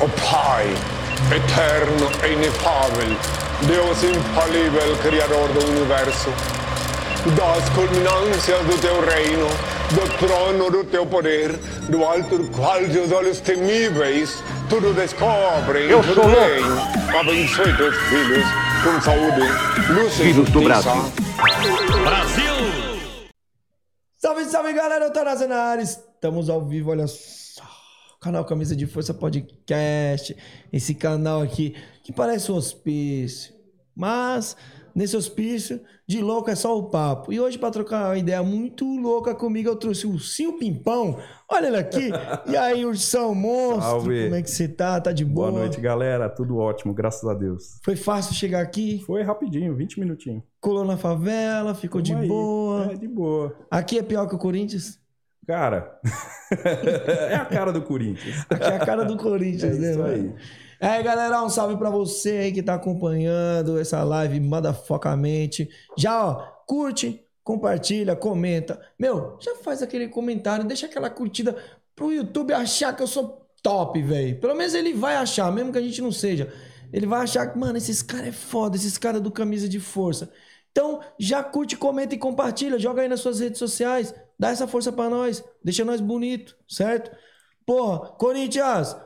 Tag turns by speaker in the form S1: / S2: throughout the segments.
S1: O Pai, eterno e inefável, Deus infalível, Criador do Universo, das culminâncias do teu reino, do trono do teu poder, do alto do qual teus olhos temíveis tudo descobrem,
S2: Eu
S1: tudo
S2: sou louco.
S1: bem. Abençoe teus filhos com saúde, luz e
S2: Filhos do
S1: justiça.
S2: Brasil.
S3: Salve, salve galera, eu tô na. Estamos ao vivo, olha só. Canal Camisa de Força Podcast. Esse canal aqui que parece um hospício. Mas nesse hospício, de louco é só o papo. E hoje, pra trocar uma ideia muito louca comigo, eu trouxe o Sil Pimpão. Olha ele aqui. E aí, Ursão Monstro,
S4: Salve.
S3: como é que você tá? Tá de boa?
S4: Boa noite, galera. Tudo ótimo, graças a Deus.
S3: Foi fácil chegar aqui?
S4: Foi rapidinho, 20 minutinhos.
S3: Colou na favela, ficou de
S4: Tamo aí.
S3: boa.
S4: É, de boa.
S3: Aqui é pior que o Corinthians?
S4: Cara, é a cara do Corinthians.
S3: Aqui é a cara do
S4: É
S3: Corinthians, né,
S4: isso
S3: mano?
S4: aí.
S3: É aí, galera, um salve pra você aí que tá acompanhando essa live madafocamente. Já, ó, curte, compartilha, comenta. Meu, já faz aquele comentário, deixa aquela curtida pro YouTube achar que eu sou top, velho. Pelo menos ele vai achar, mesmo que a gente não seja. Ele vai achar que, mano, esses caras é foda, esses caras do camisa de força. Então, já curte, comenta e compartilha, joga aí nas suas redes sociais, dá essa força pra nós, deixa nós bonito, certo? Porra, Corinthians,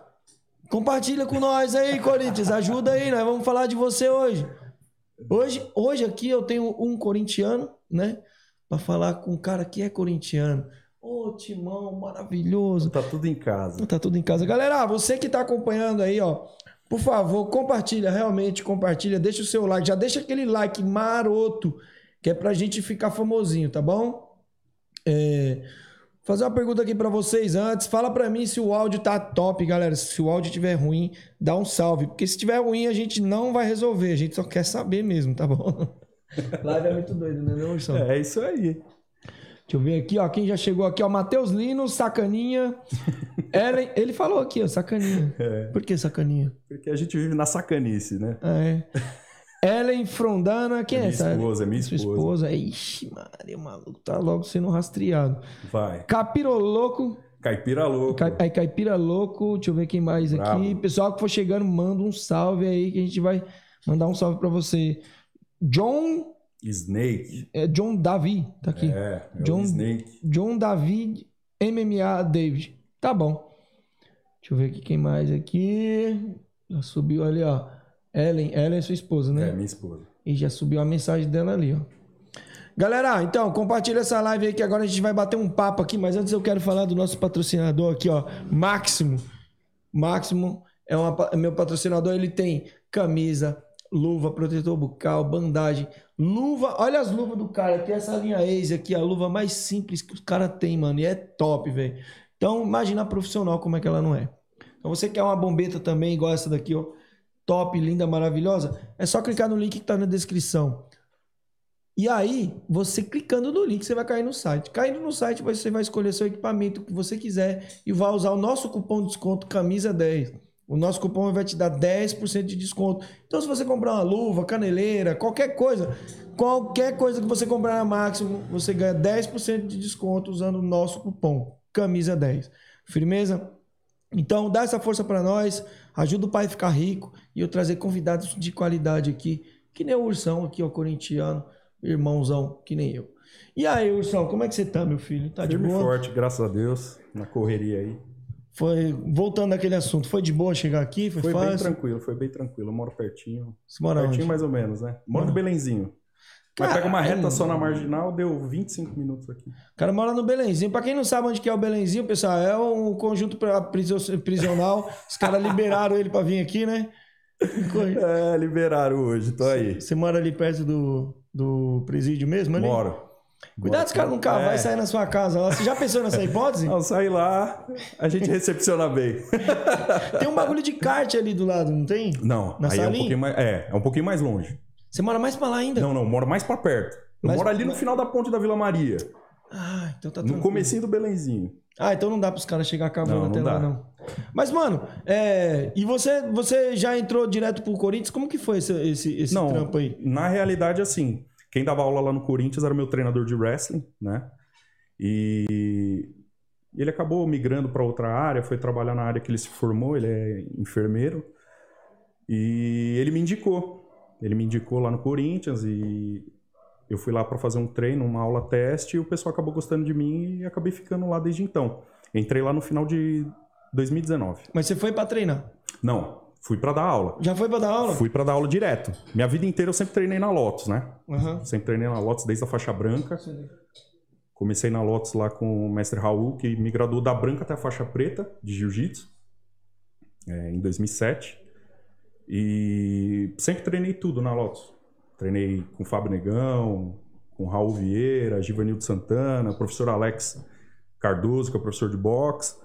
S3: Compartilha com nós aí, Corinthians. Ajuda aí, nós vamos falar de você hoje. Hoje, hoje aqui eu tenho um corintiano, né? Pra falar com um cara que é corintiano. Ô, Timão, maravilhoso.
S4: Tá tudo em casa.
S3: Tá tudo em casa. Galera, você que tá acompanhando aí, ó, por favor, compartilha, realmente compartilha, deixa o seu like, já deixa aquele like maroto, que é pra gente ficar famosinho, tá bom? É, fazer uma pergunta aqui pra vocês antes. Fala pra mim se o áudio tá top, galera. Se o áudio estiver ruim, dá um salve, porque se tiver ruim a gente não vai resolver, a gente só quer saber mesmo, tá bom? Live é muito doido, né, não, Ursão?
S4: É isso aí.
S3: Deixa eu ver aqui, ó. Quem já chegou aqui, ó. Matheus Lino, sacaninha. Ellen, ele falou aqui, ó, sacaninha. Por que sacaninha?
S4: Porque a gente vive na sacanice, né?
S3: Ah, é. Ellen Frondana, quem é,
S4: É minha
S3: essa?
S4: esposa, é minha
S3: Sua
S4: esposa.
S3: esposa. Ixi, Maria, maluco tá logo sendo rastreado.
S4: Vai.
S3: Capiroloco.
S4: Caipira louco.
S3: Cai, aí, Caipira Louco. Deixa eu ver quem mais aqui.
S4: Bravo.
S3: Pessoal que for chegando, manda um salve aí que a gente vai mandar um salve pra você. John.
S4: Snake.
S3: É John Davi, tá aqui.
S4: É, é
S3: John-
S4: Snake.
S3: John David MMA David. Tá bom. Deixa eu ver aqui quem mais aqui. Já subiu ali, ó. Ellen. Ellen é sua esposa, né?
S4: É, minha esposa.
S3: E já subiu a mensagem dela ali, ó. Galera, então, compartilha essa live aí que agora a gente vai bater um papo aqui, mas antes eu quero falar do nosso patrocinador aqui, ó, Máximo. Máximo é, uma meu patrocinador, ele tem camisa, luva, protetor bucal, bandagem, luva, olha as luvas do cara, aqui essa linha Ace aqui, a luva mais simples que os cara tem, mano, e é top, velho. Então, imagina a profissional como é que ela não é. Então, você quer uma bombeta também, igual essa daqui, ó, top, linda, maravilhosa, é só clicar no link que tá na descrição. E aí, você clicando no link, você vai cair no site. Caindo no site, você vai escolher seu equipamento que você quiser e vai usar o nosso cupom de desconto camisa10. O nosso cupom vai te dar 10% de desconto. Então, se você comprar uma luva, caneleira, qualquer coisa, qualquer coisa que você comprar na Máximo, você ganha 10% de desconto usando o nosso cupom camisa10. Firmeza? Então, dá essa força para nós, ajuda o pai a ficar rico e eu trazer convidados de qualidade aqui, que nem o Ursão aqui, ó, corintiano, irmãozão, que nem eu. E aí, Ursão, como é que você tá, meu filho? Tá de
S4: Firme e
S3: boa?
S4: forte, graças a Deus. Na correria aí.
S3: Foi, voltando naquele assunto, foi de boa chegar aqui? Foi,
S4: Foi bem
S3: fácil?
S4: tranquilo, foi bem tranquilo. Eu moro pertinho.
S3: Você mora
S4: pertinho
S3: onde?
S4: mais ou menos, né? Moro no Belenzinho. Mas pega uma reta só na marginal, deu 25 minutos aqui.
S3: O cara mora no Belenzinho. Pra quem não sabe onde que é o Belenzinho, pessoal, é um conjunto prisional. Os caras liberaram ele pra vir aqui, né?
S4: É, liberaram hoje, tô aí.
S3: Você mora ali perto do, do presídio mesmo, ali?
S4: Moro.
S3: Cuidado se o cara não
S4: É.
S3: e sair na sua casa. lá. Você já pensou nessa hipótese?
S4: Não, sai lá, a gente recepciona bem.
S3: Tem um bagulho de kart ali do lado, não tem?
S4: Não,
S3: Na
S4: aí é um, pouquinho mais, é, é um pouquinho mais longe.
S3: Você mora mais pra lá ainda?
S4: Não, não, moro mais pra perto. Eu
S3: Mas-
S4: moro ali no final da ponte da Vila Maria.
S3: Ah, então tá
S4: No
S3: tranquilo.
S4: comecinho do Belenzinho.
S3: Ah, então não dá pros caras chegar cavando até
S4: não
S3: lá,
S4: dá.
S3: não. Mas, mano, é... e você, você já entrou direto pro Corinthians? Como que foi esse, esse, esse
S4: não,
S3: trampo aí?
S4: na realidade, assim, quem dava aula lá no Corinthians era o meu treinador de wrestling, né? E ele acabou migrando para outra área, foi trabalhar na área que ele se formou, ele é enfermeiro. E ele me indicou. Ele me indicou lá no Corinthians e eu fui lá para fazer um treino, uma aula teste, e o pessoal acabou gostando de mim e acabei ficando lá desde então. Entrei lá no final de 2019.
S3: Mas você foi pra treinar?
S4: Não, fui para dar aula.
S3: Já foi pra dar aula?
S4: Fui para dar aula direto. Minha vida inteira eu sempre treinei na Lotus, né?
S3: Aham.
S4: Sempre treinei na Lotus desde a faixa branca. Comecei na Lotus lá com o mestre Raul, que me graduou da branca até a faixa preta de jiu-jitsu, é, em 2007. E sempre treinei tudo na Lotus. Treinei com o Fábio Negão, com o Raul Vieira, Givanildo Santana, professor Alex Cardoso, que é professor de boxe.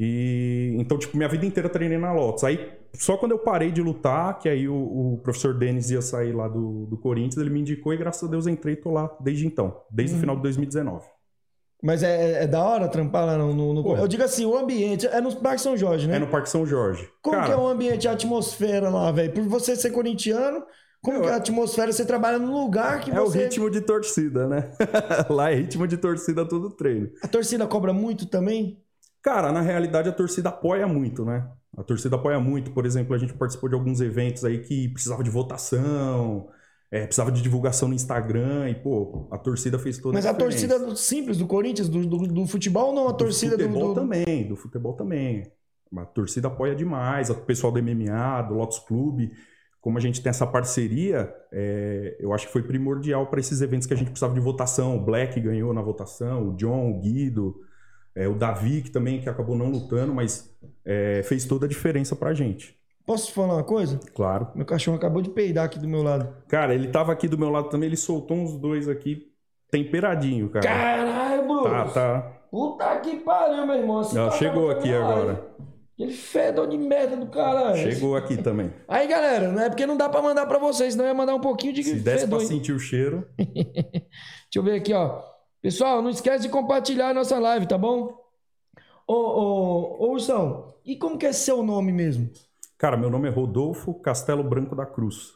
S4: E então, tipo, minha vida inteira treinei na Lotus. Aí, só quando eu parei de lutar, que aí o, o professor Denis ia sair lá do, do Corinthians, ele me indicou e graças a Deus entrei e tô lá desde então, desde o final de 2019.
S3: Mas é, é da hora trampar lá no, no- no-. Eu digo assim, o ambiente. É no Parque São Jorge, né?
S4: É no Parque São Jorge.
S3: Como
S4: Cara,
S3: que é o ambiente, a atmosfera lá, velho? Por você ser corintiano, como
S4: Meu,
S3: que é a atmosfera? Você trabalha num lugar que
S4: É o
S3: você.
S4: ritmo de torcida, né? Lá é ritmo de torcida todo treino.
S3: A torcida cobra muito também?
S4: Cara, na realidade a torcida apoia muito, né? A torcida apoia muito. Por exemplo, a gente participou de alguns eventos aí que precisava de votação, é, precisava de divulgação no Instagram e, pô, a torcida fez toda
S3: Mas
S4: a
S3: a torcida simples do Corinthians, do, do, do futebol, ou não? A torcida
S4: do
S3: do.
S4: futebol
S3: do-
S4: também, do futebol também. A torcida apoia demais, o pessoal do MMA, do Lotus Clube. Como a gente tem essa parceria, é, eu acho que foi primordial para esses eventos que a gente precisava de votação. O Black ganhou na votação, o John, o Guido, é, o Davi, que também que acabou não lutando, mas é, fez toda a diferença pra gente.
S3: Posso te falar uma coisa?
S4: Claro.
S3: Meu cachorro acabou de peidar aqui do meu lado.
S4: Cara, ele tava aqui do meu lado também, ele soltou uns dois aqui temperadinho, cara.
S3: Caralho, Bruno!
S4: Tá, tá.
S3: Puta que pariu, meu irmão.
S4: Ó,
S3: cara
S4: chegou
S3: tá
S4: aqui agora.
S3: Ele fedor de merda do caralho.
S4: Chegou aqui também.
S3: Aí, galera, não é porque não dá pra mandar pra vocês, senão eu ia mandar um pouquinho de
S4: Se desse
S3: fedor.
S4: pra
S3: hein?
S4: sentir o cheiro.
S3: Deixa eu ver aqui, ó. Pessoal, não esquece de compartilhar a nossa live, tá bom? Ô, ô, ô, Ursão, e como que é seu nome mesmo?
S4: Cara, meu nome é Rodolfo Castelo Branco da Cruz.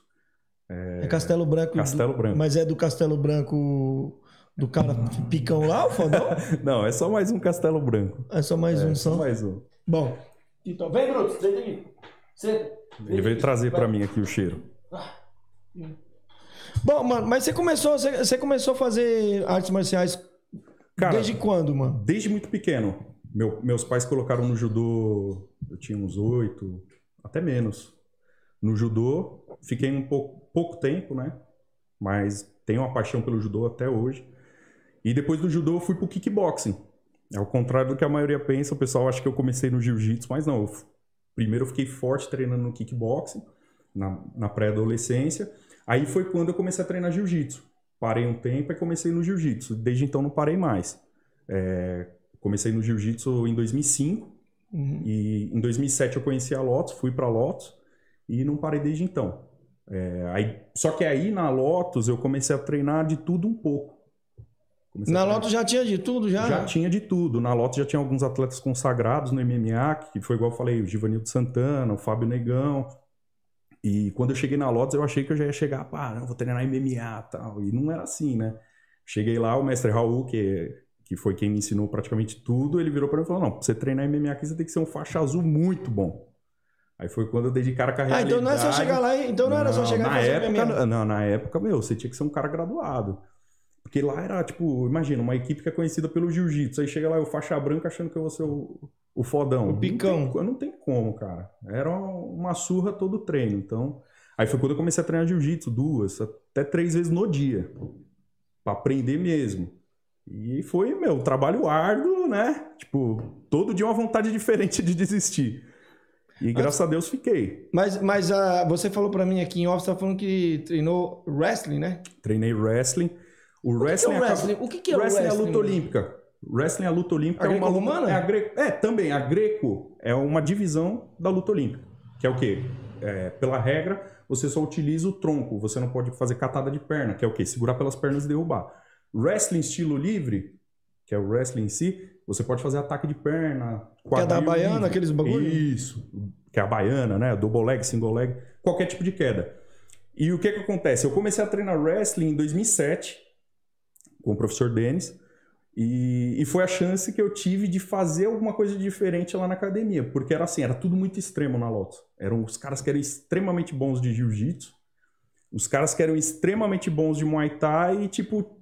S3: É, Castelo Branco.
S4: Castelo
S3: do-
S4: Branco.
S3: Mas é do Castelo Branco do cara picão lá, o fodão?
S4: Não, é só mais um Castelo Branco.
S3: É só mais um
S4: É só
S3: só.
S4: mais um.
S3: Bom. Então, vem, Bruto, senta aqui. Senta.
S4: Ele veio trazer pra mim aqui o cheiro.
S3: Bom, mano, mas você começou, você, você começou a fazer artes marciais
S4: Cara,
S3: desde quando, mano?
S4: desde muito pequeno. Meu- meus pais colocaram no judô, eu tinha uns oito, até menos. No judô, fiquei um pouco, pouco tempo, né? Mas tenho uma paixão pelo judô até hoje. E depois do judô eu fui pro kickboxing. Ao contrário do que a maioria pensa, o pessoal acha que eu comecei no jiu-jitsu, mas não. eu primeiro eu fiquei forte treinando no kickboxing, na, na pré-adolescência. Aí foi quando eu comecei a treinar jiu-jitsu. Parei um tempo e comecei no jiu-jitsu. Desde então não parei mais. É, comecei no jiu-jitsu em 2005
S3: Uhum.
S4: e em 2007 eu conheci a Lotus, fui para Lotus e não parei desde então. É, aí, só que aí na Lotus eu comecei a treinar de tudo um pouco. Comecei
S3: Na Loto já tinha de tudo, já?
S4: já tinha de tudo. Na Lotus já tinha alguns atletas consagrados no MMA, que foi igual eu falei, o Givanildo Santana, o Fábio Negão. E quando eu cheguei na Lotus, eu achei que eu já ia chegar, pá, não, vou treinar MMA e tal. E não era assim, né? Cheguei lá, o mestre Raul, que, que foi quem me ensinou praticamente tudo, ele virou pra mim e falou: não, pra você treinar MMA aqui, você tem que ser um faixa azul muito bom. Aí foi quando eu dei de cara com a
S3: Ah,
S4: realidade.
S3: então não é só chegar lá, e- então não, era só chegar
S4: na
S3: e
S4: época,
S3: MMA.
S4: Não, na época, meu, você tinha que ser um cara graduado. Porque lá era, tipo, imagina, uma equipe que é conhecida pelo jiu-jitsu. Aí chega lá eu faixa branca achando que eu vou ser o, o fodão.
S3: O picão.
S4: Não tem, não tem como, cara. Era uma surra todo treino. Então, aí foi quando eu comecei a treinar jiu-jitsu, duas, até três vezes no dia. Pra aprender mesmo. E foi, meu, trabalho árduo, né? Tipo, todo dia uma vontade diferente de desistir. E graças a Deus fiquei.
S3: Mas, mas ah, você falou pra mim aqui em off, você tá falando que treinou wrestling, né?
S4: Treinei wrestling. O,
S3: O que, que é
S4: wrestling
S3: o
S4: acaba-
S3: wrestling? O que, que é
S4: wrestling é a
S3: wrestling?
S4: luta olímpica. Wrestling é a luta olímpica.
S3: A
S4: é uma
S3: greco-romana?
S4: É, a gre- é, também. A greco é uma divisão da luta olímpica. Que é o quê? É, pela regra, você só utiliza o tronco. Você não pode fazer catada de perna, que é o quê? Segurar pelas pernas e derrubar. Wrestling estilo livre, que é o wrestling em si, você pode fazer ataque de perna,
S3: Que é da
S4: quadril
S3: baiana,
S4: livre.
S3: aqueles bagulho?
S4: Isso. Que é a baiana, né? Double leg, single leg, qualquer tipo de queda. E o que que acontece? Eu comecei a treinar wrestling em 2007 com o professor Denis. E, e foi a chance que eu tive de fazer alguma coisa diferente lá na academia, porque era assim, era tudo muito extremo na Lotus. Eram os caras que eram extremamente bons de jiu-jitsu, os caras que eram extremamente bons de Muay Thai e, tipo,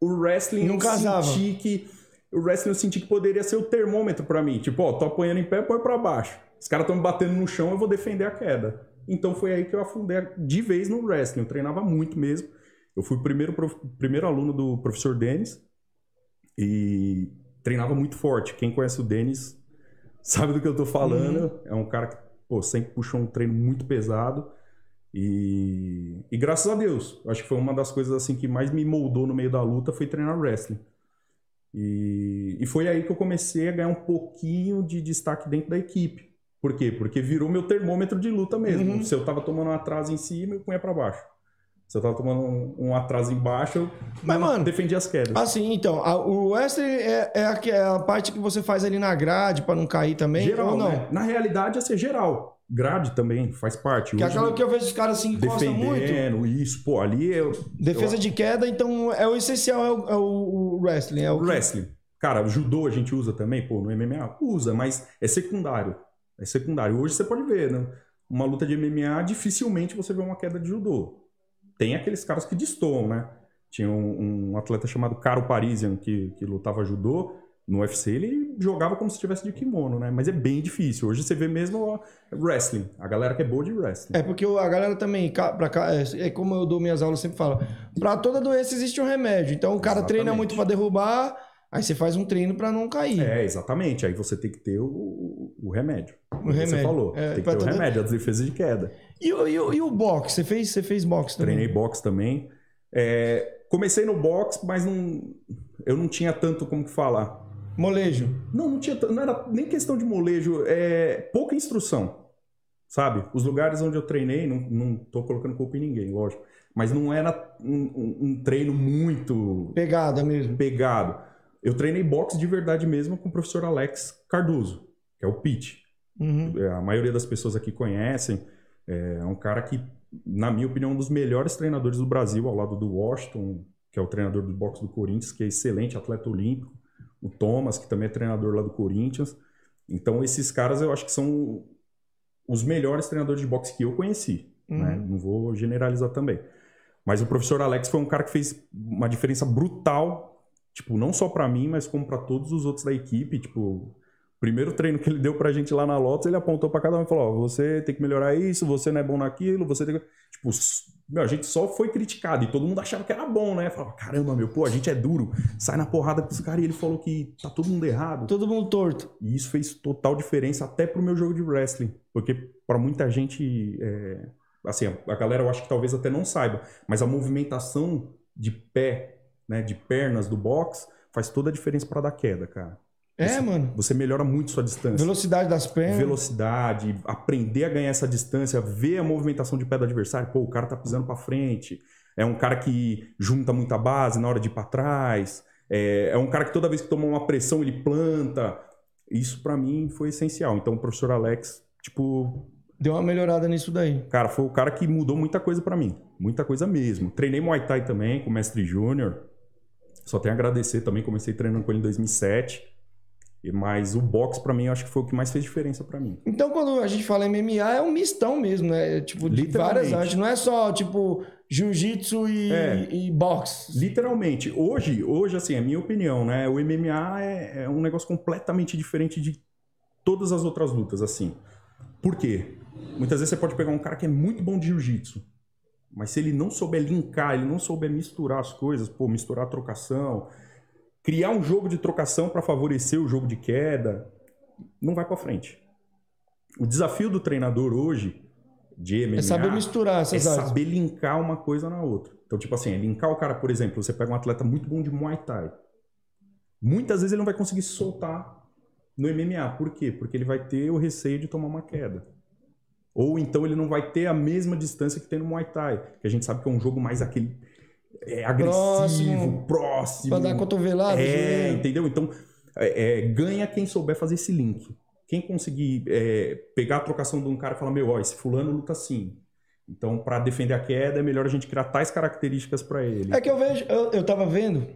S4: o wrestling
S3: Não
S4: eu
S3: casava.
S4: senti que o wrestling eu senti que poderia ser o termômetro pra mim. Tipo, ó, tô apanhando em pé, põe pra baixo. Os caras estão me batendo no chão, eu vou defender a queda. Então foi aí que eu afundei de vez no wrestling. Eu treinava muito mesmo. Eu fui o primeiro, prof- primeiro aluno do professor Denis e treinava muito forte. Quem conhece o Denis sabe do que eu tô falando. É um cara que pô, sempre puxou um treino muito pesado. E, e graças a Deus, eu acho que foi uma das coisas assim que mais me moldou no meio da luta foi treinar wrestling. E, e foi aí que eu comecei a ganhar um pouquinho de destaque dentro da equipe. Por quê? Porque virou meu termômetro de luta mesmo.
S3: Uhum.
S4: Se eu tava tomando um atraso em cima, eu punha pra baixo. Se eu tava tomando um, um atraso embaixo, eu
S3: Mas, mano,
S4: defendia as quedas.
S3: Assim, então, a- o wrestling é, é, a, que- é a parte que você faz ali na grade pra não cair também,
S4: geral,
S3: ou não?
S4: né? Na realidade, ia ser geral. Grade também faz parte.
S3: Que é aquela que eu vejo os caras assim encostam muito.
S4: defendendo, isso. Pô, ali é
S3: Defesa de queda, então é o essencial, é o, é o- wrestling. É o
S4: o wrestling. Cara, o judô a gente usa também, pô, no MMA usa, mas é secundário. É secundário. Hoje você pode ver, né? Uma luta de MMA, dificilmente você vê uma queda de judô. Tem aqueles caras que destoam, né? Tinha um, um atleta chamado Caro Parisian que, que lutava judô. No UFC ele jogava como se estivesse de kimono, né? Mas é bem difícil. Hoje você vê mesmo wrestling. A galera que é boa de wrestling.
S3: É porque a galera também, pra é, é como eu dou minhas aulas, sempre falo, pra toda doença existe um remédio. Então o cara treina
S4: Exatamente.
S3: muito pra derrubar, aí você faz um treino pra não cair.
S4: É, exatamente. Aí você tem que ter o, o- o remédio.
S3: O
S4: Você
S3: remédio.
S4: falou.
S3: É,
S4: tem que ter o remédio, as defesas de queda.
S3: E, o- e, e o boxe? Você fez, você fez boxe também?
S4: Treinei boxe também. É, comecei no boxe, mas não, eu não tinha tanto como que falar.
S3: Molejo.
S4: Não, não tinha, não era nem questão de molejo, é pouca instrução, sabe? Os lugares onde eu treinei, não, não tô colocando culpa em ninguém, lógico, mas não era um, um- um treino muito
S3: Pegada mesmo.
S4: pegado. Eu treinei boxe de verdade mesmo com o professor Alex Cardoso, que é o Pete.
S3: Uhum.
S4: É, A maioria das pessoas aqui conhecem. É um cara que, na minha opinião, é um dos melhores treinadores do Brasil, ao lado do Washington, que é o treinador do boxe do Corinthians, que é excelente atleta olímpico. O Thomas, que também é treinador lá do Corinthians. Então, esses caras eu acho que são os melhores treinadores de boxe que eu conheci. né? Não vou generalizar também. Mas o professor Alex foi um cara que fez uma diferença brutal, tipo, não só pra mim, mas como pra todos os outros da equipe. Tipo, o primeiro treino que ele deu pra gente lá na Lotus, ele apontou pra cada um e falou: Ó, você tem que melhorar isso, você não é bom naquilo, você tem que. Tipo, meu, a gente só foi criticado e todo mundo achava que era bom, né? Falava, caramba, meu, pô, a gente é duro, sai na porrada com os caras e ele falou que tá todo mundo errado.
S3: Todo mundo torto.
S4: E isso fez total diferença até pro meu jogo de wrestling. Porque para muita gente, é, assim, a galera eu acho que talvez até não saiba, mas a movimentação de pé, né, de pernas do box faz toda a diferença para dar queda, cara.
S3: É,
S4: Você-
S3: mano.
S4: Você melhora muito sua distância.
S3: Velocidade das pernas.
S4: Velocidade, aprender a ganhar essa distância, ver a movimentação de pé do adversário. Pô, o cara tá pisando para frente. É um cara que junta muita base na hora de ir para trás. É, é um cara que toda vez que toma uma pressão ele planta. Isso para mim foi essencial. Então o professor Alex, tipo,
S3: Deu uma melhorada nisso daí.
S4: cara, foi o cara que mudou muita coisa para mim. Muita coisa mesmo. Treinei Muay Thai também com o mestre Júnior. Só tenho a agradecer também, comecei treinando com ele em 2007. E- Mas o boxe para mim eu acho que foi o que mais fez diferença para mim.
S3: Então, quando a gente fala MMA, é um mistão mesmo, né? Tipo, de
S4: Literalmente.
S3: várias artes. Não é só, tipo, jiu-jitsu e,
S4: É.
S3: e boxe.
S4: Literalmente. Hoje, hoje, assim, é minha opinião, né? O MMA é, é um negócio completamente diferente de todas as outras lutas, assim. Por quê? Muitas vezes você pode pegar um cara que é muito bom de jiu-jitsu, mas se ele não souber linkar, ele não souber misturar as coisas, pô, misturar a trocação, criar um jogo de trocação para favorecer o jogo de queda, não vai para frente. O desafio do treinador hoje de MMA
S3: É saber misturar
S4: é
S3: essas artes.
S4: saber linkar uma coisa na outra. Então, tipo assim, é linkar o cara, por exemplo, você pega um atleta muito bom de Muay Thai. Muitas vezes ele não vai conseguir se soltar no MMA. Por quê? Porque ele vai ter o receio de tomar uma queda. Ou então ele não vai ter a mesma distância que tem no Muay Thai. Que a gente sabe que é um jogo mais aquele. É agressivo, próximo.
S3: Pra dar cotovelada.
S4: É,
S3: joelho.
S4: entendeu? Então, é, é, ganha quem souber fazer esse link. Quem conseguir é, pegar a trocação de um cara e falar, meu, ó, esse fulano luta assim. Então, para defender a queda, é melhor a gente criar tais características para ele.
S3: É que eu vejo, eu, eu tava vendo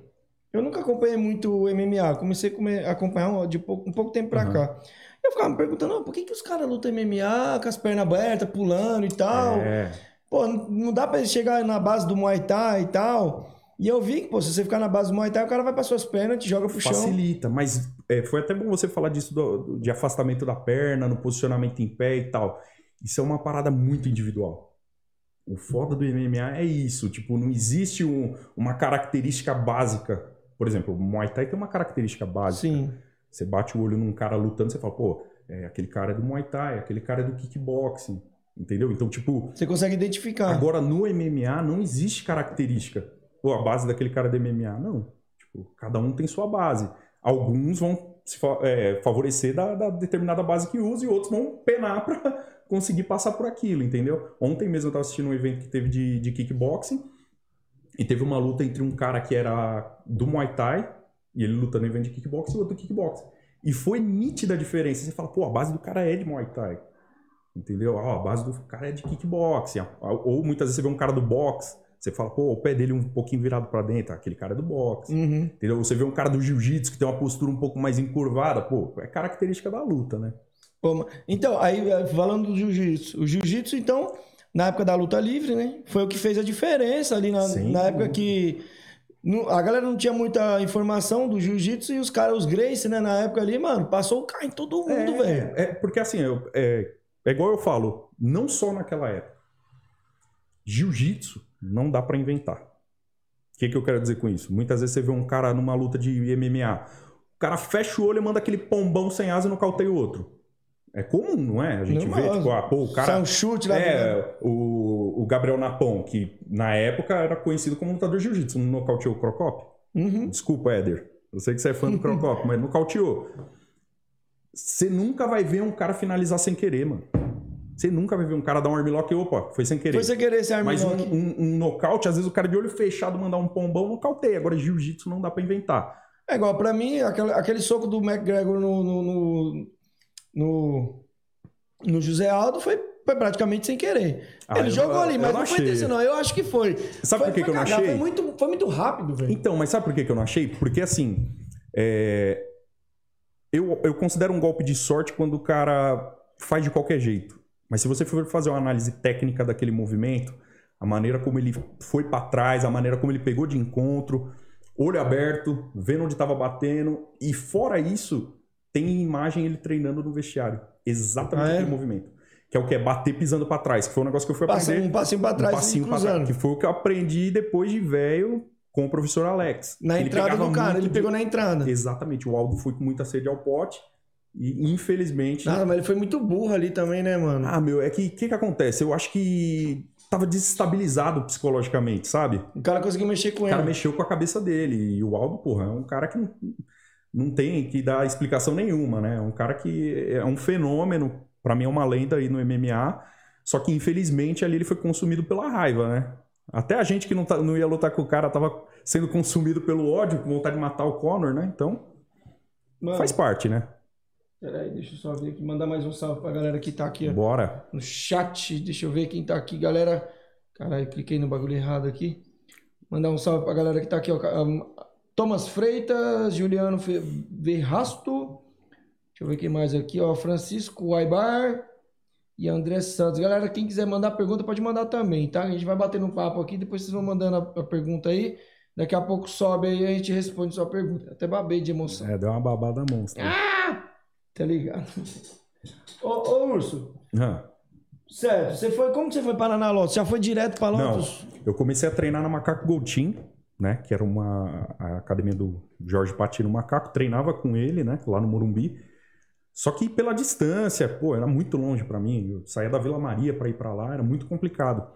S3: Eu nunca acompanhei muito o MMA. Comecei a acompanhar um, de pouco, um pouco tempo pra
S4: Aham.
S3: cá. Eu ficava me perguntando, "Ah, por que, que os caras lutam MMA com as pernas abertas, pulando e tal?
S4: É,
S3: Pô, não dá pra chegar na base do Muay Thai e tal. E eu vi que, pô, se você ficar na base do Muay Thai, o cara vai pra suas pernas, te joga pro chão.
S4: facilita, mas é, foi até bom você falar disso do- de afastamento da perna, no posicionamento em pé e tal. Isso é uma parada muito individual. O foda do MMA é isso, tipo, não existe um- uma característica básica. Por exemplo, o Muay Thai tem uma característica básica.
S3: Sim.
S4: Você bate o olho num cara lutando, você fala, pô, é, aquele cara é do Muay Thai, aquele cara é do kickboxing, entendeu? Então, tipo,
S3: Você consegue identificar.
S4: Agora, no MMA, não existe característica. Pô, a base daquele cara é do MMA. Não. Tipo, cada um tem sua base. Alguns vão se é, favorecer da, da determinada base que usa e outros vão penar pra conseguir passar por aquilo, entendeu? Ontem mesmo eu tava assistindo um evento que teve de, de kickboxing e teve uma luta entre um cara que era do Muay Thai e ele lutando no evento de kickboxing e outro do kickboxing. E foi nítida a diferença. Você fala, pô, a base do cara é de Muay Thai. Entendeu? Ó, a base do cara é de kickboxing. Ou muitas vezes você vê um cara do boxe, você fala, pô, o pé dele um pouquinho virado pra dentro, aquele cara é do boxe.
S3: Uhum.
S4: Entendeu? Você vê um cara do jiu-jitsu que tem uma postura um pouco mais encurvada, pô, é característica da luta, né?
S3: Pô, Então, aí eh, falando do jiu-jitsu. O jiu-jitsu, então, na época da luta livre, né? Foi o que fez a diferença ali na, na época que a galera não tinha muita informação do jiu-jitsu e os caras, os Grace, né? Na época ali, mano, passou o carro em todo mundo, velho.
S4: É, porque assim, eu- é, é igual eu falo, não só naquela época. Jiu-jitsu não dá pra inventar. O que, que eu quero dizer com isso? Muitas vezes você vê um cara numa luta de MMA, o cara fecha o olho e manda aquele pombão sem asa e nocauteia o outro. É comum, não é? A gente vê,
S3: Normal.
S4: tipo, ah, pô, o cara.
S3: Um chute lá.
S4: É, o, o Gabriel Napão, que na época era conhecido como lutador de jiu-jitsu, não nocauteou o Crocop?
S3: Uhum.
S4: Desculpa, Éder. Eu sei que você é fã do Crocop, mas nocauteou. Você nunca vai ver um cara finalizar sem querer, mano. Você nunca vai ver um cara dar um armlock e opa, foi sem querer.
S3: Foi sem querer esse
S4: Mas um,
S3: armlock.
S4: um, um nocaute, às vezes o cara de olho fechado mandar um pombão, nocauteia. Agora, jiu-jitsu não dá pra inventar.
S3: É igual, pra mim, aquele, aquele soco do McGregor no, no, no, no, no José Aldo foi, foi praticamente sem querer.
S4: Ah,
S3: Ele jogou ali,
S4: eu
S3: mas
S4: não
S3: não foi não. Eu acho que foi.
S4: Sabe
S3: Foi-
S4: por que, que eu não achei?
S3: Foi muito, foi muito rápido, velho.
S4: Então, mas sabe por que, que eu não achei? Porque assim, é, eu, eu considero um golpe de sorte quando o cara faz de qualquer jeito. Mas se você for fazer uma análise técnica daquele movimento, a maneira como ele foi pra trás, a maneira como ele pegou de encontro, olho aberto, vendo onde estava batendo, e fora isso, tem imagem ele treinando no vestiário. Exatamente
S3: Ah, é?
S4: aquele movimento. Que é o que? É bater pisando pra trás, que foi um negócio que eu fui
S3: Passa,
S4: aprender.
S3: um passinho pra trás
S4: um passinho pra trás, que foi o que eu aprendi depois de velho com o professor Alex.
S3: Na
S4: Ele
S3: entrada do cara, ele
S4: de-
S3: pegou na entrada.
S4: Exatamente, o Aldo foi com muita sede ao pote e infelizmente...
S3: Nada, mas ele foi muito burro ali também, né, mano?
S4: Ah, meu, é que o que, que acontece? Eu acho que tava desestabilizado psicologicamente, sabe?
S3: O cara conseguiu mexer com
S4: O
S3: ele.
S4: cara mexeu com a cabeça dele e o Aldo, porra, é um cara que não, não tem que dar explicação nenhuma, né? É um cara que é um fenômeno, pra mim é uma lenda aí no MMA, só que infelizmente ali ele foi consumido pela raiva, né? Até a gente que não, tá- não ia lutar com o cara tava sendo consumido pelo ódio, com vontade de matar o Conor, né? Então,
S3: Mano,
S4: faz parte, né?
S3: peraí, deixa eu só ver aqui. Mandar mais um salve pra galera que tá aqui, ó.
S4: Bora.
S3: no chat. Deixa eu ver quem tá aqui, galera. Caralho, cliquei no bagulho errado aqui. Mandar um salve pra galera que tá aqui, ó. Thomas Freitas, Juliano Verrasto. Deixa eu ver quem mais aqui, ó. Francisco Aibar e André Santos. Galera, quem quiser mandar pergunta, pode mandar também, tá? A gente vai bater no papo aqui, depois vocês vão mandando a, a pergunta aí. Daqui a pouco sobe aí e a gente responde sua pergunta. Até babei de emoção.
S4: É, deu uma babada monstra.
S3: Tá ligado? ô, ô, Urso.
S4: Ah.
S3: Certo, você foi. Como que você foi parar na Lotus? Já foi direto pra
S4: Não,
S3: Lotus?
S4: eu comecei a treinar na Macaco Gold Team, né? Que era uma a academia do Jorge Patino Macaco. Treinava com ele, né? Lá no Morumbi. Só que pela distância, pô, era muito longe pra mim. Eu saía da Vila Maria pra ir pra lá, era muito complicado.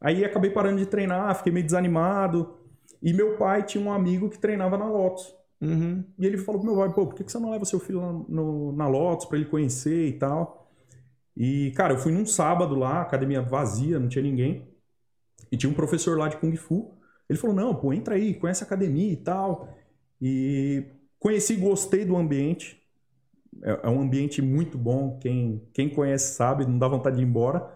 S4: Aí acabei parando de treinar, fiquei meio desanimado. E meu pai tinha um amigo que treinava na Lotus.
S3: Uhum.
S4: E ele falou pro meu pai, pô, por que que você não leva seu filho lá no- na Lotus pra ele conhecer e tal? E, cara, eu fui num sábado lá, academia vazia, não tinha ninguém. E tinha um professor lá de Kung Fu. Ele falou, não, pô, entra aí, conhece a academia e tal. E conheci, gostei do ambiente. É, é um ambiente muito bom, quem, quem conhece sabe, não dá vontade de ir embora.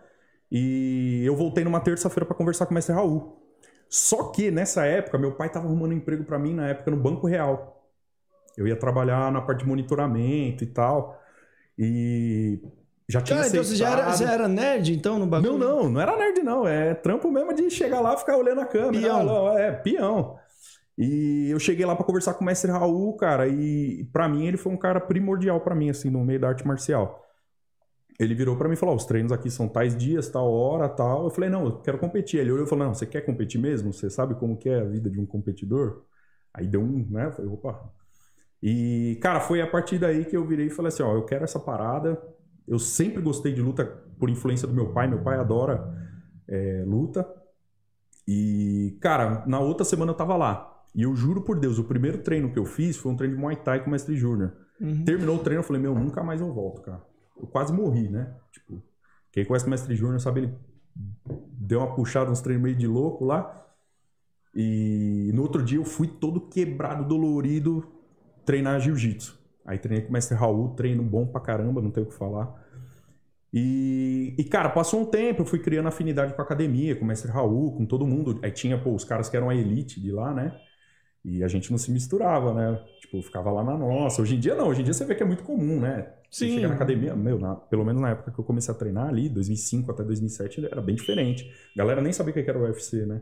S4: E eu voltei numa terça-feira pra conversar com o mestre Raul. Só que nessa época, meu pai tava arrumando emprego pra mim na época no Banco Real. Eu ia trabalhar na parte de monitoramento e tal. E já tinha
S3: Cara, então você já era, você era nerd, então, no bagulho?
S4: Não, não, não era nerd, não. É trampo mesmo de chegar lá e ficar olhando a câmera.
S3: Peão.
S4: Não, É, peão. E eu cheguei lá pra conversar com o mestre Raul, cara, e pra mim ele foi um cara primordial pra mim, assim, no meio da arte marcial. Ele virou pra mim e falou: os treinos aqui são tais dias, tal hora, tal. Eu falei: não, eu quero competir. Ele olhou e falou: não, você quer competir mesmo? Você sabe como que é a vida de um competidor? Aí deu um, né? Eu falei: opa. E, cara, foi a partir daí que eu virei e falei assim: ó, eu quero essa parada. Eu sempre gostei de luta por influência do meu pai. Meu pai adora é, luta. E, cara, na outra semana eu tava lá. E eu juro por Deus, o primeiro treino que eu fiz foi um treino de Muay Thai com o mestre Júnior.
S3: Uhum.
S4: Terminou o treino, eu falei, meu, nunca mais eu volto, cara. Eu quase morri, né? Tipo, quem conhece o mestre Júnior sabe, ele deu uma puxada nos treinos meio de louco lá. E no outro dia eu fui todo quebrado, dolorido, treinar jiu-jitsu. Aí treinei com o mestre Raul, treino bom pra caramba, não tenho o que falar. E, e, cara, passou um tempo, eu fui criando afinidade com a academia, com o mestre Raul, com todo mundo. Aí tinha, pô, os caras que eram a elite de lá, né? E a gente não se misturava, né? Tipo, ficava lá na nossa. Hoje em dia não, hoje em dia você vê que é muito comum, né? Você
S3: Sim.
S4: chega na academia, meu, na- pelo menos na época que eu comecei a treinar ali, 2005 até 2007, era bem diferente. A galera nem sabia o que era o UFC, né?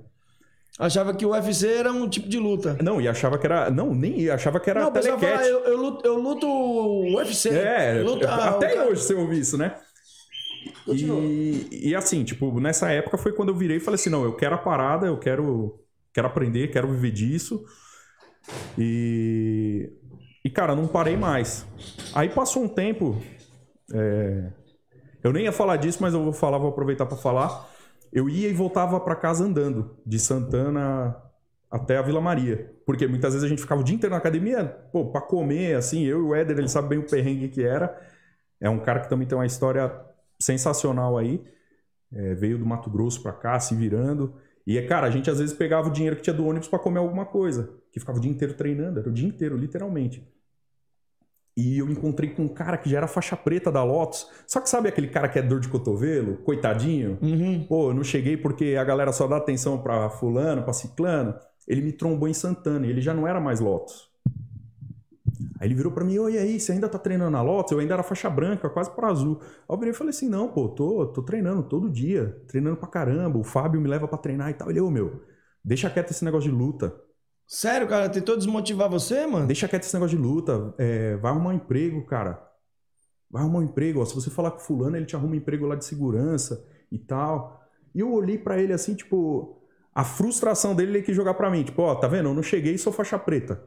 S3: Achava que o UFC era um tipo de luta.
S4: Não, e achava que era. Não, nem ia, achava que era
S3: não,
S4: telecat.
S3: eu, eu luto, eu luto UFC.
S4: É,
S3: luta,
S4: até
S3: cara-
S4: hoje você ouve isso, né?
S3: Continua.
S4: E, e assim, tipo, nessa época foi quando eu virei e falei assim: não, eu quero a parada, eu quero, quero aprender, quero viver disso. E, e cara, não parei mais. Aí passou um tempo. é, eu nem ia falar disso, mas eu vou falar, vou aproveitar para falar. Eu ia e voltava para casa andando, de Santana até a Vila Maria. Porque muitas vezes a gente ficava o dia inteiro na academia, pô, pra comer, assim, eu e o Éder, ele sabe bem o perrengue que era. É um cara que também tem uma história sensacional aí. É, veio do Mato Grosso pra cá, se virando. E, cara, a gente às vezes pegava o dinheiro que tinha do ônibus pra comer alguma coisa. Que ficava o dia inteiro treinando, era o dia inteiro, literalmente. E eu encontrei com um cara que já era faixa preta da Lotus. Só que sabe aquele cara que é dor de cotovelo? Coitadinho?
S3: Uhum.
S4: Pô, eu não cheguei porque a galera só dá atenção pra fulano, pra ciclano. Ele me trombou em Santana e ele já não era mais Lotus. Aí ele virou pra mim, oi, e aí, você ainda tá treinando na Lotus? Eu ainda era faixa branca, quase pra azul. Aí eu virei e falei assim, não, pô, tô, tô treinando todo dia, treinando pra caramba, o Fábio me leva pra treinar e tal. Ele, ô, meu, deixa quieto esse negócio de luta.
S3: Sério, cara, tentou desmotivar você, mano?
S4: Deixa quieto esse negócio de luta. é, vai arrumar um emprego, cara. Vai arrumar um emprego. Ó. Se você falar com fulano, ele te arruma um emprego lá de segurança e tal. E eu olhei pra ele assim, tipo... A frustração dele ele quis jogar pra mim. Tipo, ó, tá vendo? Eu não cheguei e sou faixa preta.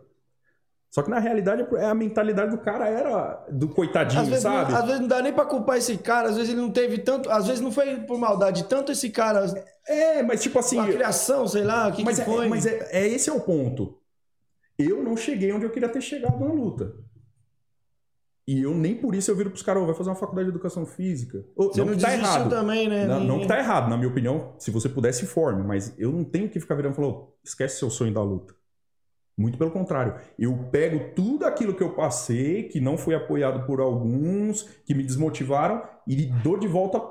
S4: Só que na realidade é a mentalidade do cara era do coitadinho,
S3: Às vezes, não,
S4: sabe?
S3: às vezes não dá nem pra culpar esse cara, às vezes ele não teve tanto, às vezes não foi por maldade, tanto esse cara,
S4: É, mas tipo assim...
S3: a criação, sei lá, o que,
S4: mas
S3: que
S4: é,
S3: foi.
S4: mas é, é esse é o ponto. Eu não cheguei onde eu queria ter chegado na luta. E eu nem por isso eu viro pros caras, "Ô, vai fazer uma faculdade de educação física.
S3: Você não,
S4: que tá errado.
S3: também, né?
S4: Não, não que tá errado, na minha opinião, se você pudesse, forme, mas eu não tenho que ficar virando e falar, "Ô, esquece seu sonho da luta. Muito pelo contrário. Eu pego tudo aquilo que eu passei, que não foi apoiado por alguns, que me desmotivaram, e dou de volta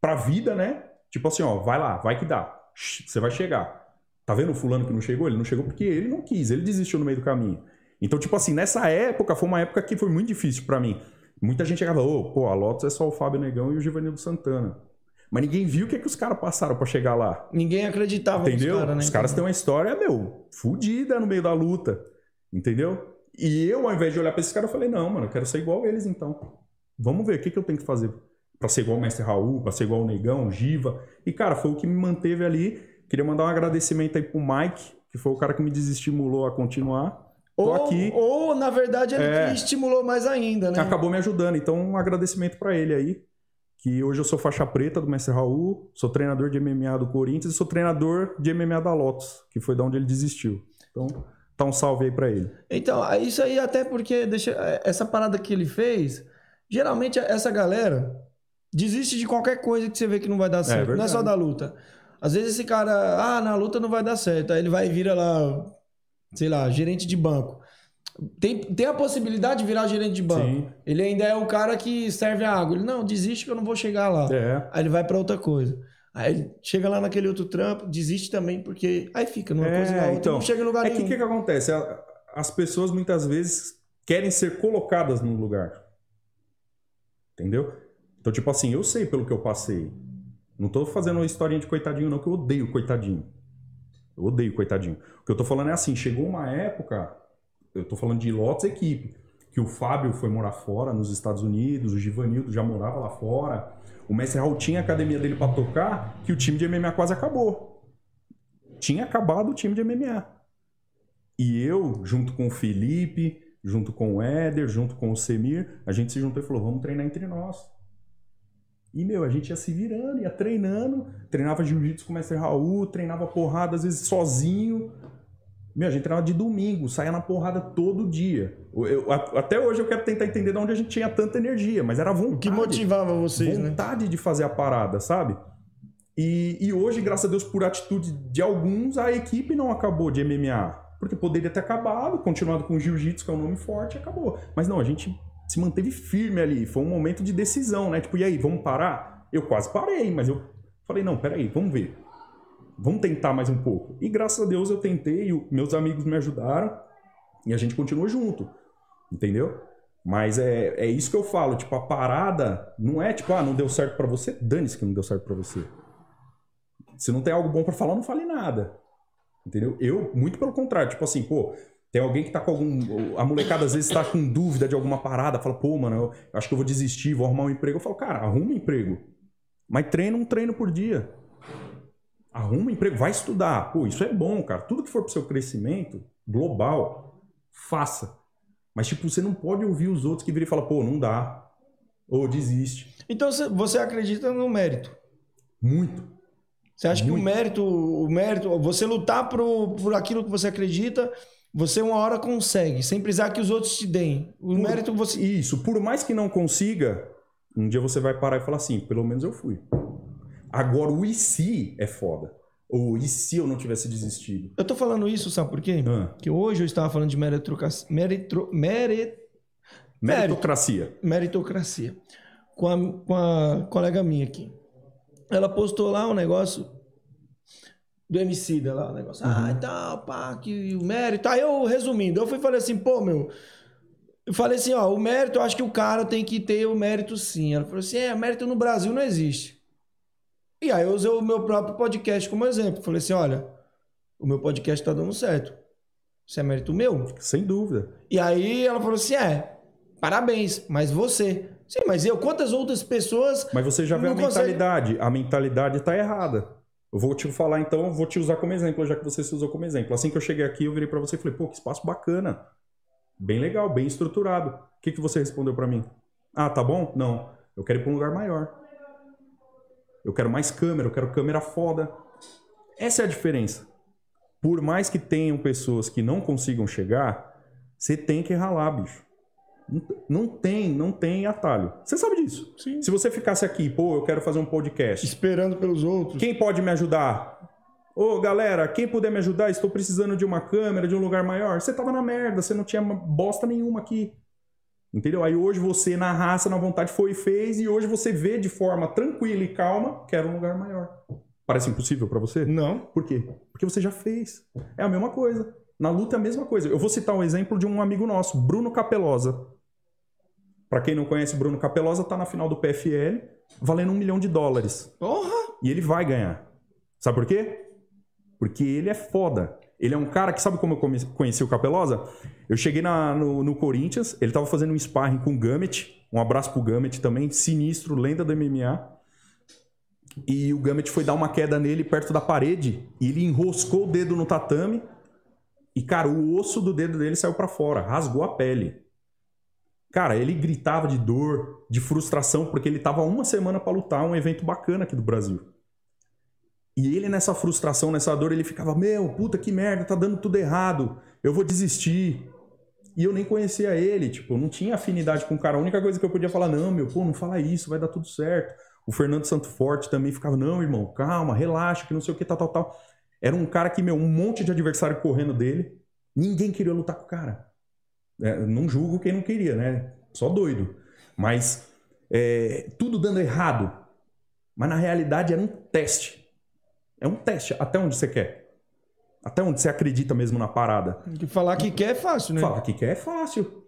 S4: pra vida, né? Tipo assim, ó, vai lá, vai que dá. Você vai chegar. Tá vendo o fulano que não chegou? Ele não chegou porque ele não quis, ele desistiu no meio do caminho. Então, tipo assim, nessa época, foi uma época que foi muito difícil pra mim. Muita gente chegava, ô, pô, a Lotus é só o Fábio Negão e o Givanildo Santana. Mas ninguém viu o que, é que os caras passaram pra chegar lá.
S3: Ninguém acreditava
S4: Entendeu?
S3: nos caras, né?
S4: Os caras têm uma história, meu, fudida no meio da luta. Entendeu? E eu, ao invés de olhar pra esses caras, eu falei, não, mano, eu quero ser igual eles, então. Vamos ver o que, que eu tenho que fazer pra ser igual o Mestre Raul, pra ser igual o Negão, o Giva. E, cara, foi o que me manteve ali. Queria mandar um agradecimento aí pro Mike, que foi o cara que me desestimulou a continuar. Tô
S3: ou,
S4: aqui.
S3: ou, na verdade, ele
S4: É.
S3: estimulou mais ainda, né?
S4: Acabou me ajudando. Então, um agradecimento pra ele aí. Que hoje eu sou faixa preta do Mestre Raul, sou treinador de MMA do Corinthians e sou treinador de MMA da Lotus, que foi da onde ele desistiu. Então, tá um salve aí pra ele.
S3: Então, isso aí até porque deixa, essa parada que ele fez, geralmente essa galera desiste de qualquer coisa que você vê que não vai dar certo. não é só da luta. Às vezes esse cara, ah, na luta não vai dar certo. Aí ele vai e vira lá, sei lá, gerente de banco. Tem, tem a possibilidade de virar gerente de banco.
S4: Sim.
S3: Ele ainda é o cara que serve a água. Ele, não, desiste que eu não vou chegar lá.
S4: É.
S3: Aí ele vai pra outra coisa. Aí ele chega lá naquele outro trampo, desiste também, porque aí fica numa
S4: É,
S3: coisa na outra,
S4: então,
S3: não chega em lugar
S4: É
S3: nenhum.
S4: que, que acontece? As pessoas muitas vezes querem ser colocadas num lugar. Entendeu? Então, tipo assim, eu sei pelo que eu passei. Não tô fazendo uma historinha de coitadinho, não, que eu odeio coitadinho. Eu odeio coitadinho. O que eu tô falando é assim, chegou uma época, eu tô falando de Lotus equipe, que o Fábio foi morar fora, nos Estados Unidos, o Givanildo já morava lá fora, o Mestre Raul tinha a academia dele pra tocar, que o time de MMA quase acabou. Tinha acabado o time de MMA. E eu, junto com o Felipe, junto com o Éder, junto com o Semir, a gente se juntou e falou: vamos treinar entre nós. E, meu, a gente ia se virando, ia treinando, treinava jiu-jitsu com o mestre Raul, treinava porrada às vezes sozinho. Meu, a gente treinava de domingo, saía na porrada todo dia. Eu- até hoje eu quero tentar entender de onde a gente tinha tanta energia, mas era vontade.
S3: O que motivava vocês, né?
S4: vontade de fazer a parada, sabe? E, e hoje, graças a Deus, por atitude de alguns, a equipe não acabou de MMA. Porque poderia ter acabado, continuado com o jiu-jitsu, que é um nome forte, acabou. Mas não, a gente se manteve firme ali. Foi um momento de decisão, né? Tipo, e aí, vamos parar? Eu quase parei, mas eu falei, não, peraí, vamos ver. Vamos tentar mais um pouco. E graças a Deus eu tentei, meus amigos me ajudaram, e a gente continua junto. Entendeu? Mas é, é isso que eu falo, tipo, a parada não é tipo, ah, não deu certo pra você, dane-se que não deu certo pra você. Se não tem algo bom pra falar, não fale nada. Entendeu? Eu, muito pelo contrário, tipo assim, pô, tem alguém que tá com algum. A molecada às vezes tá com dúvida de alguma parada, fala, pô, mano, eu acho que eu vou desistir, vou arrumar um emprego. Eu falo, cara, arruma um emprego. Mas treina um treino por dia. Arruma um emprego, vai estudar. Pô, isso é bom, cara. Tudo que for pro seu crescimento global, faça. Mas, tipo, você não pode ouvir os outros que viram e falar, pô, não dá. Ou desiste.
S3: Então você- acredita no mérito.
S4: Muito.
S3: Você acha que o
S4: Muito.
S3: mérito, o mérito, você lutar por, por aquilo que você acredita, você uma hora consegue, sem precisar que os outros te deem. O
S4: Por-
S3: mérito você.
S4: Isso, por mais que não consiga, um dia você vai parar e falar assim, pelo menos eu fui. Agora, o e se é foda. Ou e se eu não tivesse desistido?
S3: Eu tô falando isso, sabe por quê?
S4: Ah,
S3: Que hoje eu estava falando de meritocracia. Meritro, meri-
S4: meritocracia.
S3: meritocracia. Com a, com a colega minha aqui. Ela postou lá um negócio do MC lá, o negócio. Ah, e tal, pá, que o mérito. Aí eu, resumindo, eu fui e falei assim, pô, meu. Eu falei assim, ó, o mérito, eu acho que o cara tem que ter o mérito sim. Ela falou assim, é, mérito no Brasil não existe. E aí eu usei o meu próprio podcast como exemplo. Falei assim, olha, o meu podcast tá dando certo. Isso é mérito meu?
S4: Sem dúvida.
S3: E aí ela falou assim: é, parabéns, mas você. Sim, mas eu, quantas outras pessoas.
S4: Mas você já vê a
S3: consegue-
S4: mentalidade. A mentalidade tá errada. Eu vou te falar então, vou te usar como exemplo, já que você se usou como exemplo. Assim que eu cheguei aqui, eu virei pra você e falei, pô, que espaço bacana. Bem legal, bem estruturado. O que, que você respondeu pra mim? Ah, tá bom? Não. Eu quero ir pra um lugar maior. Eu quero mais câmera, eu quero câmera foda. Essa é a diferença. Por mais que tenham pessoas que não consigam chegar, você tem que ralar, bicho. Não- tem, não tem atalho. Você sabe disso.
S3: Sim.
S4: Se você ficasse aqui, pô, eu quero fazer um podcast.
S3: Esperando pelos outros.
S4: Quem pode me ajudar? Ô, galera, quem puder me ajudar, estou precisando de uma câmera, de um lugar maior. Você tava na merda, você não tinha bosta nenhuma aqui. Entendeu? Aí hoje você, na raça, na vontade, foi e fez, e hoje você vê de forma tranquila e calma, quero um lugar maior. Parece impossível pra você?
S3: Não.
S4: Por quê? Porque você já fez. É a mesma coisa. Na luta é a mesma coisa. Eu vou citar um exemplo de um amigo nosso, Bruno Capelosa. Pra quem não conhece, Bruno Capelosa tá na final do PFL, valendo um milhão de dólares.
S3: Porra!
S4: E ele vai ganhar. Sabe por quê? Porque ele é foda. Ele é um cara que, sabe como eu conheci o Capelosa? Eu cheguei na- no, no Corinthians, ele tava fazendo um sparring com o Gambit. Um abraço pro Gambit também, sinistro, lenda do MMA. E o Gambit foi dar uma queda nele perto da parede. E ele enroscou o dedo no tatame. E, cara, o osso do dedo dele saiu pra fora, rasgou a pele. Cara, ele gritava de dor, de frustração, porque ele tava uma semana pra lutar um evento bacana aqui do Brasil. E ele nessa frustração, nessa dor, ele ficava: Meu, puta que merda, tá dando tudo errado, eu vou desistir. E eu nem conhecia ele, tipo, eu não tinha afinidade com o cara. A única coisa que eu podia falar: Não, meu, pô, não fala isso, vai dar tudo certo. O Fernando Santo Forte também ficava: Não, irmão, calma, relaxa, que não sei o que, tal, tal, tal. Era um cara que, meu, um monte de adversário correndo dele. Ninguém queria lutar com o cara. É, não julgo quem não queria, né? Só doido. Mas é, tudo dando errado. Mas na realidade era um teste. É um teste. Até onde você quer? Até onde você acredita mesmo na parada?
S3: Que falar que quer é fácil, né?
S4: Falar que quer é fácil.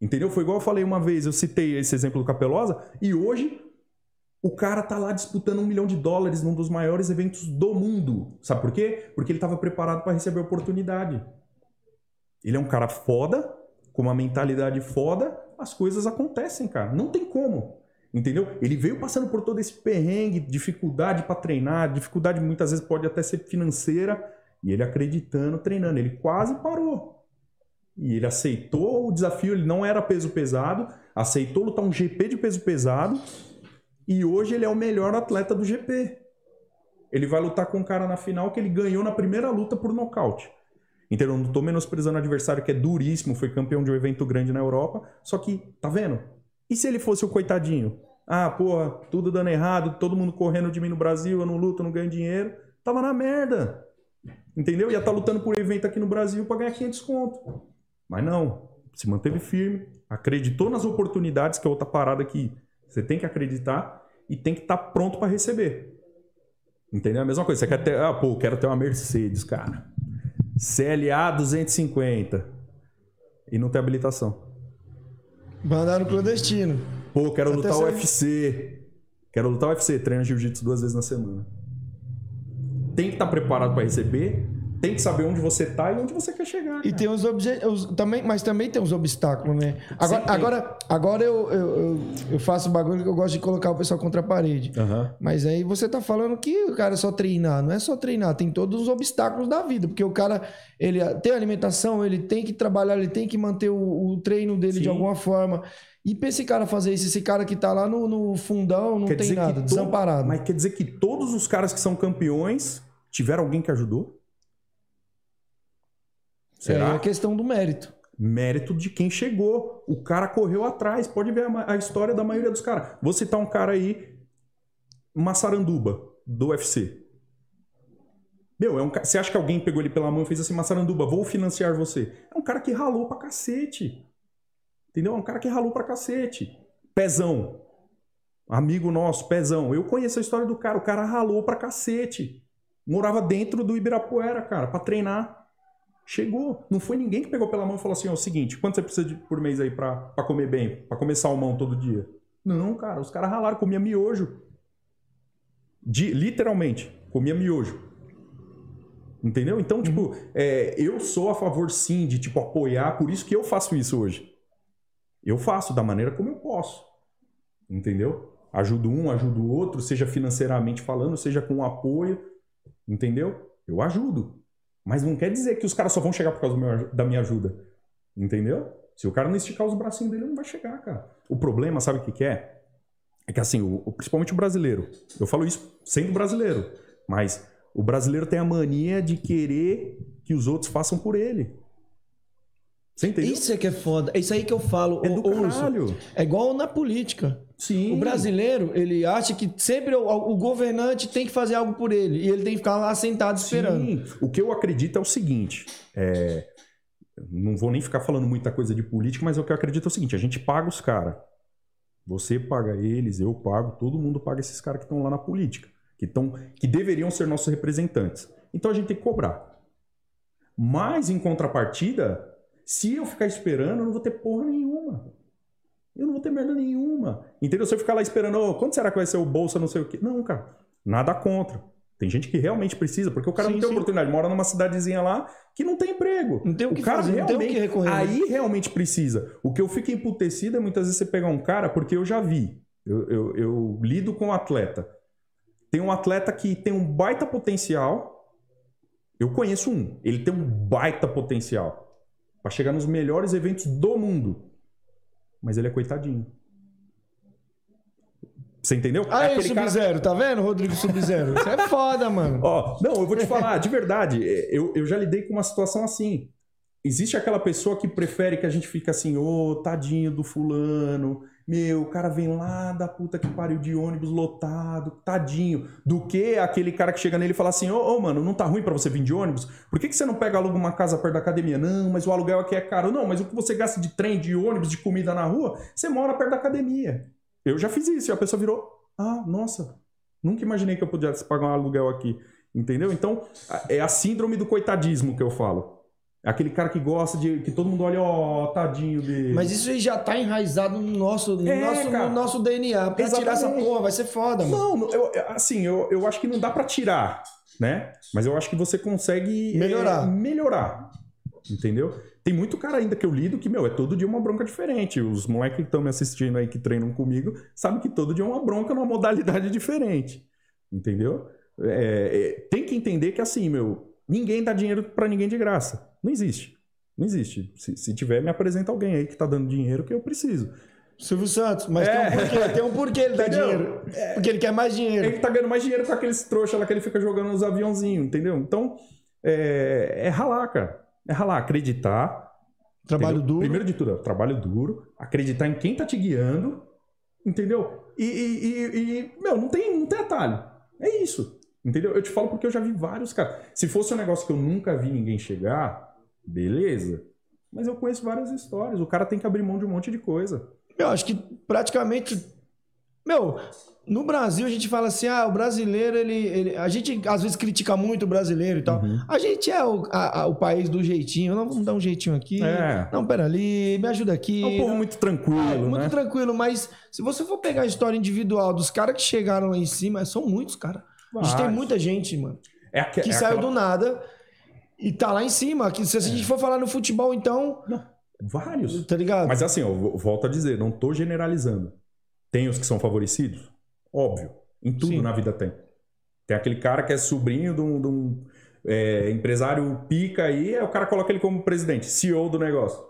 S4: Entendeu? Foi igual eu falei uma vez, eu citei esse exemplo do Capelosa, e hoje o cara tá lá disputando um milhão de dólares num dos maiores eventos do mundo. Sabe por quê? Porque ele estava preparado para receber a oportunidade. Ele é um cara foda, com uma mentalidade foda, as coisas acontecem, cara. Não tem como. Entendeu? Ele veio passando por todo esse perrengue, dificuldade para treinar, dificuldade muitas vezes pode até ser financeira, e ele acreditando, treinando. Ele quase parou. E ele aceitou o desafio, ele não era peso pesado, aceitou lutar um GP de peso pesado, e hoje ele é o melhor atleta do GP. Ele vai lutar com um cara na final que ele ganhou na primeira luta por nocaute. Entendeu? Não tô menosprezando o adversário que é duríssimo, foi campeão de um evento grande na Europa, só que, tá vendo? E se ele fosse o coitadinho? Ah, porra, tudo dando errado, todo mundo correndo de mim no Brasil, eu não luto, eu não ganho dinheiro. Tava na merda. Entendeu? Ia estar tá lutando por evento aqui no Brasil para ganhar 500 conto. Mas não, se manteve firme, acreditou nas oportunidades, que é outra parada que você tem que acreditar e tem que estar tá pronto para receber. Entendeu? A mesma coisa, você quer ter, ah, pô, quero ter uma Mercedes, cara. CLA 250 e não tem habilitação.
S3: Mandaram clandestino.
S4: Pô, quero Até lutar UFC. Quero lutar UFC, treino jiu-jitsu duas vezes na semana. Tem que estar tá preparado para receber tem que saber onde você tá e onde você quer chegar.
S3: Cara. E tem os objetivos. Também, mas também tem os obstáculos, né? Agora, agora, agora eu, eu, eu, faço bagulho que eu gosto de colocar o pessoal contra a parede.
S4: Uhum.
S3: Mas aí você tá falando que o cara é só treinar. Não é só treinar, tem todos os obstáculos da vida. Porque o cara ele tem alimentação, ele tem que trabalhar, ele tem que manter o, o treino dele Sim. de alguma forma. E pra esse cara fazer isso, esse cara que tá lá no, no fundão, não quer tem nada, desamparado.
S4: Mas quer dizer que todos os caras que são campeões tiveram alguém que ajudou?
S3: Será? É a questão do mérito.
S4: Mérito de quem chegou. O cara correu atrás. Pode ver a, a história da maioria dos caras. Vou citar um cara aí, Massaranduba, do UFC. Meu, é um, você acha que alguém pegou ele pela mão e fez assim, Massaranduba, vou financiar você? É um cara que ralou pra cacete. Entendeu? É um cara que ralou pra cacete. Pezão. Amigo nosso, Pezão. Eu conheço a história do cara. O cara ralou pra cacete. Morava dentro do Ibirapuera, cara, pra treinar. Chegou. Não foi ninguém que pegou pela mão e falou assim: ó, é o seguinte, quanto você precisa de, por mês aí pra, pra comer bem? Pra comer salmão todo dia? Não, cara, os caras ralaram, comia miojo. De, literalmente, comia miojo. Entendeu? Então, tipo, uhum. é, eu sou a favor sim de tipo apoiar, por isso que eu faço isso hoje. Eu faço da maneira como eu posso. Entendeu? Ajudo um, ajudo o outro, seja financeiramente falando, seja com apoio. Entendeu? Eu ajudo. Mas não quer dizer que os caras só vão chegar por causa meu, da minha ajuda. Entendeu? Se o cara não esticar os bracinhos dele, não vai chegar, cara. O problema, sabe o que, que é? É que assim, o, principalmente o brasileiro. Eu falo isso sendo brasileiro. Mas o brasileiro tem a mania de querer que os outros façam por ele.
S3: Você entendeu? Isso é que é foda. É isso aí que eu falo.
S4: É do caralho.
S3: É igual na política.
S4: Sim.
S3: O brasileiro, ele acha que sempre o, o, governante tem que fazer algo por ele. E ele tem que ficar lá sentado esperando. Sim.
S4: O que eu acredito é o seguinte. É... Não vou nem ficar falando muita coisa de política, mas o que eu acredito é o seguinte: a gente paga os caras. Você paga eles, eu pago, todo mundo paga esses caras que estão lá na política, que, tão, que deveriam ser nossos representantes. Então a gente tem que cobrar. Mas, em contrapartida, se eu ficar esperando, eu não vou ter porra nenhuma. Eu não vou ter merda nenhuma. Entendeu? Se eu ficar lá esperando, oh, quando será que vai ser o bolsa, não sei o quê. Não, cara. Nada contra. Tem gente que realmente precisa, porque o cara sim, não tem sim. oportunidade. Mora numa cidadezinha lá que não tem emprego.
S3: Não tem o que o cara fazer, realmente, não tem o que recorrer.
S4: Aí realmente precisa. O que eu fico emputecido é muitas vezes você pegar um cara, porque eu já vi. Eu, eu, eu lido com um atleta. Tem um atleta que tem um baita potencial. Eu conheço um. Ele tem um baita potencial para chegar nos melhores eventos do mundo. Mas ele é coitadinho. Você entendeu?
S3: Ah, é Sub-Zero, cara... tá vendo, Rodrigo Sub-Zero? Isso é foda, mano.
S4: Ó, não, eu vou te falar, de verdade, eu, eu já lidei com uma situação assim. Existe aquela pessoa que prefere que a gente fique assim, ô, oh, tadinho do fulano, meu, o cara vem lá da puta que pariu de ônibus lotado, tadinho. Do que aquele cara que chega nele e fala assim: Ô, oh, mano, não tá ruim para você vir de ônibus? Por que, que você não pega aluga uma casa perto da academia? Não, mas o aluguel aqui é caro. Não, mas o que você gasta de trem, de ônibus, de comida na rua, você mora perto da academia. Eu já fiz isso e a pessoa virou: Ah, nossa, Nunca imaginei que eu pudesse pagar um aluguel aqui. Entendeu? Então, é a síndrome do coitadismo que eu falo. É aquele cara que gosta de. que todo mundo olha, ó, tadinho dele.
S3: Mas isso aí já tá enraizado no nosso, no
S4: É,
S3: nosso,
S4: cara.
S3: no nosso DNA. Pra tirar essa porra vai ser foda, mano.
S4: Não, eu, assim, eu, eu acho que não dá pra tirar, né? Mas eu acho que você consegue é,
S3: Melhorar.
S4: melhorar. Entendeu? Tem muito cara ainda que eu lido que, meu, é todo dia uma bronca diferente. Os moleques que estão me assistindo aí, que treinam comigo, sabem que todo dia é uma bronca numa modalidade diferente. Entendeu? É, é, tem que entender que, assim, meu, ninguém dá dinheiro pra ninguém de graça. Não existe. Não existe. Se, se tiver, me apresenta alguém aí que tá dando dinheiro que eu preciso.
S3: Silvio Santos, mas tem um porquê, tem um porquê ele dá
S4: É.
S3: Dinheiro. Porque ele quer mais dinheiro.
S4: Ele tá ganhando mais dinheiro com aqueles trouxas lá que ele fica jogando nos aviãozinhos, entendeu? Então, é, é ralar, cara. É ralar, acreditar.
S3: Trabalho
S4: entendeu?
S3: duro.
S4: Primeiro de tudo, é trabalho duro, acreditar em quem tá te guiando, entendeu? E, e- e- e, meu, não tem, não tem atalho. É isso, entendeu? Eu te falo porque eu já vi vários, cara. Se fosse um negócio que eu nunca vi ninguém chegar, beleza. Mas eu conheço várias histórias. O cara tem que abrir mão de um monte de coisa.
S3: Eu acho que praticamente. Meu, no Brasil a gente fala assim: ah, o brasileiro, ele. ele- a gente às vezes critica muito o brasileiro e tal.
S4: Uhum.
S3: A gente é o, a- a- o país do jeitinho. Não, vamos dar um jeitinho aqui.
S4: É.
S3: Não, pera ali, me ajuda aqui.
S4: É um povo muito tranquilo,
S3: É, muito
S4: né?
S3: tranquilo, mas se você for pegar a história individual dos caras que chegaram lá em cima, são muitos, cara. A gente tem muita gente, mano,
S4: É, aque-
S3: que
S4: é
S3: saiu
S4: aquela-
S3: do nada e tá lá em cima. Que se a gente for falar no futebol, então,
S4: Vários.
S3: tá ligado?
S4: Mas assim, eu vo- volto a dizer, não tô generalizando. Tem os que são favorecidos? Óbvio. Em tudo
S3: Sim.
S4: na vida tem. Tem aquele cara que é sobrinho de um, de um, é, empresário pica aí, aí o cara coloca ele como presidente, CEO do negócio.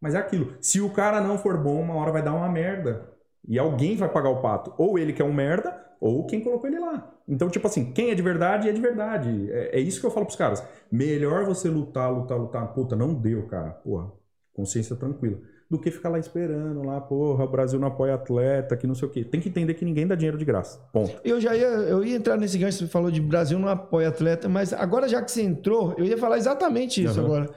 S4: Mas é aquilo. Se o cara não for bom, uma hora vai dar uma merda. E alguém vai pagar o pato. Ou ele que é um merda, ou quem colocou ele lá. Então, tipo assim, quem é de verdade é de verdade. É, é isso que eu falo pros caras. Melhor você lutar, lutar, lutar. Puta, não deu, cara. Porra, consciência tranquila. Do que ficar lá esperando lá, porra, o Brasil não apoia atleta, que não sei o quê. Tem que entender que ninguém dá dinheiro de graça. Ponto.
S3: Eu já ia, eu ia entrar nesse gancho, você falou de Brasil não apoia atleta, mas agora já que você entrou, eu ia falar exatamente isso
S4: Aham.
S3: agora.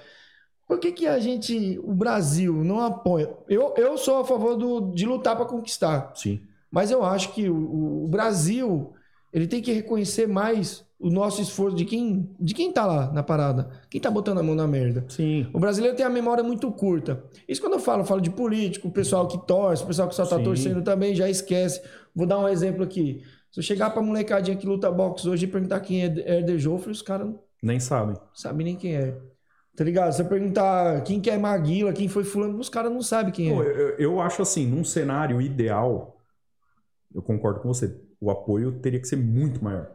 S3: Por que, que a gente, o Brasil, não apoia? Eu, eu sou a favor do, de lutar para conquistar,
S4: Sim.
S3: Mas eu acho que o, o Brasil ele tem que reconhecer mais o nosso esforço de quem, de quem tá lá na parada, quem tá botando a mão na merda.
S4: Sim.
S3: O brasileiro tem a memória muito curta. Isso quando eu falo, eu falo de político, o pessoal que torce, o pessoal que só tá
S4: Sim.
S3: torcendo também já esquece. Vou dar um exemplo aqui. Se eu chegar pra molecadinha que luta boxe hoje e perguntar quem é Herder Joffre, os caras não
S4: Nem sabem.
S3: sabem nem quem é. Tá ligado? Se eu perguntar quem que é Maguila, quem foi fulano, os caras não sabem quem é.
S4: eu, eu acho assim, num cenário ideal, eu concordo com você, o apoio teria que ser muito maior.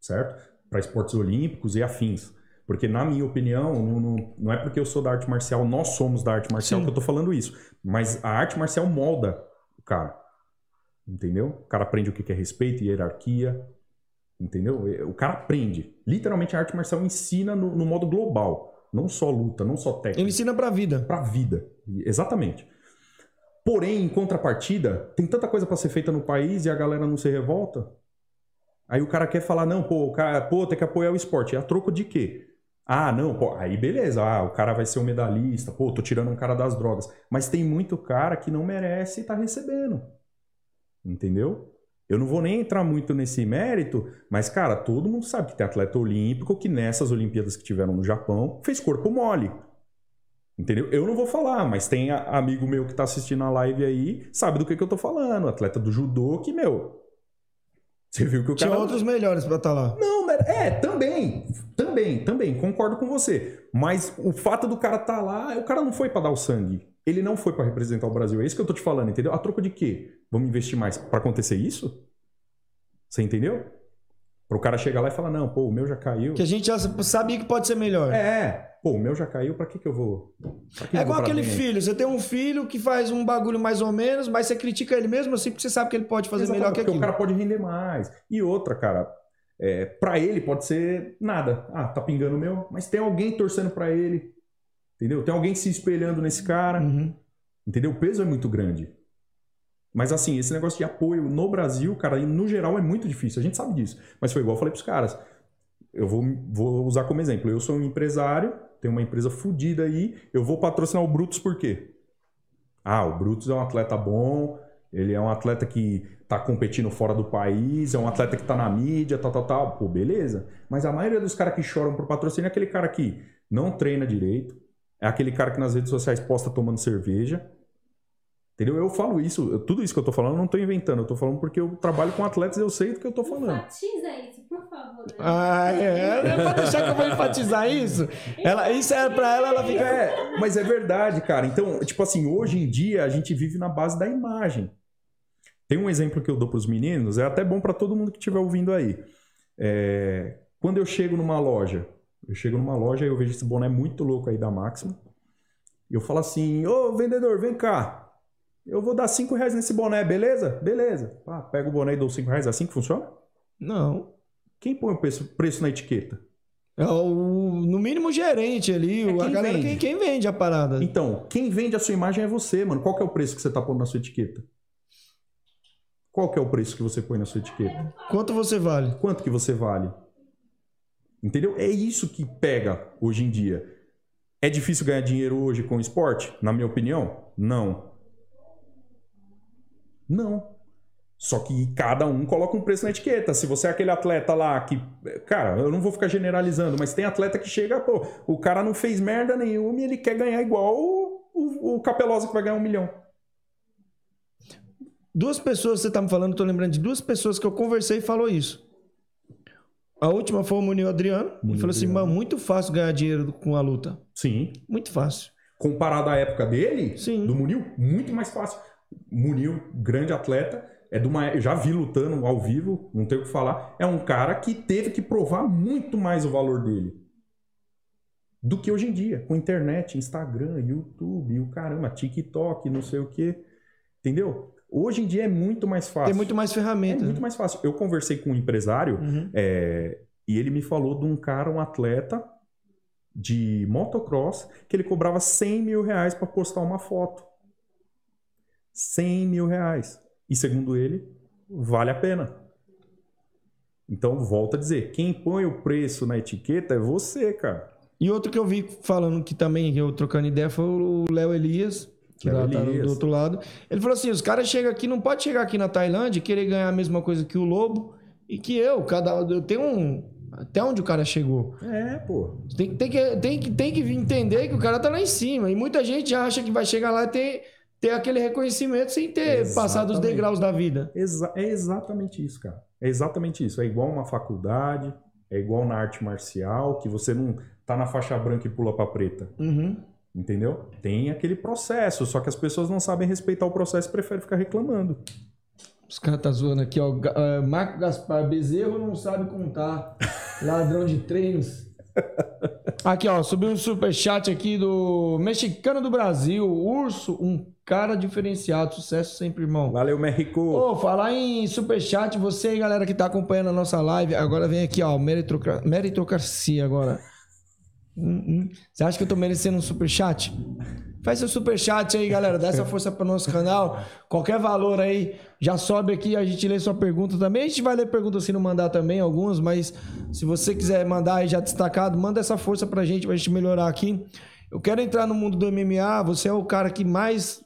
S4: Certo? Para esportes olímpicos e afins. Porque, na minha opinião, não, não- não é porque eu sou da arte marcial, nós somos da arte marcial
S3: Sim.
S4: que eu tô falando isso. Mas a arte marcial molda o cara. Entendeu? O cara aprende o que é respeito e hierarquia. Entendeu? O cara aprende. Literalmente, a arte marcial ensina no, no modo global. Não só luta, não só técnica
S3: Ele ensina pra vida.
S4: para a vida. Exatamente. Porém, em contrapartida, tem tanta coisa para ser feita no país e a galera não se revolta. Aí o cara quer falar, não, pô, o cara, pô, tem que apoiar o esporte. E a troco de quê? Ah, não, pô, aí beleza, ah, o cara vai ser um medalhista, pô, tô tirando um cara das drogas. Mas tem muito cara que não merece e tá recebendo. Entendeu? Eu não vou nem entrar muito nesse mérito, mas, cara, todo mundo sabe que tem atleta olímpico que nessas Olimpíadas que tiveram no Japão fez corpo mole. Entendeu? Eu não vou falar, mas tem amigo meu que tá assistindo a live aí, sabe do que, que eu tô falando. Atleta do judô que, meu. Você viu que o
S3: Tinha
S4: cara.
S3: outros melhores pra estar lá.
S4: Não, é, também. Também, também, concordo com você. Mas o fato do cara tá lá, o cara não foi pra dar o sangue. Ele não foi pra representar o Brasil. É isso que eu tô te falando, entendeu? A troco de quê? Vamos investir mais pra acontecer isso? Você entendeu? Para o cara chegar lá e falar, não, pô, o meu já caiu.
S3: Que a gente já sabia que pode ser melhor.
S4: É, pô, o meu já caiu, pra que que eu vou... que
S3: É
S4: eu
S3: igual aquele filho. Você tem um filho que faz um bagulho mais ou menos, mas você critica ele mesmo assim porque você sabe que ele pode fazer
S4: Exatamente,
S3: melhor que
S4: porque
S3: aquilo.
S4: o cara pode render mais. E outra, cara, é, para ele pode ser nada. Ah, tá pingando o meu, mas tem alguém torcendo pra ele. Entendeu? Tem alguém se espelhando nesse cara.
S3: Uhum.
S4: Entendeu? O peso é muito grande. Mas assim, esse negócio de apoio no Brasil, cara, no geral é muito difícil. A gente sabe disso. Mas foi igual eu falei pros caras. Eu vou, vou usar como exemplo. Eu sou um empresário, tenho uma empresa fodida aí. Eu vou patrocinar o Brutus por quê? Ah, o Brutus é um atleta bom, Ele é um atleta que tá competindo fora do país, é um atleta que tá na mídia, tal, tal, tal. Pô, beleza. Mas a maioria dos caras que choram por patrocínio é aquele cara que não treina direito, é aquele cara que nas redes sociais posta tomando cerveja. Entendeu? Eu falo isso, tudo isso que eu tô falando, eu não tô inventando, eu tô falando porque eu trabalho com atletas e eu sei do que eu tô falando.
S5: Enfatiza isso, por favor.
S3: Ah, é. é pra deixar que eu vou enfatizar isso. Ela, isso é pra ela, ela fica.
S4: É, mas é verdade, cara. Então, tipo assim, hoje em dia a gente vive na base da imagem. Tem um exemplo que eu dou pros meninos, é até bom pra todo mundo que estiver ouvindo aí. É, quando eu chego numa loja, eu chego numa loja e eu vejo esse boné muito louco aí da Máxima. E eu falo assim, ô vendedor, vem cá. Eu vou dar 5 reais nesse boné, beleza? Beleza. Ah, pega o boné e dou 5 reais. É assim que funciona?
S3: Não.
S4: Quem põe o preço, preço na etiqueta?
S3: É o, no mínimo, o gerente ali,
S4: É
S3: a
S4: quem
S3: galera,
S4: vende.
S3: quem, quem vende a parada.
S4: Então, quem vende a sua imagem é você, mano. Qual que é o preço que você tá pondo na sua etiqueta? Qual que é o preço que você põe na sua etiqueta?
S3: Quanto você vale?
S4: Quanto que você vale? Entendeu? É isso que pega hoje em dia. É difícil ganhar dinheiro hoje com esporte? Na minha opinião, não. Não. Só que cada um coloca um preço na etiqueta. Se você é aquele atleta lá que. Cara, eu não vou ficar generalizando, mas tem atleta que chega, pô, o cara não fez merda nenhuma e ele quer ganhar igual o, o, o Capelosa que vai ganhar um milhão.
S3: Duas pessoas, você tá me falando, tô lembrando de duas pessoas que eu conversei e falou isso. A última foi o Munil Adriano. ele
S4: Munil
S3: falou assim, mano, muito fácil ganhar dinheiro com a luta.
S4: Sim.
S3: Muito fácil.
S4: Comparado à época dele,
S3: Sim.
S4: do Munil, muito mais fácil. Munil, grande atleta, é de uma, eu já vi lutando ao vivo, não tenho o que falar. É um cara que teve que provar muito mais o valor dele do que hoje em dia, com internet, Instagram, YouTube, o caramba, TikTok, não sei o que, entendeu? Hoje em dia é muito mais fácil.
S3: Tem muito mais
S4: É
S3: ferramentas.
S4: muito mais fácil. Eu conversei com um empresário
S3: Uhum.
S4: é, e ele me falou de um cara, um atleta de motocross, que ele cobrava 100 mil reais para postar uma foto. 100 mil reais. E segundo ele, vale a pena. Então, volto a dizer, quem põe o preço na etiqueta é você, cara.
S3: E outro que eu vi falando que também, eu trocando ideia, foi o Léo Elias, que
S4: Léo
S3: lá tá
S4: Elias.
S3: do outro lado. Ele falou assim: os caras chegam aqui, não pode chegar aqui na Tailândia e querer ganhar a mesma coisa que o Lobo e que eu. Cada, eu tenho um. Até onde o cara chegou.
S4: É, pô.
S3: Tem, tem, que, tem, tem que entender que o cara tá lá em cima. E muita gente acha que vai chegar lá e ter, ter aquele reconhecimento sem ter passado os
S4: Exatamente.
S3: degraus da vida.
S4: Exa- é exatamente isso, cara. É exatamente isso. É igual uma faculdade, é igual na arte marcial, que você não tá na faixa branca e pula pra preta.
S3: Uhum.
S4: Entendeu? Tem aquele processo, só que as pessoas não sabem respeitar o processo e preferem ficar reclamando.
S3: Os caras tá zoando aqui, ó. Ah, Marco Gaspar Bezerro não sabe contar. Ladrão de treinos. Aqui, ó, subiu um superchat aqui do mexicano do Brasil, Urso, um cara diferenciado. Sucesso sempre, irmão.
S4: Valeu, México.
S3: Ô, falar em superchat, você aí, galera que tá acompanhando a nossa live, agora vem aqui, ó, meritocra- meritocracia agora. Hum, hum. Você acha que eu tô merecendo um superchat? Faz seu superchat aí, galera. Dá essa força pro nosso canal. Qualquer valor aí, já sobe aqui, a gente lê sua pergunta também. A gente vai ler perguntas se não mandar também, algumas, mas se você quiser mandar aí já destacado, manda essa força pra gente, pra gente melhorar aqui. Eu quero entrar no mundo do MMA, você é o cara que mais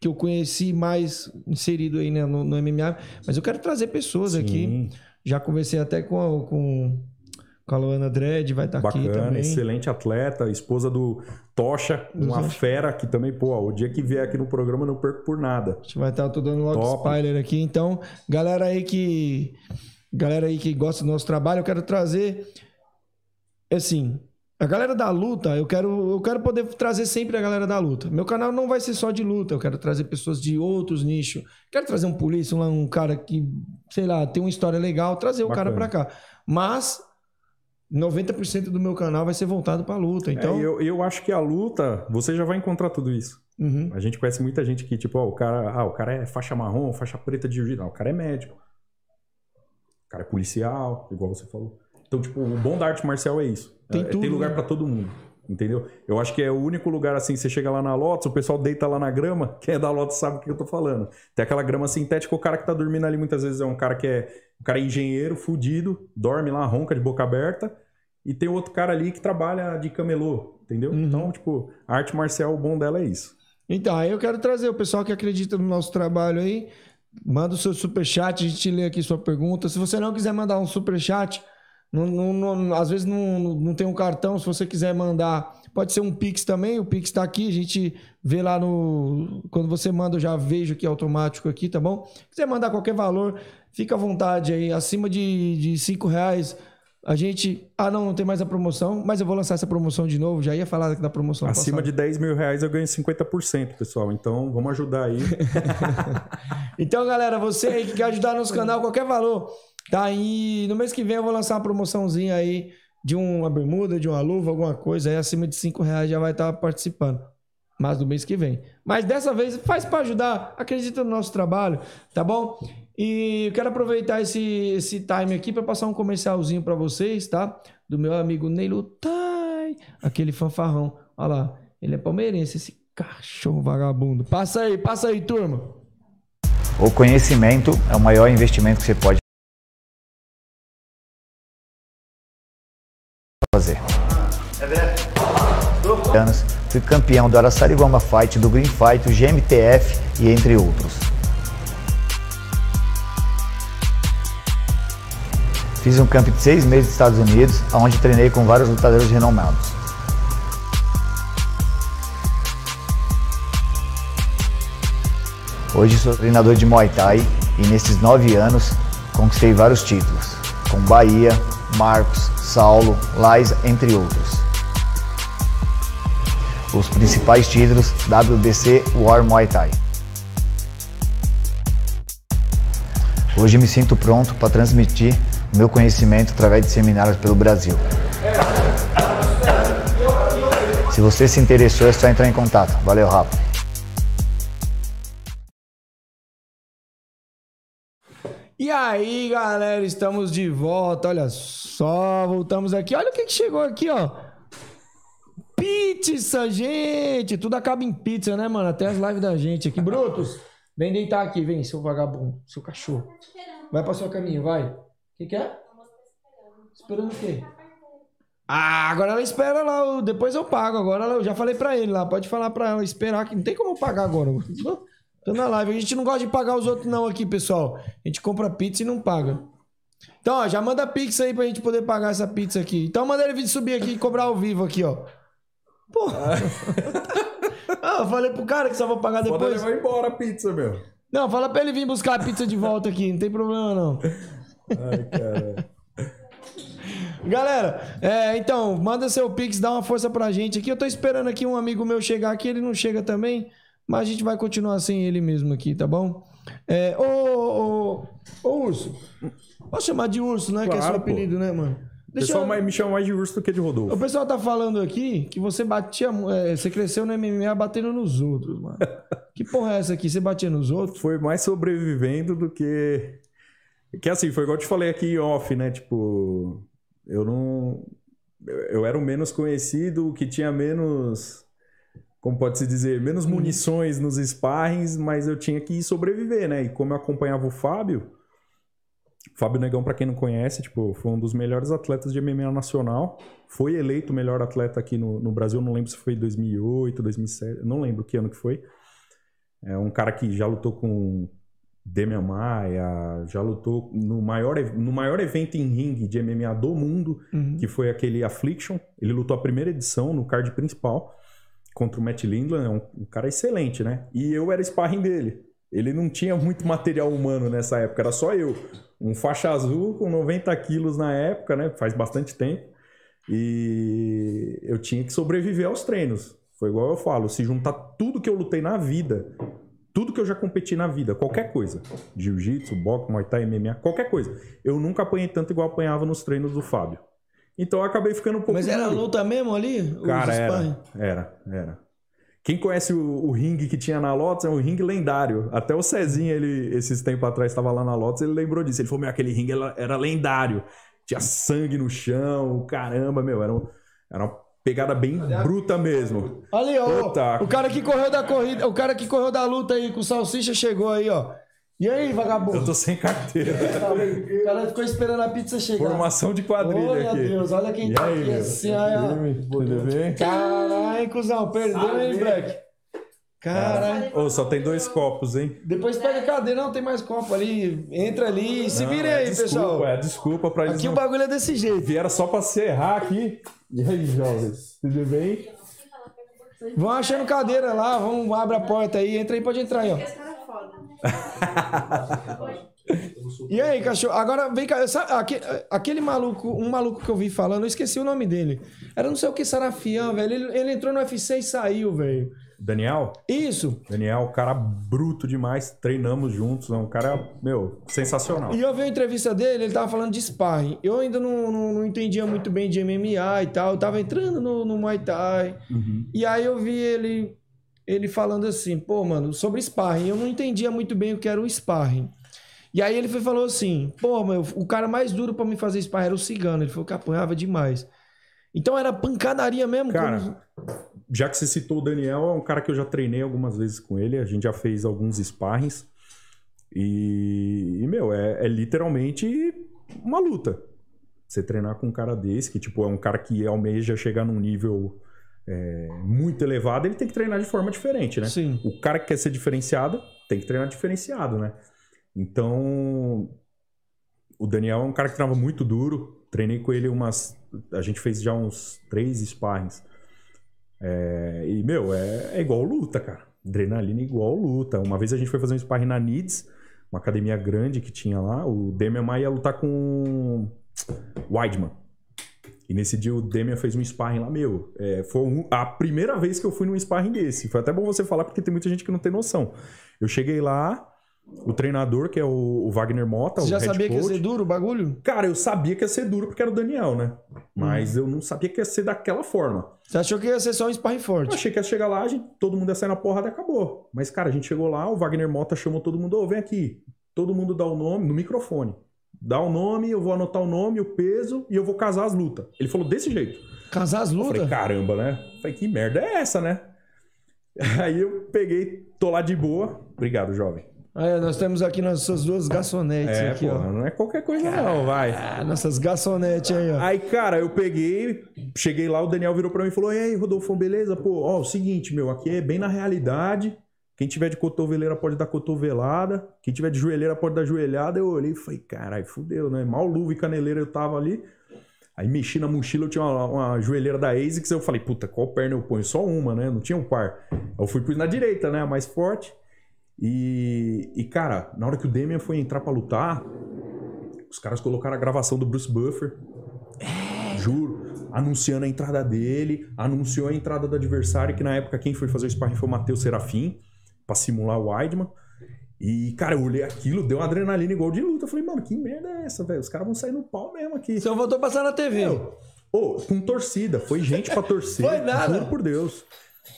S3: que eu conheci mais inserido aí né, no, no MMA, mas eu quero trazer pessoas aqui.
S4: Sim,
S3: Já conversei até com, com, com a Luana Dredd, vai estar aqui
S4: bacana,
S3: também.
S4: excelente atleta, esposa do Tocha, uma
S3: Exato.
S4: fera que também, pô, o dia que vier aqui no programa eu não perco por nada.
S3: A gente vai estar, tô dando logo
S4: Top.
S3: spoiler aqui. Então, galera aí que galera aí que gosta do nosso trabalho, eu quero trazer assim, a galera da luta, eu quero eu quero poder trazer sempre a galera da luta. Meu canal não vai ser só de luta, eu quero trazer pessoas de outros nichos. Quero trazer um polícia, um, um cara que, sei lá, tem uma história legal, trazer o cara pra
S4: Bacana.
S3: cá. Mas 90% do meu canal vai ser voltado pra luta. Então,
S4: É, eu, eu acho que a luta, você já vai encontrar tudo isso.
S3: Uhum.
S4: A gente conhece muita gente que, tipo, ó, o cara, ah, o cara é faixa marrom, faixa preta de jiu-jitsu. Não, o cara é médico. O cara é policial, igual você falou. Então, tipo, o bom da arte marcial é isso.
S3: Tem
S4: É,
S3: tudo,
S4: tem lugar
S3: né?
S4: pra todo mundo. Entendeu? Eu acho que é o único lugar assim, você chega lá na Lotus, o pessoal deita lá na grama, quem é da Lotus sabe o que eu tô falando. Tem aquela grama sintética, o cara que tá dormindo ali muitas vezes é um cara que é, um cara é engenheiro, fudido, dorme lá, ronca de boca aberta, e tem outro cara ali que trabalha de camelô, entendeu?
S3: Uhum.
S4: Então, tipo, a arte marcial, o bom dela é isso.
S3: Então, aí eu quero trazer o pessoal que acredita no nosso trabalho aí. Manda o seu superchat, a gente lê aqui sua pergunta. Se você não quiser mandar um superchat, não, não, não, às vezes não, não tem um cartão. Se você quiser mandar, pode ser um Pix também. O Pix está aqui, a gente vê lá no. Quando você manda, eu já vejo aqui automático aqui, tá bom? Se quiser mandar qualquer valor, fica à vontade aí. Acima de, de 5 reais. A gente. Ah, não, não tem mais a promoção, mas eu vou lançar essa promoção de novo. Já ia falar da promoção.
S4: Acima
S3: passada.
S4: de 10 mil reais eu ganho 50%, pessoal. Então vamos ajudar aí.
S3: Então, galera, você aí que quer ajudar nosso canal, qualquer valor, tá aí. No mês que vem eu vou lançar uma promoçãozinha aí de uma bermuda, de uma luva, alguma coisa aí acima de 5 reais já vai estar participando. Mas do mês que vem. Mas dessa vez faz para ajudar, acredita no nosso trabalho, tá bom? E eu quero aproveitar esse, esse time aqui para passar um comercialzinho para vocês, tá? Do meu amigo Neilo Tai, aquele fanfarrão. Olha lá, ele é palmeirense, esse cachorro vagabundo. Passa aí, passa aí, turma.
S6: O conhecimento é o maior investimento que você pode fazer. Anos, fui campeão do Araçariguama Fight, do Green Fight, do GMTF e entre outros. Fiz um camp de seis meses nos Estados Unidos, onde treinei com vários lutadores renomados. Hoje sou treinador de Muay Thai e nesses nove anos conquistei vários títulos, com Bahia, Marcos, Saulo, Lais, entre outros. Os principais títulos WBC War Muay Thai. Hoje me sinto pronto para transmitir meu conhecimento através de seminários pelo Brasil. Se você se interessou, é só entrar em contato. Valeu, Rafa.
S3: E aí, galera, estamos de volta. Olha só, voltamos aqui. Olha o que, que chegou aqui, ó. Pizza, gente. Tudo acaba em pizza, né, mano? Até as lives da gente aqui. Brutus, vem deitar aqui, vem, seu vagabundo, seu cachorro. Vai pra sua caminha, vai. O que, que é? Esperando o quê? Ah, agora ela espera lá, depois eu pago. Agora eu já falei pra ele lá, pode falar pra ela esperar, que não tem como eu pagar agora. Tô na live. A gente não gosta de pagar os outros, não, aqui, pessoal. A gente compra pizza e não paga. Então, ó, já manda pix aí pra gente poder pagar essa pizza aqui. Então, manda ele vir subir aqui e cobrar ao vivo aqui, ó. Porra. ah, eu falei pro cara que só vou pagar
S4: Pode
S3: depois.
S4: levar embora a pizza, meu.
S3: Não, fala pra ele vir buscar a pizza de volta aqui, não tem problema não.
S4: Ai, cara.
S3: Galera, é, então, manda seu pix, dá uma força pra gente aqui. Eu tô esperando aqui um amigo meu chegar aqui, ele não chega também, mas a gente vai continuar sem ele mesmo aqui, tá bom? É, ô, ô, ô, Urso, posso chamar de Urso, né? que é seu
S4: Claro, pô.
S3: apelido, né, mano?
S4: O pessoal mais- me chama mais de urso do que de
S3: O
S4: Rodolfo.
S3: pessoal tá falando aqui que você batia. é, você cresceu no MMA batendo nos outros, mano. que porra é essa aqui? Você batia nos outros?
S4: Foi mais sobrevivendo do que. Que assim, foi igual eu te falei aqui off, né? Tipo, eu não. Eu eu era o menos conhecido, o que tinha menos. Como pode-se dizer? Menos munições nos sparrings, mas eu tinha que sobreviver, né? E como eu acompanhava o Fábio. Fábio Negão, pra quem não conhece, tipo, foi um dos melhores atletas de MMA nacional. Foi eleito o melhor atleta aqui no, no Brasil, não lembro se foi 2008, 2007, não lembro que ano que foi. É um cara que já lutou com Demian Maia, já lutou no maior, no maior evento em ringue de MMA do mundo, que foi aquele Affliction. Ele lutou a primeira edição no card principal contra o Matt Lindland, é um, um cara excelente, né? E eu era sparring dele. Ele não tinha muito material humano nessa época, era só eu. Um faixa azul com 90 quilos na época, né? Faz bastante tempo. E eu tinha que sobreviver aos treinos. Foi igual eu falo, se juntar tudo que eu lutei na vida, tudo que eu já competi na vida, qualquer coisa, jiu-jitsu, boxe, muay thai, MMA, qualquer coisa, eu nunca apanhei tanto igual apanhava nos treinos do Fábio. Então eu acabei ficando um pouco
S3: Mas era luta mesmo ali? Os
S4: Cara, era, era, era. Quem conhece o, o ringue que tinha na Lotus é um ringue lendário. Até o Cezinha, ele, esses tempos atrás, estava lá na Lotus, ele lembrou disso. Ele falou, meu, aquele ringue era, era lendário. Tinha sangue no chão, caramba, meu, era, um- era uma pegada bem bruta mesmo.
S3: Ali, ó.
S4: Puta.
S3: O cara que correu da corrida, o cara que correu da luta aí com o salsicha chegou aí, ó. E aí, vagabundo?
S4: Eu tô sem carteira.
S3: O cara ficou esperando a pizza chegar.
S4: Formação de quadrilha
S3: Ô, meu
S4: aqui.
S3: Deus, olha quem
S4: E
S3: tá
S4: aí,
S3: aqui
S4: meu?
S3: assim?
S4: Tudo bem?
S3: Caralho, cuzão, perdeu, hein, Black? Caralho.
S4: Ô, só tem dois copos, hein?
S3: Depois pega a cadeira, não tem mais copo ali. Entra ali. Se
S4: Não,
S3: vira
S4: é
S3: aí,
S4: desculpa,
S3: pessoal.
S4: É desculpa pra eles
S3: Aqui o
S4: não...
S3: bagulho é desse jeito.
S4: Vieram só pra se errar aqui. E aí, jovens? Tudo bem?
S3: Vão achando cadeira lá, vamos, abre a porta aí. Entra aí, pode entrar aí, ó.
S5: Esse cara é foda.
S3: E aí, cachorro? Agora vem cá. sabe, aque- aquele maluco, um maluco que eu vi falando, eu esqueci o nome dele. Era não sei o que, Sarafian, velho. Ele, ele entrou no UFC e saiu, velho.
S4: Daniel?
S3: Isso.
S4: Daniel, cara bruto demais. Treinamos juntos. É um cara, meu, sensacional.
S3: E eu vi a entrevista dele, ele tava falando de sparring. Eu ainda não, não, não entendia muito bem de MMA e tal. Eu tava entrando no, no Muay Thai.
S4: Uhum.
S3: E aí eu vi ele, ele falando assim, pô, mano, sobre sparring. Eu não entendia muito bem o que era o sparring. E aí ele foi, falou assim, pô, meu, o cara mais duro pra me fazer sparring era o cigano. Ele falou que apanhava demais. Então era pancadaria mesmo?
S4: Cara,
S3: como-
S4: já que você citou o Daniel, é um cara que eu já treinei algumas vezes com ele. A gente já fez alguns sparrings. E, e, meu, é, é literalmente uma luta. Você treinar com um cara desse, que tipo, é um cara que almeja chegar num nível é, muito elevado, ele tem que treinar de forma diferente, né?
S3: Sim.
S4: O cara que quer ser diferenciado tem que treinar diferenciado, né? Então, o Daniel é um cara que treinava muito duro. Treinei com ele umas. A gente fez já uns três sparrings. É, e, meu, é, é igual luta, cara. Adrenalina é igual luta. Uma vez a gente foi fazer um sparring na NIDS, uma academia grande que tinha lá. O Demian ia lutar com o Weidman. E nesse dia o Demian fez um sparring lá, meu. é, foi um- a primeira vez que eu fui num sparring desse. Foi até bom você falar, porque tem muita gente que não tem noção. Eu cheguei lá, o treinador, que é o, Wagner Mota,
S3: Você já sabia que ia
S4: coach,
S3: ser duro o bagulho?
S4: Cara, eu sabia que ia ser duro porque era o Daniel, né? Mas eu não sabia que ia ser daquela forma.
S3: Você achou que ia ser só um sparring
S4: Eu
S3: forte?
S4: achei que ia chegar lá, a gente, todo mundo ia sair na porrada e acabou. Mas, cara, a gente chegou lá, o Wagner Mota chamou todo mundo, ô, vem aqui. Todo mundo dá o nome, no microfone. Dá o nome, eu vou anotar o nome, o peso e eu vou casar as lutas. Ele falou desse jeito.
S3: Casar as
S4: Eu falei,
S3: lutas?
S4: caramba, né? Eu falei, que merda é essa, né? Aí eu peguei, tô lá de boa. Obrigado, jovem.
S3: Aí, nós temos aqui nossas duas garçonetes
S4: É,
S3: aqui,
S4: pô,
S3: ó.
S4: não é qualquer coisa não, vai.
S3: Ah, nossas garçonetes aí, ó.
S4: Aí, cara, eu peguei, cheguei lá, o Daniel virou pra mim e falou: E aí, Rodolfo, beleza? Pô, ó, o seguinte, meu, aqui é bem na realidade. Quem tiver de cotoveleira pode dar cotovelada. Quem tiver de joelheira pode dar joelhada. Eu olhei e falei, caralho, fudeu, né? Mal luva e caneleira eu tava ali. Aí mexi na mochila, eu tinha uma, uma joelheira da ASICS. Eu falei, puta, qual perna eu ponho? Só uma, né? Não tinha um par. Eu fui pus na direita, né? A mais forte. E, e, cara, na hora que o Damian foi entrar pra lutar, os caras colocaram a gravação do Bruce Buffer. Juro. Anunciando a entrada dele, anunciou a entrada do adversário, que na época quem foi fazer o sparring foi o Matheus Serafim, pra simular o Weidman. E, cara, eu olhei aquilo, deu uma adrenalina igual de luta. Eu falei, mano, que merda é essa, velho? Os caras vão sair no pau mesmo aqui.
S3: Você voltou a passar na TV.
S4: Ô, com torcida, foi gente pra torcer.
S3: Foi nada.
S4: Juro por Deus.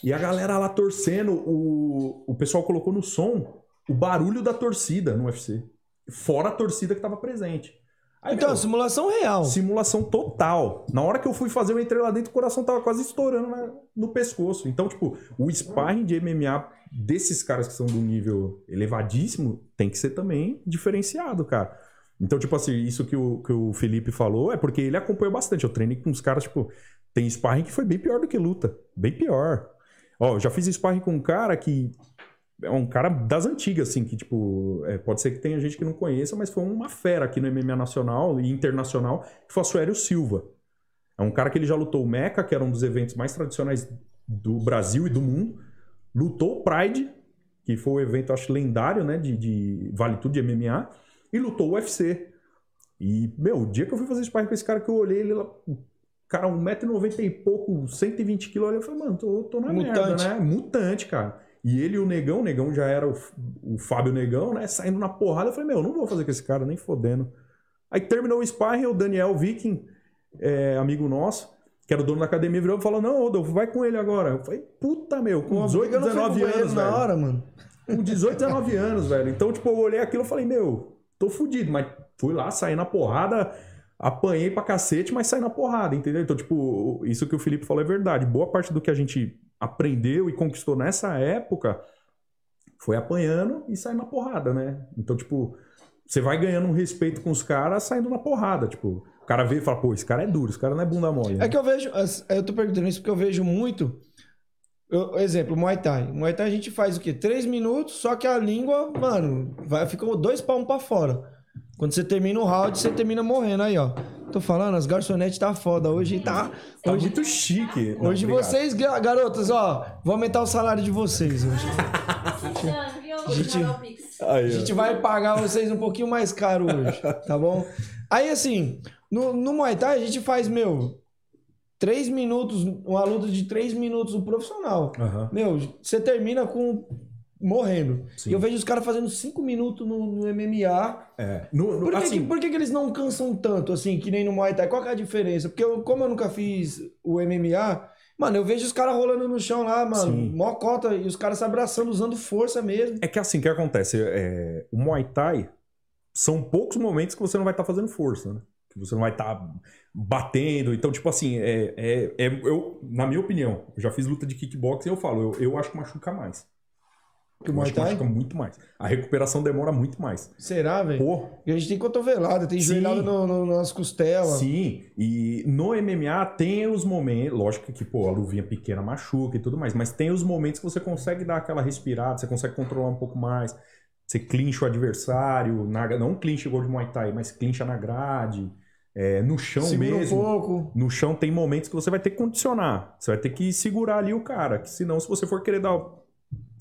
S4: E a galera lá torcendo, o, o pessoal colocou no som o barulho da torcida no UFC. Fora a torcida que tava presente. Aí,
S3: Então,
S4: meu,
S3: simulação real.
S4: simulação total. Na hora que eu fui fazer, eu entrei lá dentro, o coração tava quase estourando na- no pescoço. Então, tipo, o sparring de MMA desses caras que são do nível elevadíssimo tem que ser também diferenciado, cara. Então, tipo assim, isso que o, que o Felipe falou é porque ele acompanhou bastante. Eu treinei com uns caras, tipo, tem sparring que foi bem pior do que luta. Bem pior. Ó, eu já fiz sparring com um cara que é um cara das antigas, assim, que, tipo, é, pode ser que tenha gente que não conheça, mas foi uma fera aqui no MMA nacional e internacional, que foi o Suério Silva. É um cara que ele já lutou o Mecha, que era um dos eventos mais tradicionais do Brasil e do mundo. Lutou o Pride, que foi o evento, acho, lendário, né, de, de Vale Tudo de MMA. E lutou o UFC. E, meu, o dia que eu fui fazer sparring com esse cara que eu olhei ele lá, cara, 1,90m e pouco, 120kg, eu olhei e falei, mano, tô, tô na
S3: Mutante.
S4: merda, né? Mutante, cara. E ele e o Negão, o Negão já era o, o Fábio Negão, né? Saindo na porrada. Eu falei, meu, não vou fazer com esse cara, nem fodendo. Aí terminou o sparring, o Daniel Viking, é, amigo nosso, que era o dono da academia, virou e falou, não, Rodolfo, vai com ele agora. Eu falei, puta, meu, com
S3: Pô, por
S4: 18,
S3: que eu não fui pro
S4: 19
S3: banheiro
S4: anos,
S3: na
S4: velho.
S3: hora, mano.
S4: Com 18, 19 anos, velho. Então, tipo, eu olhei aquilo e falei, meu, tô fudido. Mas fui lá, saí na porrada, apanhei pra cacete, mas saí na porrada, entendeu? Então, tipo, isso que o Felipe falou é verdade. Boa parte do que a gente aprendeu e conquistou nessa época foi apanhando e saindo na porrada, né? Então, tipo, você vai ganhando um respeito com os caras saindo na porrada. Tipo, cara vê e fala, pô, esse cara é duro, esse cara não é bunda mole. né?
S3: É que eu vejo. Eu tô perguntando isso porque eu vejo muito Eu- exemplo, Muay Thai. Muay Thai a gente faz o quê? Três minutos, só que a língua, mano, vai, fica dois palmos pra fora. Quando você termina o round, você termina morrendo aí, ó. Tô falando, as garçonetes tá foda. Hoje tá.
S4: Tá
S3: hoje
S4: muito chique. Não,
S3: hoje
S4: obrigado.
S3: vocês, ga- garotas, ó, vou aumentar o salário de vocês hoje.
S5: Viu?
S3: Gente- A gente vai pagar vocês um pouquinho mais caro hoje, tá bom? Aí, assim, no, no Muay Thai a gente faz, meu, três minutos, uma luta de três minutos, um profissional.
S4: Aham.
S3: Meu, você termina com morrendo.
S4: Sim.
S3: Eu vejo os caras fazendo cinco minutos no, no MMA.
S4: É. No, no-
S3: Por, que,
S4: assim,
S3: que- por que, que eles não cansam tanto, assim, que nem no Muay Thai? Qual que é a diferença? Porque eu- como eu nunca fiz o MMA, mano, eu vejo os caras rolando no chão lá, mano,
S4: Sim.
S3: mó cota, e os caras se abraçando, usando força mesmo.
S4: É que assim, o que acontece? É, o Muay Thai são poucos momentos que você não vai estar fazendo força, né? Você não vai estar batendo. Então, tipo assim, é, é, é- eu, na minha opinião, eu já fiz luta de kickboxing e eu falo, eu, eu acho que machuca mais.
S3: Que o
S4: eu acho que machuca muito mais. A recuperação demora muito mais.
S3: Será, velho? E a gente tem cotovelada, tem joelhada no, no- nas costelas.
S4: Sim, e no MMA tem os momentos, lógico que pô, a luvinha pequena machuca e tudo mais, mas tem os momentos que você consegue dar aquela respirada, você consegue controlar um pouco mais, você clincha o adversário, na- não clincha igual de Muay Thai, mas clincha na grade, é, no chão
S3: Segura
S4: mesmo.
S3: um pouco.
S4: No chão tem momentos que você vai ter que condicionar, você vai ter que segurar ali o cara, que senão se você for querer dar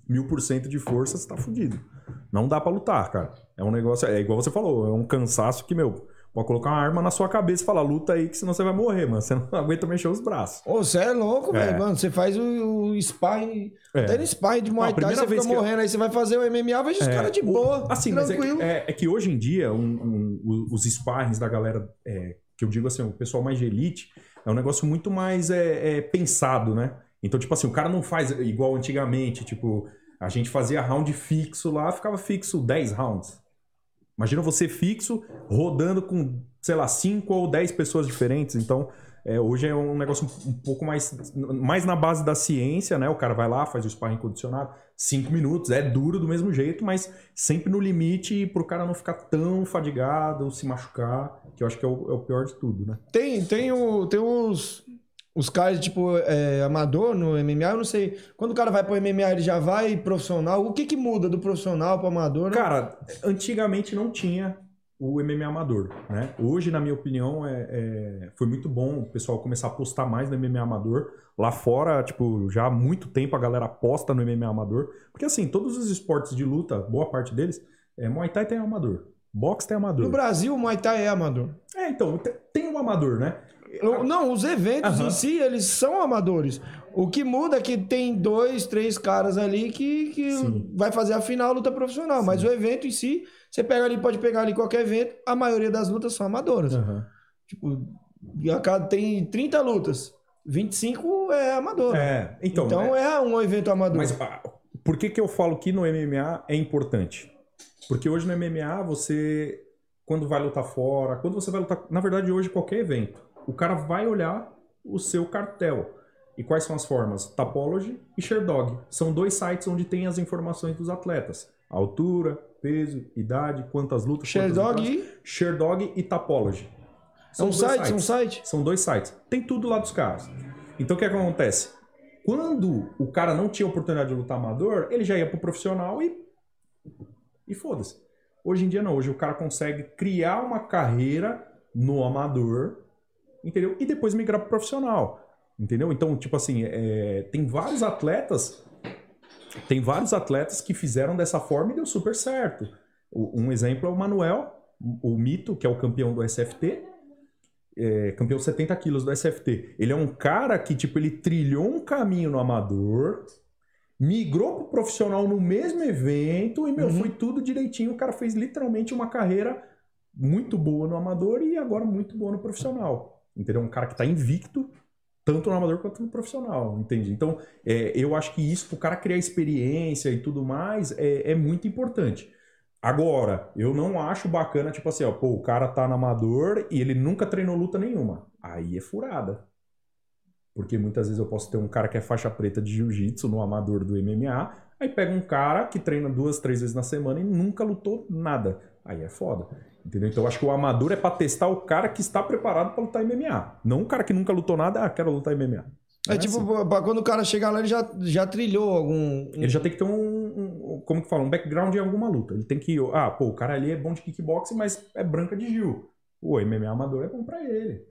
S4: mil por cento de força, você tá fudido. Não dá pra lutar, cara. É um negócio, é igual você falou, é um cansaço que, meu, pode colocar uma arma na sua cabeça e falar, luta aí, que senão você vai morrer, mano. Você não aguenta mexer os braços.
S3: Ô, você é louco,
S4: É.
S3: velho. Mano, você faz o, o sparring.
S4: É.
S3: Até no sparring de Muay Thai, você fica
S4: que eu-
S3: morrendo. Aí você vai fazer o MMA, veja os
S4: É,
S3: caras de boa.
S4: Assim, é, que-
S3: tranquilo.
S4: é, é que hoje em dia, um- um- os sparrings da galera, é, que eu digo assim, o pessoal mais de elite, é um negócio muito mais é, é, pensado, né? Então, tipo assim, o cara não faz igual antigamente, tipo, a gente fazia round fixo lá, ficava fixo 10 rounds. Imagina você fixo, rodando com, sei lá, 5 ou 10 pessoas diferentes. Então, é, hoje é um negócio um, pouco mais, mais na base da ciência, né? O cara vai lá, faz o sparring condicionado, 5 minutos, é duro do mesmo jeito, mas sempre no limite pro cara não ficar tão fadigado, se machucar, que eu acho que é o, é o pior de tudo, né?
S3: Tem, tem, o, tem os, os caras, tipo, é, amador no MMA, eu não sei. Quando o cara vai pro MMA, ele já vai profissional. O que que muda do profissional pro amador? né?
S4: Cara, antigamente não tinha o MMA amador, né? Hoje, na minha opinião, é, é- foi muito bom o pessoal começar a apostar mais no MMA amador. Lá fora, tipo, já há muito tempo a galera aposta no MMA amador. Porque, assim, todos os esportes de luta, boa parte deles, é, Muay Thai tem amador. Boxe tem amador.
S3: No Brasil, o Muay Thai é amador.
S4: É, então, te- tem um amador, né?
S3: Eu- Não, os eventos
S4: Aham.
S3: em si, eles são amadores. O que muda é que tem dois, três caras ali que, que
S4: Sim.
S3: vai fazer a final luta profissional. Mas o evento em si, você pega ali, pode pegar ali qualquer evento, a maioria das lutas são amadoras. Tipo, e a cada, tem 30 lutas. 25 é amador.
S4: É, então.
S3: Então,
S4: é-
S3: é um evento amador.
S4: Mas ah, por que, que eu falo que no MMA é importante? Porque hoje no MMA você, quando vai lutar fora, quando você vai lutar. Na verdade, hoje, qualquer evento, o cara vai olhar o seu cartel. E quais são as formas? Tapology e Sherdog. São dois sites onde tem as informações dos atletas: altura, peso, idade, quantas lutas. quantas
S3: Sherdog e...
S4: Sherdog e Tapology.
S3: É um
S4: dois
S3: site, é um site.
S4: são dois sites. Tem tudo lá dos caras. Então o que, é que acontece? Quando o cara não tinha oportunidade de lutar amador, ele já ia pro profissional e. E foda-se. Hoje em dia não. Hoje o cara consegue criar uma carreira no amador, entendeu? E depois migrar pro profissional. Entendeu? Então, tipo assim, é, tem vários atletas. Tem vários atletas que fizeram dessa forma e deu super certo. Um exemplo é o Manuel, o Mito, que é o campeão do SFT é, campeão 70 quilos do SFT. Ele é um cara que, tipo, ele trilhou um caminho no amador, migrou pro profissional no mesmo evento e, meu,
S3: Uhum.
S4: foi tudo direitinho. O cara fez literalmente uma carreira muito boa no amador e agora muito boa no profissional. Entendeu? Um cara que tá invicto, tanto no amador quanto no profissional, entende? Então, é, eu acho que isso, pro cara criar experiência e tudo mais, é, é muito importante. Agora, eu não acho bacana, tipo assim, ó, pô, o cara tá no amador e ele nunca treinou luta nenhuma. Aí é furada. Porque muitas vezes eu posso ter um cara que é faixa preta de jiu-jitsu no amador do MMA, aí pega um cara que treina duas, três vezes na semana e nunca lutou nada. Aí é foda. Entendeu? Então eu acho que o amador é pra testar o cara que está preparado pra lutar MMA. Não o cara que nunca lutou nada, ah, quero lutar MMA.
S3: É
S4: Não
S3: tipo,
S4: assim.
S3: quando o cara chegar lá, ele já, já trilhou algum.
S4: Ele já tem que ter um, um- como que fala, um background em alguma luta. Ele tem que, ah, pô, o cara ali é bom de kickboxing, mas é branca de Gil. O MMA amador é bom pra ele.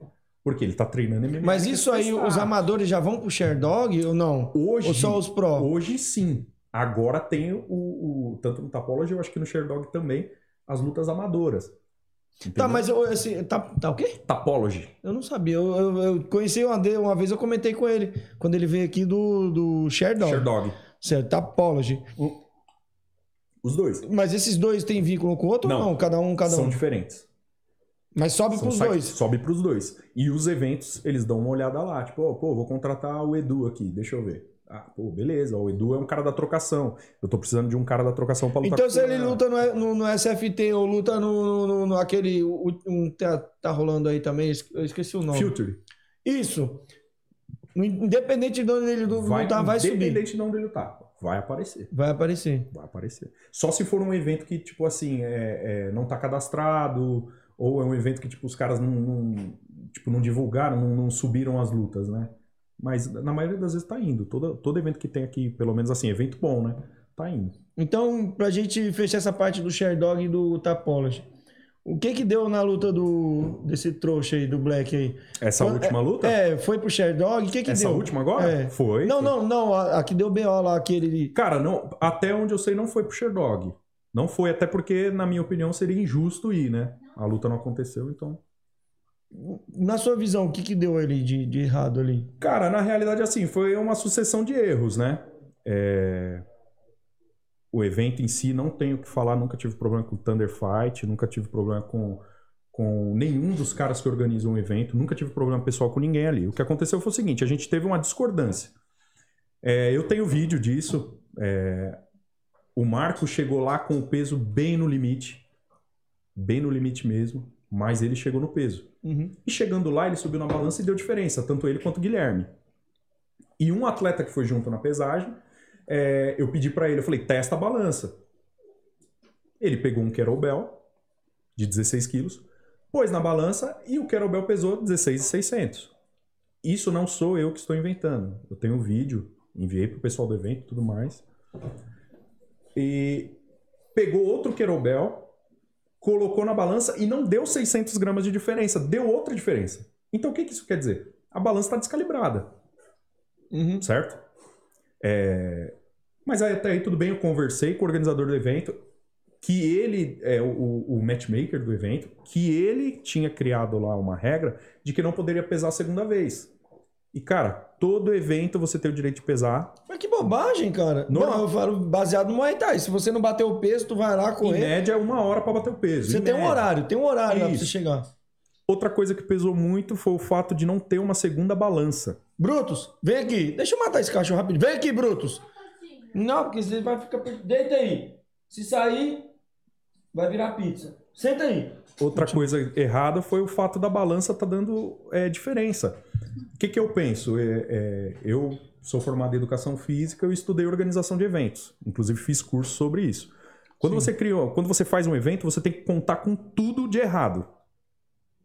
S4: Porque ele tá treinando MMA.
S3: Mas isso aí,
S4: testar.
S3: os amadores já vão pro Sherdog ou não?
S4: Hoje,
S3: Ou só os pró?
S4: Hoje sim. Agora tem o, o- tanto no Tapology, eu acho que no Sherdog também, as lutas amadoras.
S3: Tá,
S4: Entendeu?
S3: mas eu, assim, tá, tá o quê?
S4: Tapology.
S3: Eu não sabia. Eu, eu, eu conheci uma, uma vez, eu comentei com ele, quando ele veio aqui do, do Sherdog.
S4: Sherdog.
S3: Certo, Tapology.
S4: Os dois.
S3: Mas esses dois têm vínculo com o outro ou
S4: Não.
S3: não? Cada um, cada
S4: São
S3: um.
S4: diferentes.
S3: Mas sobe
S4: São
S3: pros
S4: sites-
S3: dois.
S4: Sobe pros dois. E os eventos, eles dão uma olhada lá. Tipo, ó, pô, vou contratar o Edu aqui, deixa eu ver. Ah, pô, beleza. O Edu é um cara da trocação. Eu tô precisando de um cara da trocação pra lutar
S3: Então, se ele luta no, no, no SFT ou luta no, no, no- aquele. Um, tá, tá rolando aí também, eu esqueci o nome.
S4: Future.
S3: Isso. Independente de onde ele lutar, vai subir.
S4: Independente de onde ele tá. Vai aparecer.
S3: Vai aparecer.
S4: Vai aparecer. Só se for um evento que, tipo assim, é, é, não tá cadastrado, ou é um evento que, tipo, os caras não, não- tipo, não divulgaram, não, não subiram as lutas, né? Mas na maioria das vezes tá indo. Todo, todo evento que tem aqui, pelo menos assim, evento bom, né? Tá indo.
S3: Então, pra gente fechar essa parte do Sherdog e do Tapology. O que que deu na luta do desse trouxa aí, do Black aí?
S4: Essa
S3: Foi-
S4: última luta?
S3: É, foi pro Sherdog, o que que
S4: Essa
S3: deu?
S4: última agora?
S3: É.
S4: Foi.
S3: Não,
S4: foi.
S3: não, não, a, a que deu BO lá, aquele...
S4: Cara, não, até onde eu sei, não foi pro Sherdog. Não foi, até porque, na minha opinião, seria injusto ir, né? A luta não aconteceu, então.
S3: Na sua visão, o que que deu ali de, de errado ali?
S4: Cara, na realidade, assim, foi uma sucessão de erros, né? É, O evento em si, não tenho o que falar, nunca tive problema com o Thunder Fight, nunca tive problema com, com nenhum dos caras que organizam o evento, nunca tive problema pessoal com ninguém ali. O que aconteceu foi o seguinte, a gente teve uma discordância. É, eu tenho vídeo disso, é, o Marco chegou lá com o peso bem no limite, bem no limite mesmo, mas ele chegou no peso.
S3: Uhum.
S4: E chegando lá, ele subiu na balança e deu diferença, tanto ele quanto o Guilherme. E um atleta que foi junto na pesagem, é, eu pedi pra ele, eu falei, testa a balança. Ele pegou um kettlebell de 16 quilos, pôs na balança e o kettlebell pesou 16,600. Isso não sou eu que estou inventando. Eu tenho um vídeo, enviei pro pessoal do evento e tudo mais. E pegou outro kettlebell, colocou na balança e não deu 600 gramas de diferença, deu outra diferença. Então o que, que isso quer dizer? A balança está descalibrada,
S3: Uhum.
S4: certo? É, Mas aí, até aí tudo bem, eu conversei com o organizador do evento, que ele é o, o matchmaker do evento, que ele tinha criado lá uma regra de que não poderia pesar a segunda vez. E cara, todo evento você tem o direito de pesar.
S3: Mas que bobagem, cara.
S4: Normal.
S3: Não, eu falo baseado no Muay Thai. Se você não bater o peso, tu vai lá
S4: Em
S3: correr.
S4: média é uma hora para bater o peso.
S3: Você
S4: em
S3: tem um
S4: média.
S3: horário, tem um horário lá pra você chegar.
S4: Outra coisa que pesou muito foi o fato de não ter uma segunda balança.
S3: Brutus, vem aqui. Deixa eu matar esse cachorro rápido. Vem aqui, Brutus. Não, porque você vai ficar. Deita aí. Se sair, vai virar pizza. Senta aí.
S4: Outra coisa errada foi o fato da balança tá dando é, diferença. O que, que eu penso? É, é, eu sou formado em educação física, eu estudei organização de eventos. Inclusive fiz curso sobre isso. Quando você criou, quando você faz um evento, você tem que contar com tudo de errado.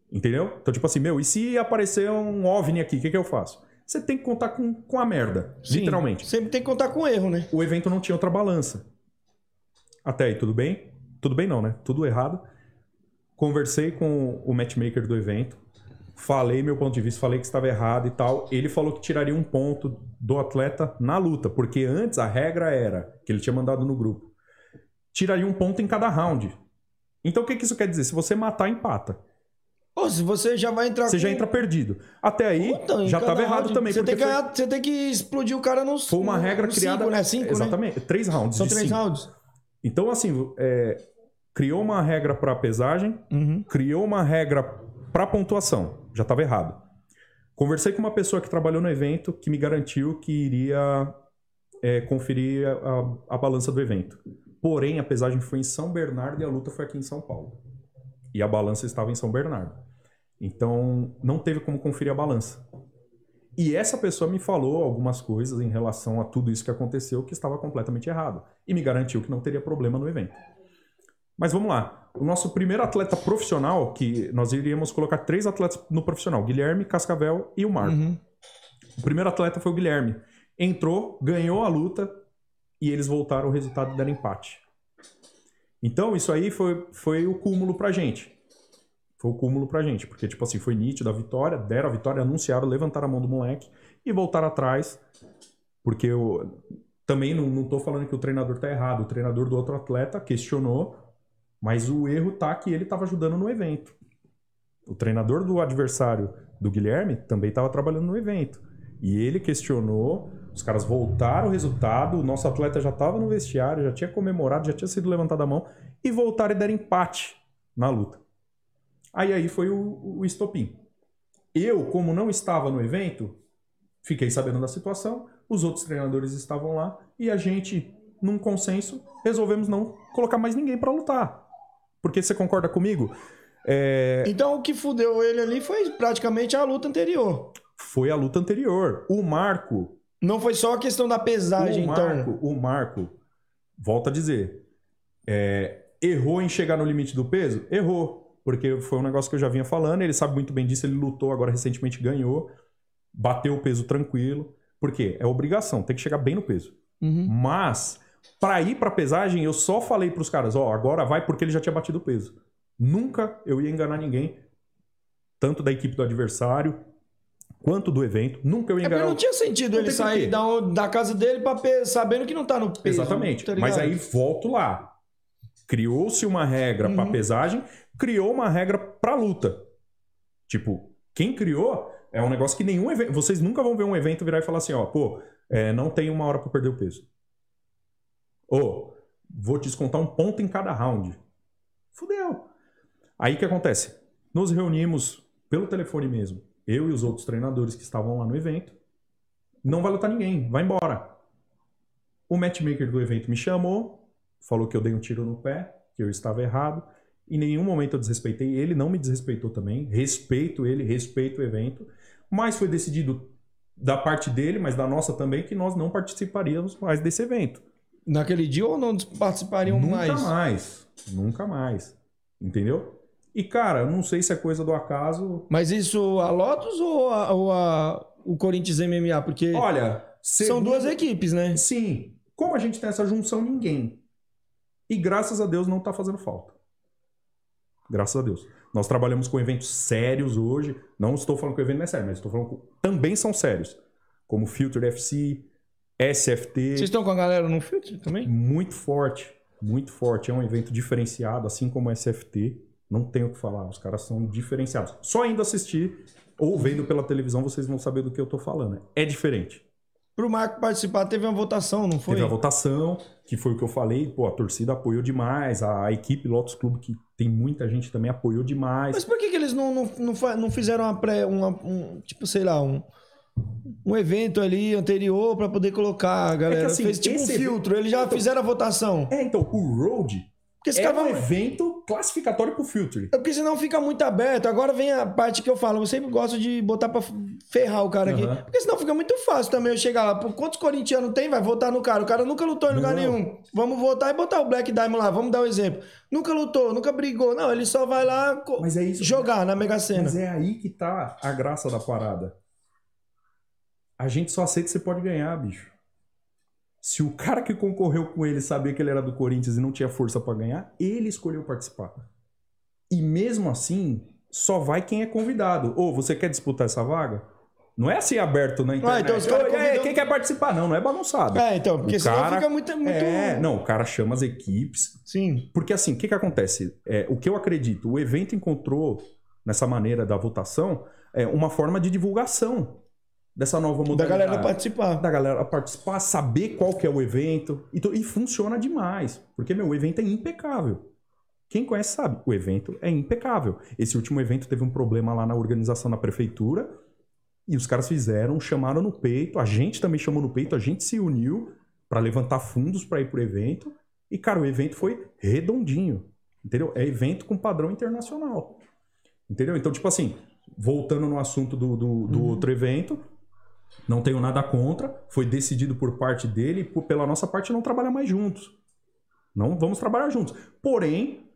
S4: Entendeu? Então, tipo assim, meu, e se aparecer um OVNI aqui, o que, que eu faço? Você tem que contar com, com a merda,
S3: Sim.
S4: literalmente.
S3: Sempre tem que contar com erro, né?
S4: o evento não tinha outra balança. Até aí, tudo bem? Tudo bem não, né? Tudo errado. Conversei com o matchmaker do evento, falei meu ponto de vista, falei que estava errado e tal. Ele falou que tiraria um ponto do atleta na luta, porque antes a regra era, que ele tinha mandado no grupo, tiraria um ponto em cada round. Então o que, que isso quer dizer? Se você matar, empata.
S3: Pô, se você já vai entrar
S4: Você já
S3: com-
S4: entra perdido. Até aí,
S3: Puta,
S4: já estava errado
S3: round,
S4: também.
S3: Você tem, que
S4: foi-
S3: ganhar- você tem que explodir o cara nos.
S4: foi uma regra criada...
S3: Cinco, né? Cinco, né?
S4: Exatamente. Três rounds.
S3: São três
S4: cinco.
S3: rounds.
S4: Então, assim, é, criou uma regra para pesagem,
S3: Uhum.
S4: criou uma regra para pontuação. Já estava errado. Conversei com uma pessoa que trabalhou no evento que me garantiu que iria é, conferir a, a- a balança do evento. Porém, a pesagem foi em São Bernardo e a luta foi aqui em São Paulo. E a balança estava em São Bernardo. Então, não teve como conferir a balança. E essa pessoa me falou algumas coisas em relação a tudo isso que aconteceu que estava completamente errado. E me garantiu que não teria problema no evento. Mas vamos lá. O nosso primeiro atleta profissional, que nós iríamos colocar três atletas no profissional: Guilherme, Cascavel e o Marco.
S3: Uhum.
S4: O primeiro atleta foi o Guilherme. Entrou, ganhou a luta e eles voltaram o resultado e deram empate. Então, isso aí foi, foi o cúmulo pra gente. Foi o cúmulo pra gente. Porque, tipo assim, foi nítido a vitória, deram a vitória, anunciaram, levantaram a mão do moleque e voltaram atrás. Porque eu também não, não tô falando que o treinador tá errado. O treinador do outro atleta questionou, mas o erro tá que ele tava ajudando no evento. O treinador do adversário do Guilherme também estava trabalhando no evento. E ele questionou, os caras voltaram o resultado, o nosso atleta já estava no vestiário, já tinha comemorado, já tinha sido levantado a mão, e voltaram e deram empate na luta. Aí aí foi o, o estopim. Eu, como não estava no evento, fiquei sabendo da situação, os outros treinadores estavam lá, e a gente, num consenso, resolvemos não colocar mais ninguém para lutar. Porque você concorda comigo? É,
S3: Então o que fudeu ele ali foi praticamente a luta anterior.
S4: foi a luta anterior. O Marco
S3: Não foi só a questão da pesagem,
S4: o
S3: então.
S4: Marco, o Marco, volta a dizer, é, errou em chegar no limite do peso? Errou, porque foi um negócio que eu já vinha falando, ele sabe muito bem disso, ele lutou, agora recentemente ganhou, bateu o peso tranquilo, por quê? É obrigação, tem que chegar bem no peso.
S3: Uhum.
S4: Mas, pra ir pra pesagem, eu só falei pros caras, ó, agora vai porque ele já tinha batido o peso. Nunca eu ia enganar ninguém, tanto da equipe do adversário, quanto do evento, nunca eu ia
S3: É
S4: enganar
S3: não tinha sentido
S4: Não
S3: ele sair da, da casa dele pra pe- sabendo que não tá no peso.
S4: Exatamente.
S3: tá?
S4: Mas aí volto lá. Criou-se uma regra
S3: Uhum.
S4: pra pesagem, criou uma regra pra luta. Tipo, quem criou é um negócio que nenhum evento. Vocês nunca vão ver um evento virar e falar assim, ó, pô, é, não tem uma hora pra perder o peso. Ou, vou descontar um ponto em cada round. Fudeu. Aí o que acontece? Nos reunimos pelo telefone mesmo, eu e os outros treinadores que estavam lá no evento. Não vai lutar ninguém, vai embora. O matchmaker do evento me chamou, falou que eu dei um tiro no pé, que eu estava errado. Em nenhum momento eu desrespeitei ele, não me desrespeitou também. Respeito ele, respeito o evento. Mas foi decidido da parte dele, mas da nossa também, que nós não participaríamos mais desse evento.
S3: Naquele dia ou não participariam
S4: Nunca
S3: mais?
S4: mais. Nunca mais. Entendeu? E, cara, não sei se é coisa do acaso.
S3: Mas isso a Lotus ou, a, ou a- o Corinthians MMA? Porque
S4: Olha,
S3: são
S4: segundo-
S3: duas equipes, né?
S4: Sim. Como a gente tem essa junção, ninguém. E graças a Deus não tá fazendo falta. Graças a Deus. Nós trabalhamos com eventos sérios hoje. Não estou falando que o evento não é sério, mas estou falando que também são sérios. Como Filter FC, SFT.
S3: Vocês estão com a galera no filtro também?
S4: Muito forte. Muito forte. É um evento diferenciado, assim como o SFT. Não tenho o que falar. Os caras são diferenciados. Só indo assistir ou vendo pela televisão, vocês vão saber do que eu tô falando. É diferente.
S3: Pro Marco participar, teve uma votação, não foi?
S4: Teve a votação, que foi o que eu falei, pô, a torcida apoiou demais, a, a equipe Lotus Clube, que tem muita gente também, apoiou demais.
S3: Mas por que, que eles não, não, não, não fizeram uma pré, uma, um, tipo, sei lá, um, um evento ali anterior pra poder colocar, a galera?
S4: assim,
S3: Fez tipo um filtro, eles já
S4: Então-
S3: fizeram a votação.
S4: É, então, o Road
S3: Porque esse
S4: é
S3: cara
S4: um
S3: vai-
S4: evento classificatório pro Filter.
S3: É porque senão fica muito aberto. Agora vem a parte que eu falo. Eu sempre gosto de botar pra ferrar o cara aqui.
S4: Aham.
S3: Porque senão fica muito fácil também eu chegar lá. Pô, quantos corintianos tem? Vai votar no cara. O cara nunca lutou em lugar
S4: Não.
S3: nenhum. Vamos votar e botar o Black Diamond lá. Vamos dar um exemplo. Nunca lutou, nunca brigou. Não, ele só vai lá
S4: é isso.
S3: jogar na Mega Sena.
S4: Mas é aí que tá a graça da parada. A gente só aceita que você pode ganhar, bicho. Se o cara que concorreu com ele sabia que ele era do Corinthians e não tinha força pra ganhar, ele escolheu participar. E mesmo assim, só vai quem é convidado. Ou você quer disputar essa vaga? Não é assim aberto na internet.
S3: então os convidam-
S4: Quem quer participar? Não, não é bagunçado.
S3: É, então, porque
S4: O cara-
S3: fica muito. muito...
S4: É, não, o cara chama as equipes,
S3: Sim.
S4: porque assim, o que, que acontece? É, o que eu acredito, o evento encontrou, nessa maneira da votação, é, uma forma de divulgação dessa nova
S3: Da
S4: modalidade.
S3: galera participar.
S4: Da galera participar, saber qual que é o evento. E, e funciona demais. Porque, meu, o evento é impecável. Quem conhece sabe, o evento é impecável. Esse último evento teve um problema lá na organização na prefeitura. E os caras fizeram, chamaram no peito. A gente também chamou no peito, a gente se uniu para levantar fundos para ir pro evento. E, cara, o evento foi redondinho. Entendeu? É evento com padrão internacional. Entendeu? Então, tipo assim, voltando no assunto do, do, do outro evento, não tenho nada contra. Foi decidido por parte dele por- pela nossa parte não trabalhar mais juntos. Não vamos trabalhar juntos. Porém,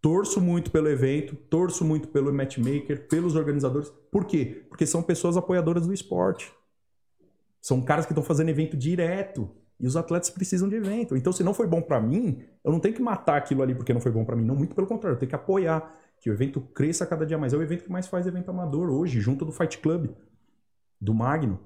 S4: torço muito pelo evento, torço muito pelo matchmaker, pelos organizadores. Por quê? Porque são pessoas apoiadoras do esporte. São caras que estão fazendo evento direto. E os atletas precisam de evento. Então, se não foi bom pra mim, eu não tenho que matar aquilo ali porque não foi bom pra mim. Não, muito pelo contrário, eu tenho que apoiar que o evento cresça cada dia mais. É o evento que mais faz evento amador hoje, junto do Fight Club, do Magno.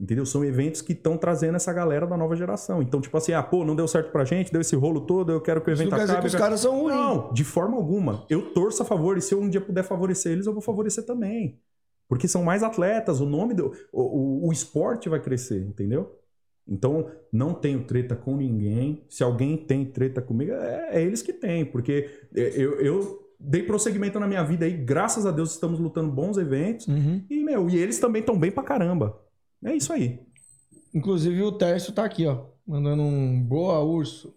S4: Entendeu? São eventos que estão trazendo essa galera da nova geração. Então, tipo assim, ah, pô, não deu certo pra gente, deu esse rolo todo, eu quero que o
S3: Isso
S4: evento
S3: não quer dizer
S4: acabe.
S3: que os caras são ruins.
S4: Não, de forma alguma. Eu torço a favor, e se eu um dia puder favorecer eles, eu vou favorecer também. Porque são mais atletas, o nome do. O, o, o esporte vai crescer, entendeu? Então, não tenho treta com ninguém. Se alguém tem treta comigo, é, é eles que têm. Porque eu, eu dei prosseguimento na minha vida aí, graças a Deus estamos lutando bons eventos.
S3: Uhum.
S4: E, meu, e eles também estão bem pra caramba. É isso aí.
S3: Inclusive o Tércio tá aqui, ó. Mandando um boa urso.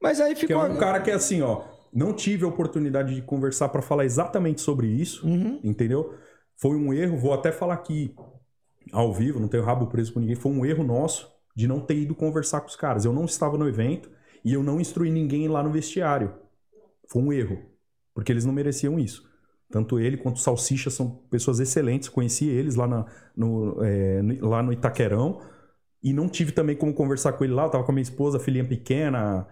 S3: Mas aí
S4: Que é
S3: ficou.
S4: um cara que é assim, ó. Não tive a oportunidade de conversar pra falar exatamente sobre isso,
S3: Uhum.
S4: entendeu? Foi um erro, vou até falar aqui ao vivo, não tenho rabo preso com ninguém. Foi um erro nosso de não ter ido conversar com os caras. Eu não estava no evento e eu não instruí ninguém lá no vestiário. Foi um erro, porque eles não mereciam isso. Tanto ele quanto o Salsicha são pessoas excelentes, conheci eles lá, na- no, é, lá no Itaquerão e não tive também como conversar com ele lá. Eu tava com a minha esposa, filhinha pequena,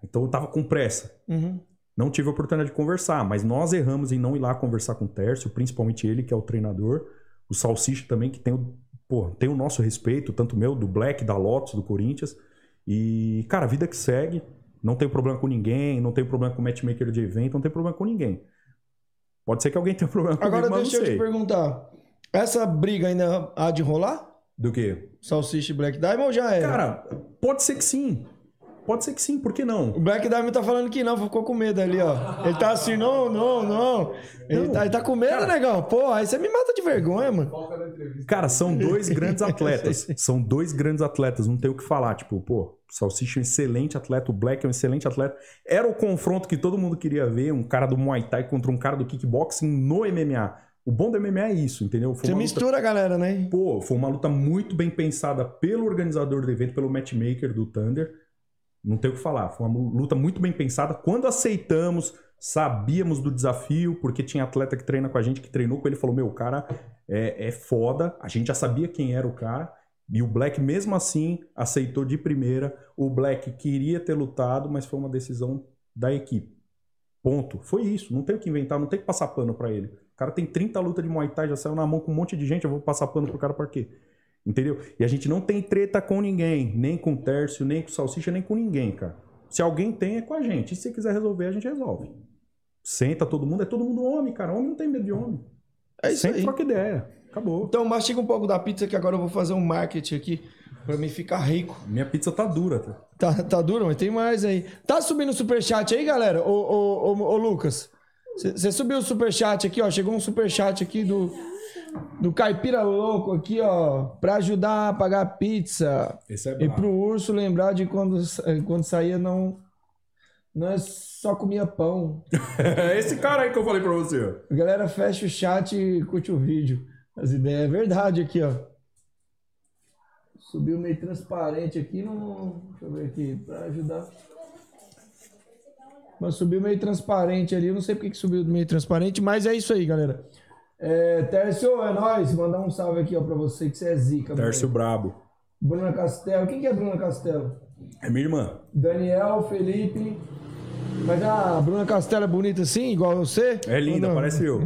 S4: então eu tava com pressa.
S3: Uhum.
S4: Não tive a oportunidade de conversar, mas nós erramos em não ir lá conversar com o Tércio, principalmente ele, que é o treinador. O Salsicha também, que tem o, pô, tem o nosso respeito, tanto meu, do Black, da Lotus, do Corinthians. E, cara, a vida que segue. Não tem problema com ninguém, não tem problema com matchmaker de evento, não tem problema com ninguém. Pode ser que alguém tenha problema comigo,
S3: Agora deixa eu te perguntar. Essa briga ainda há de rolar?
S4: Do quê?
S3: Salsicha e Black Diamond já era?
S4: Cara, pode ser que sim. Pode ser que sim, por que não?
S3: O Black Diamond tá falando que não, ficou com medo ali, ó. Ele tá assim, não, não, não. Ele,
S4: Não.
S3: tá, ele tá com medo, negão. Pô, aí você me mata de vergonha, mano.
S4: Cara, são dois grandes atletas. São dois grandes atletas, não tem o que falar. Tipo, pô, o Salsicha é um excelente atleta, o Black é um excelente atleta. Era o confronto que todo mundo queria ver, um cara do Muay Thai contra um cara do kickboxing no MMA. O bom do MMA é isso, entendeu?
S3: Você
S4: luta-
S3: mistura a galera, né?
S4: Pô, foi uma luta muito bem pensada pelo organizador do evento, pelo matchmaker do Thunder. Não tem o que falar. Foi uma luta muito bem pensada. Quando aceitamos, sabíamos do desafio, porque tinha atleta que treina com a gente, que treinou com ele, falou: Meu, o cara é, é foda. A gente já sabia quem era o cara. E o Black, mesmo assim, aceitou de primeira. O Black queria ter lutado, mas foi uma decisão da equipe. Ponto. Foi isso. Não tem o que inventar, não tem que passar pano pra ele. O cara tem 30 lutas de Muay Thai, já saiu na mão com um monte de gente, eu vou passar pano pro cara pra quê? Entendeu? E a gente não tem treta com ninguém, nem com o Tércio, nem com o Salsicha, nem com ninguém, cara. Se alguém tem, é com a gente. E se quiser resolver, a gente resolve. Senta todo mundo, é todo mundo homem, cara. Homem não tem medo de homem.
S3: É isso
S4: Senta e
S3: aí.
S4: troca ideia. Acabou.
S3: Então mastiga um pouco da pizza que agora eu vou fazer um marketing aqui pra mim ficar rico.
S4: Minha pizza tá dura, tá?
S3: Tá, tá duro, mas tem mais aí. Tá subindo o superchat aí, galera? Ô, ô, ô, ô Lucas, você subiu o superchat aqui, ó. Chegou um superchat aqui do, do Caipira Louco aqui, ó. Pra ajudar a pagar a pizza.
S4: Esse é
S3: E
S4: brabo.
S3: pro urso lembrar de quando, quando saía, não, não é só comia pão.
S4: É esse cara aí que eu falei pra você,
S3: galera fecha o chat e curte o vídeo. As ideias é verdade aqui, ó. Subiu meio transparente aqui, não. Deixa eu ver aqui, pra ajudar. Mas subiu meio transparente ali, eu não sei porque que subiu meio transparente, mas é isso aí, galera. É, Tércio, é nóis. Mandar um salve aqui, ó, pra você, que você é zica.
S4: Tércio. Brabo.
S3: Bruna Castelo. Quem que é Bruna Castelo?
S4: É minha irmã.
S3: Daniel, Felipe. Mas a Bruna Castelo é bonita assim, igual você?
S4: É linda, parece eu.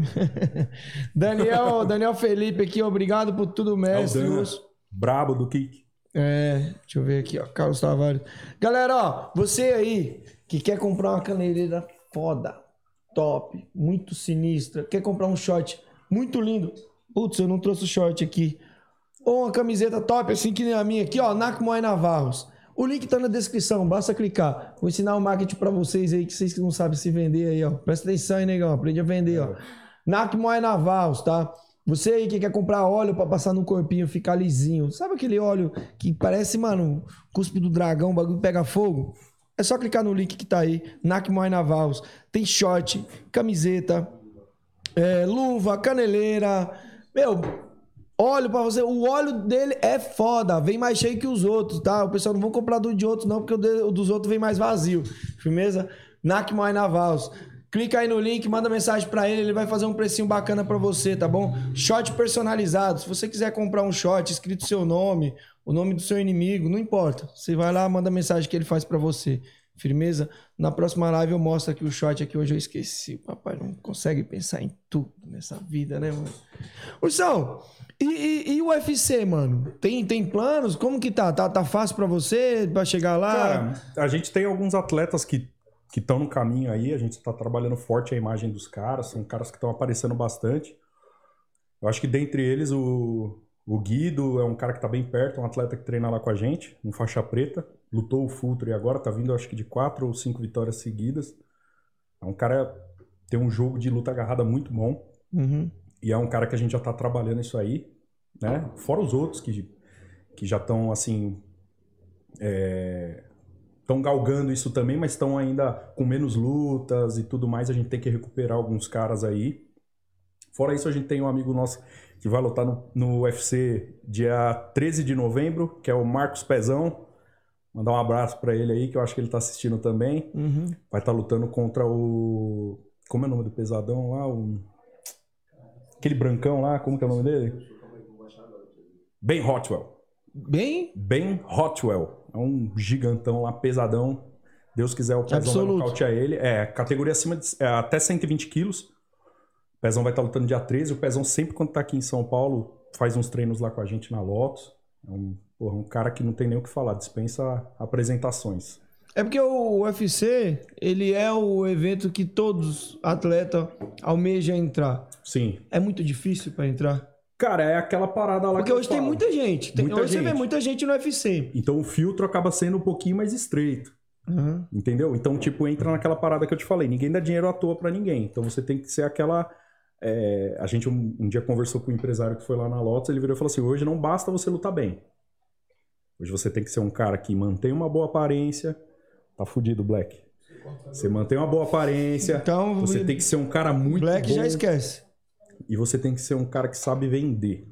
S3: Daniel, Daniel Felipe aqui, obrigado por tudo, mestre.
S4: Aldana.
S3: Urso.
S4: Brabo do kick.
S3: É, deixa eu ver aqui, ó. Carlos Tavares. Galera, ó, você aí que quer comprar uma caneleira foda, top, muito sinistra, quer comprar um short muito lindo. Putz, eu não trouxe o short aqui. Ou uma camiseta top, assim que nem a minha aqui, ó, Nakmoy Navarros. O link tá na descrição, basta clicar. Vou ensinar o marketing pra vocês aí, que vocês que não sabem se vender aí, ó. Presta atenção aí, negão, aprende a vender, ó. Nakmoy Navarros, tá? Você aí que quer comprar óleo pra passar no corpinho, ficar lisinho. Sabe aquele óleo que parece, mano, cuspe do dragão, o bagulho pega fogo? É só clicar no link que tá aí, Nakmoy Navarros. Tem short, camiseta, é, luva, caneleira. Meu, óleo pra você. O óleo dele é foda. Vem mais cheio que os outros, tá? O pessoal não vão comprar do de outros, não, porque o, de- o dos outros vem mais vazio. Firmeza? Nakmoy Navals. Clica aí no link, manda mensagem pra ele, ele vai fazer um precinho bacana pra você, tá bom? Short personalizado. Se você quiser comprar um short escrito seu nome, o nome do seu inimigo, não importa. Você vai lá, manda mensagem que ele faz pra você. Firmeza? Na próxima live eu mostro aqui o shot aqui. Hoje eu esqueci. O papai não consegue pensar em tudo nessa vida, né, mano? Ursão, e, e, e o UFC, mano? Tem, tem planos? Como que tá? Tá, tá fácil pra você pra chegar lá?
S4: Cara, a gente tem alguns atletas que que estão no caminho aí, a gente está trabalhando forte a imagem dos caras, são caras que estão aparecendo bastante. Eu acho que dentre eles o, o Guido é um cara que está bem perto, um atleta que treina lá com a gente, um faixa preta, lutou o Fultro e agora está vindo acho que de quatro ou cinco vitórias seguidas. É um cara tem um jogo de luta agarrada muito bom
S3: Uhum.
S4: e é um cara que a gente já está trabalhando isso aí, né? Fora os outros que, que já estão assim estão galgando isso também, mas estão ainda com menos lutas e tudo mais. A gente tem que recuperar alguns caras aí. Fora isso, a gente tem um amigo nosso que vai lutar no, no UFC dia 13 de novembro, que é o Marcos Pezão. Mandar um abraço para ele aí, que eu acho que ele tá assistindo também.
S3: Uhum.
S4: Vai estar lutando contra o. Como é o nome do pesadão lá? O... Aquele brancão lá, como que é o nome dele? Ben Hotwell.
S3: Bem,
S4: Ben Hotwell. É um gigantão lá, pesadão. Deus quiser, o Pezão
S3: Absoluto.
S4: vai nocautear ele. É, categoria acima de é, até 120 quilos. O Pezão vai estar lutando dia 13. O Pezão sempre quando tá aqui em São Paulo faz uns treinos lá com a gente na Lotus. É um, porra, um cara que não tem nem o que falar, dispensa apresentações.
S3: É porque o UFC, ele é o evento que todos atletas almejam entrar.
S4: Sim.
S3: É muito difícil pra entrar.
S4: Cara, é aquela parada lá
S3: Porque hoje tem muita gente. Tem-
S4: Muita
S3: hoje você vê
S4: gente.
S3: muita gente no UFC.
S4: Então o filtro acaba sendo um pouquinho mais estreito.
S3: Uhum.
S4: Entendeu? Então, tipo, entra naquela parada que eu te falei. Ninguém dá dinheiro à toa pra ninguém. Então você tem que ser aquela. é, A gente um, um dia conversou com um empresário que foi lá na Lotus, ele virou e falou assim: hoje não basta você lutar bem. Hoje você tem que ser um cara que mantém uma boa aparência. Tá fudido, Black. Você mantém uma boa aparência.
S3: Então,
S4: você tem que ser um cara muito
S3: Black
S4: bom.
S3: já esquece.
S4: E você tem que ser um cara que sabe vender.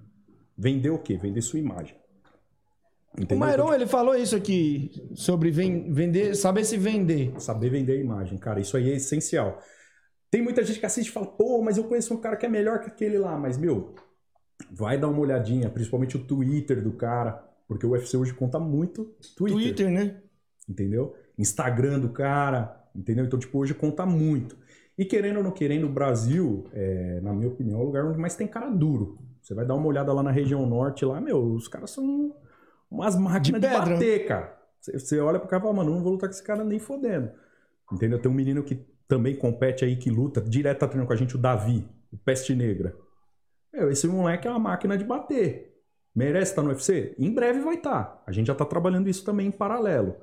S4: Vender o quê? Vender sua imagem.
S3: O
S4: Entendeu?
S3: Mairon, ele falou isso aqui sobre ven- vender, saber se vender.
S4: Saber vender a imagem, cara, isso aí é essencial. Tem muita gente que assiste e fala, pô, mas eu conheço um cara que é melhor que aquele lá, mas, meu, vai dar uma olhadinha, principalmente o Twitter do cara, porque o UFC hoje conta muito Twitter,
S3: Twitter, né?
S4: entendeu? Instagram do cara, entendeu? Então, tipo, hoje conta muito. E querendo ou não querendo, o Brasil, é, na minha opinião, é o lugar onde mais tem cara duro. Você vai dar uma olhada lá na região norte, lá, meu, os caras são umas máquinas de,
S3: pedra.
S4: bater, cara. Você- Você olha pro cara e fala, mano, não vou lutar com esse cara nem fodendo. Entendeu? Tem um menino que também compete aí, que luta, direto tá treinando com a gente, o Davi, o Peste Negra. Meu, esse moleque é uma máquina de bater. Merece estar no UFC? Em breve vai estar. A gente já tá trabalhando isso também em paralelo.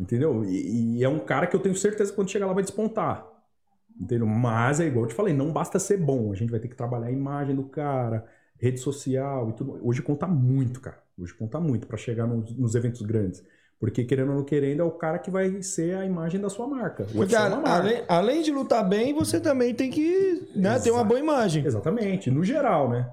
S4: Entendeu? E, e é um cara que eu tenho certeza que quando chegar lá vai despontar. Entendeu? Mas é igual eu te falei, não basta ser bom. A gente vai ter que trabalhar a imagem do cara, rede social e tudo. Hoje conta muito, cara. Hoje conta muito pra chegar nos, nos eventos grandes. Porque, querendo ou não querendo, é o cara que vai ser a imagem da sua marca.
S3: Porque
S4: é uma
S3: a-
S4: marca.
S3: além, além de lutar bem, você também tem que né, ter uma boa imagem.
S4: Exatamente, no geral, né?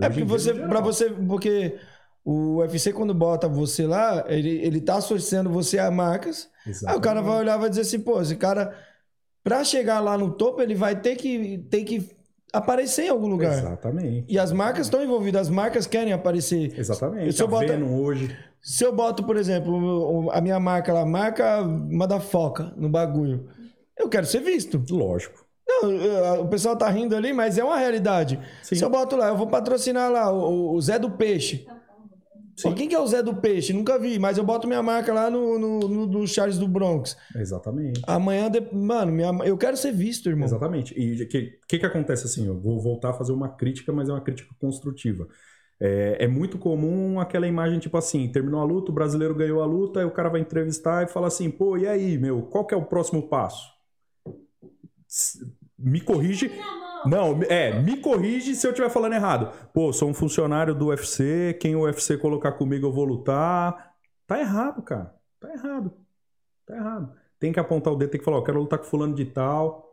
S3: É
S4: Hoje
S3: porque você, para você, porque o UFC quando bota você lá, ele, ele tá associando você a marcas. Aí o cara vai olhar e vai dizer assim, pô, esse cara pra chegar lá no topo, ele vai ter que ter que aparecer em algum lugar.
S4: Exatamente.
S3: E as marcas estão envolvidas, as marcas querem aparecer.
S4: Exatamente.
S3: Se eu
S4: a
S3: boto-
S4: hoje.
S3: Se eu boto, por exemplo, a minha marca lá, marca Madafoca no bagulho, eu quero ser visto.
S4: Lógico.
S3: O pessoal tá rindo ali, mas é uma realidade.
S4: Sim.
S3: Se eu boto lá, eu vou patrocinar lá o, o Zé do Peixe. Ó, quem que é o Zé do Peixe? Nunca vi, mas eu boto minha marca lá no, no, no- no Charles do Bronx.
S4: Exatamente.
S3: Amanhã, de- mano, minha- eu quero ser visto, irmão.
S4: Exatamente. E o que, que que acontece assim? Eu vou voltar a fazer uma crítica, mas é uma crítica construtiva. É, é muito comum aquela imagem tipo assim: terminou a luta, o brasileiro ganhou a luta, aí o cara vai entrevistar e fala assim: pô, e aí, meu, qual que é o próximo passo? Me corrige. Não, é, me corrige se eu estiver falando errado. Pô, sou um funcionário do UFC, quem o UFC colocar comigo eu vou lutar. Tá errado, cara. Tá errado. Tá errado. Tem que apontar o dedo, tem que falar, ó, quero lutar com fulano de tal.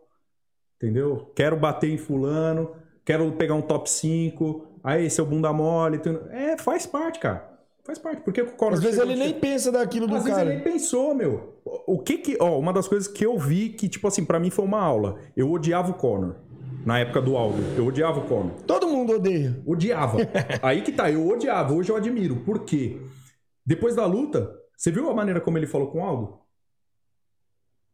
S4: Entendeu? Quero bater em fulano, quero pegar um top 5. Aí, seu bunda mole. tu- É, faz parte, cara. Faz parte. Por que que o Conor
S3: Às vezes ele nem pensa daquilo do
S4: às vezes
S3: cara.
S4: ele nem pensou, meu. O que que. Ó, uma das coisas que eu vi que, tipo assim, pra mim foi uma aula. Eu odiava o Conor. Na época do Aldo. Eu odiava o Conor.
S3: Todo mundo odeia.
S4: Odiava. Aí que tá, eu odiava. Hoje eu admiro. Por quê? Depois da luta, você viu a maneira como ele falou com o Aldo?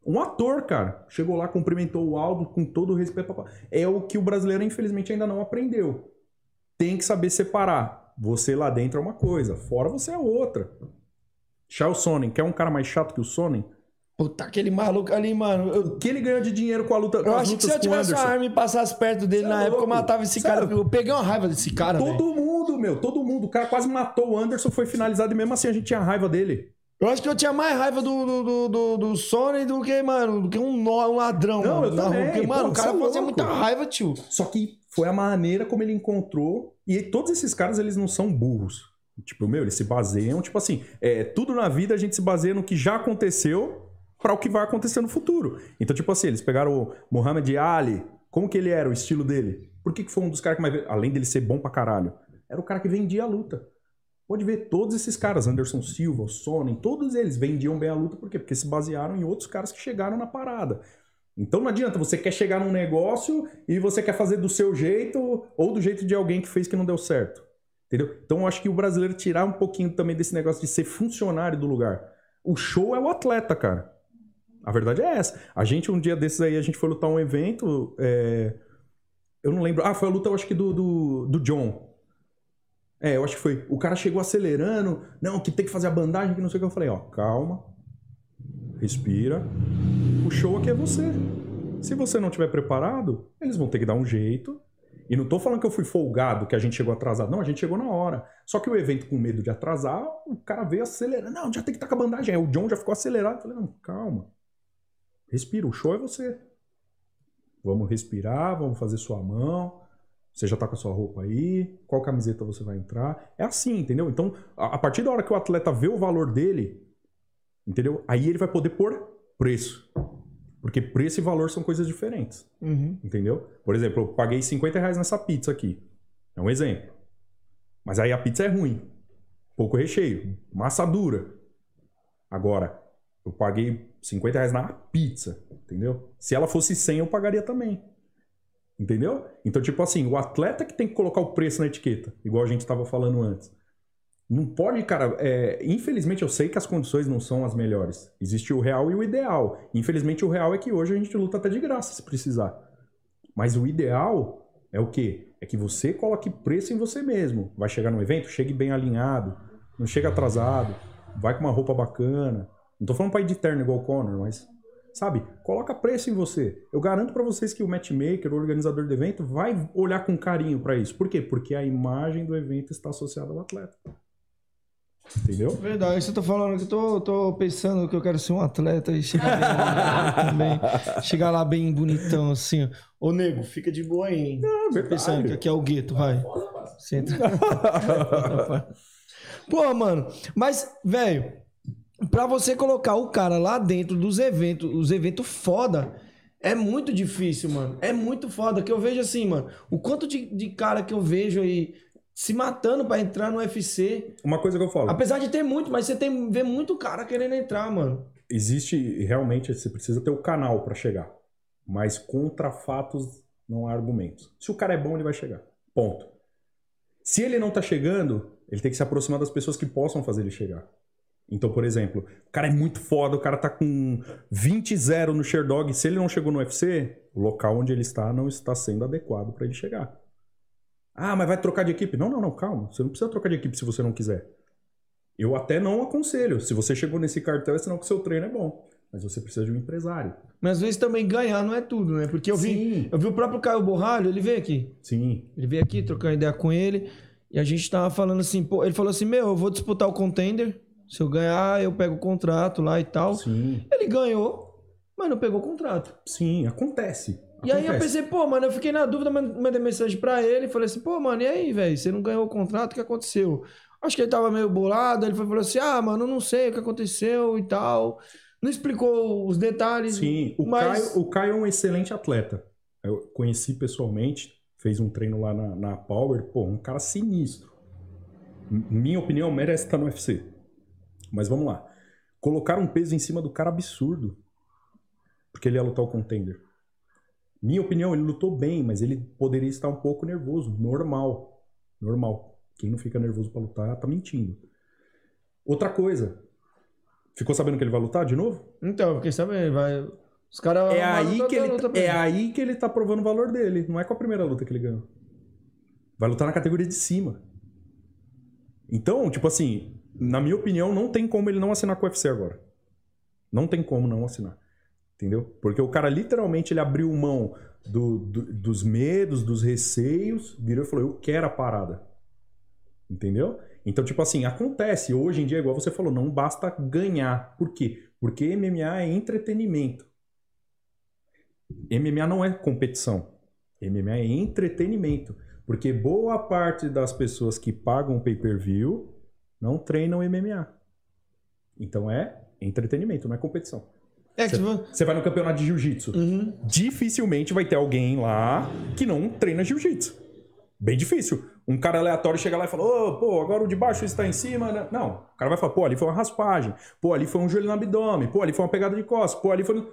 S4: Um ator, cara, chegou lá, cumprimentou o Aldo com todo o respeito. É o que o brasileiro, infelizmente, ainda não aprendeu. Tem que saber separar. Você lá dentro é uma coisa, fora você é outra. Charles Sonnen, que é um cara mais chato que o Sonnen,
S3: Puta, aquele maluco ali, mano. Eu,
S4: o que ele ganhou de dinheiro com a luta
S3: eu acho que se eu tivesse uma arma e passasse perto dele
S4: Cê
S3: na
S4: é
S3: época, eu matava esse
S4: Cê
S3: cara.
S4: é-
S3: Eu peguei uma raiva desse cara.
S4: Todo mundo, meu, todo mundo. O cara quase matou o Anderson, foi finalizado e mesmo assim a gente tinha raiva dele.
S3: Eu acho que eu tinha mais raiva do, do, do, do, do Sony do que, mano, do que um, um ladrão,
S4: Não,
S3: mano.
S4: eu
S3: rua.
S4: também.
S3: Porque, mano,
S4: Pô,
S3: o cara
S4: é
S3: fazia
S4: louco.
S3: muita raiva, tio.
S4: Só que foi a maneira como ele encontrou. E todos esses caras, eles não são burros. Tipo, meu, eles se baseiam, tipo assim, é, tudo na vida a gente se baseia no que já aconteceu para o que vai acontecer no futuro. Então, tipo assim, eles pegaram o Muhammad Ali, como que ele era, o estilo dele? Por que, que foi um dos caras que mais. Além dele ser bom pra caralho, era o cara que vendia a luta. Pode ver todos esses caras, Anderson Silva, Sonnen, todos eles vendiam bem a luta, por quê? Porque se basearam em outros caras que chegaram na parada. Então não adianta, você quer chegar num negócio e você quer fazer do seu jeito ou do jeito de alguém que fez que não deu certo. Entendeu? Então eu acho que o brasileiro tirar um pouquinho também desse negócio de ser funcionário do lugar. O show é o atleta, cara. A verdade é essa. A gente, um dia desses aí, a gente foi lutar um evento. é, Eu não lembro. Ah, foi a luta, eu acho que do, do, do John. É, eu acho que foi. O cara chegou acelerando. Não, que tem que fazer a bandagem, que não sei o que. Eu falei, ó, calma. Respira. O show aqui é você. Se você não tiver preparado, eles vão ter que dar um jeito. E não tô falando que eu fui folgado, que a gente chegou atrasado. Não, a gente chegou na hora. Só que o evento, com medo de atrasar, o cara veio acelerando. Não, já tem que estar com a bandagem. Aí o John já ficou acelerado. Eu falei, não, calma. Respira, o show é você. Vamos respirar, vamos fazer sua mão. Você já tá com a sua roupa aí, qual camiseta você vai entrar. É assim, entendeu? Então, a partir da hora que o atleta vê o valor dele, entendeu? Aí ele vai poder pôr preço. Porque preço e valor são coisas diferentes.
S3: Uhum.
S4: Entendeu? Por exemplo, eu paguei 50 reais nessa pizza aqui. É um exemplo. Mas aí a pizza é ruim. Pouco recheio. Massa dura. Agora, eu paguei 50 reais na pizza. Entendeu? Se ela fosse 100, eu pagaria também. Entendeu? Então, tipo assim, o atleta que tem que colocar o preço na etiqueta, igual a gente estava falando antes. Não pode, cara. é, infelizmente, eu sei que as condições não são as melhores. Existe o real e o ideal. Infelizmente, o real é que hoje a gente luta até de graça, se precisar. Mas o ideal é o quê? É que você coloque preço em você mesmo. Vai chegar no evento, chegue bem alinhado, não chega atrasado, vai com uma roupa bacana. Não tô falando pra ir de terno igual o Conor, mas sabe, coloca preço em você. Eu garanto pra vocês que o matchmaker, o organizador do evento, vai olhar com carinho pra isso. Por quê? Porque a imagem do evento está associada ao atleta. Entendeu?
S3: Verdade, isso eu tô falando que eu tô, tô pensando que eu quero ser um atleta e chegar bem lá também. Chegar lá bem bonitão, assim. Ô, nego, fica de boa aí, hein? Tô
S4: verdade.
S3: pensando que aqui é o gueto, vai. Senta. Pô, mano, mas, velho, pra você colocar o cara lá dentro dos eventos, os eventos foda, é muito difícil, mano. É muito foda. Que eu vejo assim, mano, o quanto de, de cara que eu vejo aí se matando pra entrar no UFC.
S4: Uma coisa que eu falo.
S3: Apesar de ter muito, mas você tem vê muito cara querendo entrar, mano.
S4: existe realmente você precisa ter o canal para chegar, mas contra fatos não há argumentos. Se o cara é bom, ele vai chegar. Ponto. Se ele não tá chegando, ele tem que se aproximar das pessoas que possam fazer ele chegar. Então, por exemplo, o cara é muito foda, o cara tá com 20-0 no Sherdog, se ele não chegou no UFC, o local onde ele está não está sendo adequado para ele chegar. Ah, mas vai trocar de equipe? Não, não, não, calma. Você não precisa trocar de equipe se você não quiser. Eu até não aconselho. Se você chegou nesse cartel, é sinal que seu treino é bom. Mas você precisa de um empresário.
S3: Mas às vezes também ganhar não é tudo, né? Porque eu vi,
S4: Sim.
S3: eu vi o próprio Caio Borralho, ele veio aqui.
S4: Sim.
S3: Ele veio aqui trocar ideia com ele. E a gente tava falando assim, pô, ele falou assim: Meu, eu vou disputar o contender. Se eu ganhar, eu pego o contrato lá e tal.
S4: Sim.
S3: Ele ganhou, mas não pegou o contrato.
S4: Sim, acontece.
S3: E aí eu pensei, pô, mano, eu fiquei na dúvida, man- mandei mensagem pra ele, falei assim, pô, mano, e aí, velho, você não ganhou o contrato, o que aconteceu? Acho que ele tava meio bolado, ele falou assim, ah, mano, não sei o que aconteceu e tal. Não explicou os detalhes.
S4: Sim, o,
S3: mas...
S4: Caio, o Caio é um excelente atleta. Eu conheci pessoalmente, fez um treino lá na, na Power, pô, um cara sinistro. M- Minha opinião, merece estar no UFC. Mas vamos lá. Colocaram um peso em cima do cara absurdo. Porque ele ia lutar o contender. Minha opinião, ele lutou bem, mas ele poderia estar um pouco nervoso. Normal. Normal. Quem não fica nervoso pra lutar tá mentindo. Outra coisa. Ficou sabendo que ele vai lutar de novo?
S3: Então, eu fiquei sabendo, vai. Os caras.
S4: É aí, que ele,
S3: pra
S4: é aí que ele tá provando o valor dele. Não é com a primeira luta que ele ganhou. Vai lutar na categoria de cima. Então, tipo assim, na minha opinião, não tem como ele não assinar com o UFC agora. Não tem como não assinar. Entendeu? Porque o cara literalmente ele abriu mão do- do- dos medos, dos receios, virou e falou: Eu quero a parada. Entendeu? Então, tipo assim, acontece. Hoje em dia, igual você falou, não basta ganhar. Por quê? Porque MMA é entretenimento. MMA não é competição. MMA é entretenimento. Porque boa parte das pessoas que pagam pay-per-view não treinam MMA. Então é entretenimento, não é competição.
S3: É
S4: Você
S3: tipo.
S4: você vai no campeonato de jiu-jitsu.
S3: Uhum.
S4: Dificilmente vai ter alguém lá que não treina jiu-jitsu. Bem difícil. Um cara aleatório chega lá e fala: Ô, pô, agora o de baixo está em cima. né?" Não. O cara vai falar: pô, ali foi uma raspagem. Pô, ali foi um joelho no abdômen. Pô, ali foi uma pegada de costas. Pô, ali foi.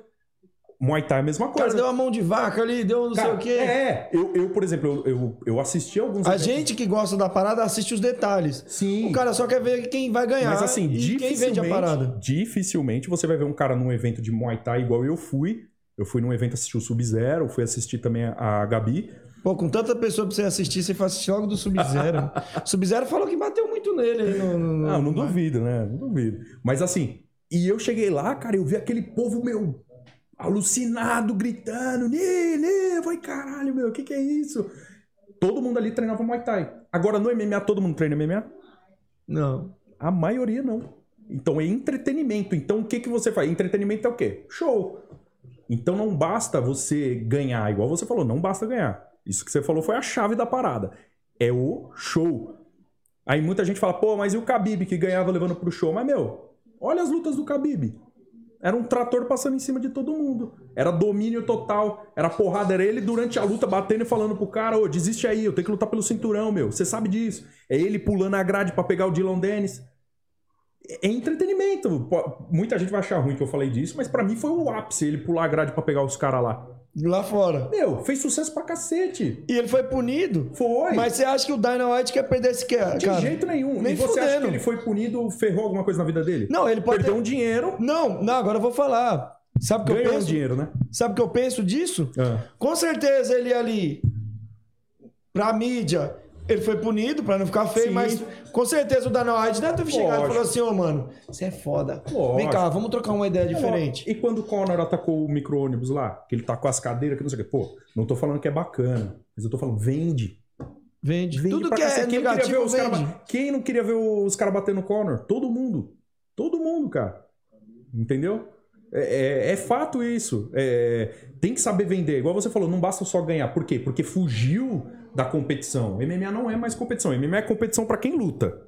S4: No-" Muay Thai é a mesma
S3: O cara
S4: coisa.
S3: deu uma mão de vaca ali, deu não sei
S4: Cara,
S3: o quê.
S4: É, eu, eu, por exemplo, eu, eu, eu assisti alguns.
S3: A
S4: eventos-
S3: gente que gosta da parada assiste os detalhes.
S4: Sim.
S3: O cara só quer ver quem vai ganhar.
S4: Mas assim,
S3: quem vende a parada.
S4: dificilmente, dificilmente você vai ver um cara num evento de Muay Thai igual eu fui. Eu fui num evento assistir o Sub-Zero, fui assistir também a, Gabi.
S3: Pô, com tanta pessoa pra você assistir, você faz assistir logo do Sub-Zero. Sub-Zero falou que bateu muito nele no. no-
S4: Não, não duvido, né? Não duvido. Mas assim, e eu cheguei lá, cara, eu vi aquele povo, meu, alucinado, gritando, Nê, vai caralho, meu, o que que é isso? Todo mundo ali treinava Muay Thai. Agora no MMA, todo mundo treina MMA?
S3: Não.
S4: A maioria não. Então é entretenimento. Então o que, que você faz? Entretenimento é o quê? Show. Então não basta você ganhar, igual você falou, não basta ganhar. Isso que você falou foi a chave da parada. É o show. Aí muita gente fala, pô, mas e o Khabib que ganhava levando pro show? Mas, meu, olha as lutas do Khabib. Era um trator passando em cima de todo mundo. Era domínio total. Era porrada. Era ele durante a luta batendo e falando pro cara: Ô, desiste aí, eu tenho que lutar pelo cinturão, meu. Você sabe disso. É ele pulando a grade pra pegar o Dylan Dennis. É entretenimento. Muita gente vai achar ruim que eu falei disso, mas pra mim foi o ápice ele pular a grade pra pegar os caras lá.
S3: Lá fora.
S4: Meu, fez sucesso pra cacete.
S3: E ele foi punido.
S4: Foi.
S3: Mas você acha que o Dana White quer perder esse cara?
S4: de jeito nenhum.
S3: nem
S4: e você acha
S3: fudendo.
S4: que ele foi punido, ferrou alguma coisa na vida dele?
S3: Não, ele pode
S4: Perdeu
S3: ter-
S4: um dinheiro,
S3: Não, não, agora eu vou falar. Sabe o que eu
S4: ganhou um
S3: penso?
S4: dinheiro, né?
S3: Sabe o que eu penso disso?
S4: Ah.
S3: Com certeza ele ali, pra mídia, ele foi punido pra não ficar feio,
S4: Sim.
S3: mas com certeza o Dana White deve ter chegado e
S4: Lógico.
S3: falou assim: ô mano, você é foda.
S4: Lógico.
S3: Vem cá, vamos trocar uma ideia diferente.
S4: E quando o Conor atacou o micro-ônibus lá, que ele tá com as cadeiras, que não sei o quê. Pô, não tô falando que é bacana, mas eu tô falando, vende.
S3: Vende.
S4: Vende
S3: Tudo
S4: pra
S3: que é
S4: cacete. Quem não queria ver
S3: negativo
S4: os cara
S3: vende.
S4: ba- Quem não queria ver os caras batendo no Conor? Todo mundo. Todo mundo, cara. Entendeu? É, é- é fato isso. É, tem que saber vender. Igual você falou, não basta só ganhar. Por quê? Porque fugiu da competição. MMA não é mais competição. MMA é competição pra quem luta.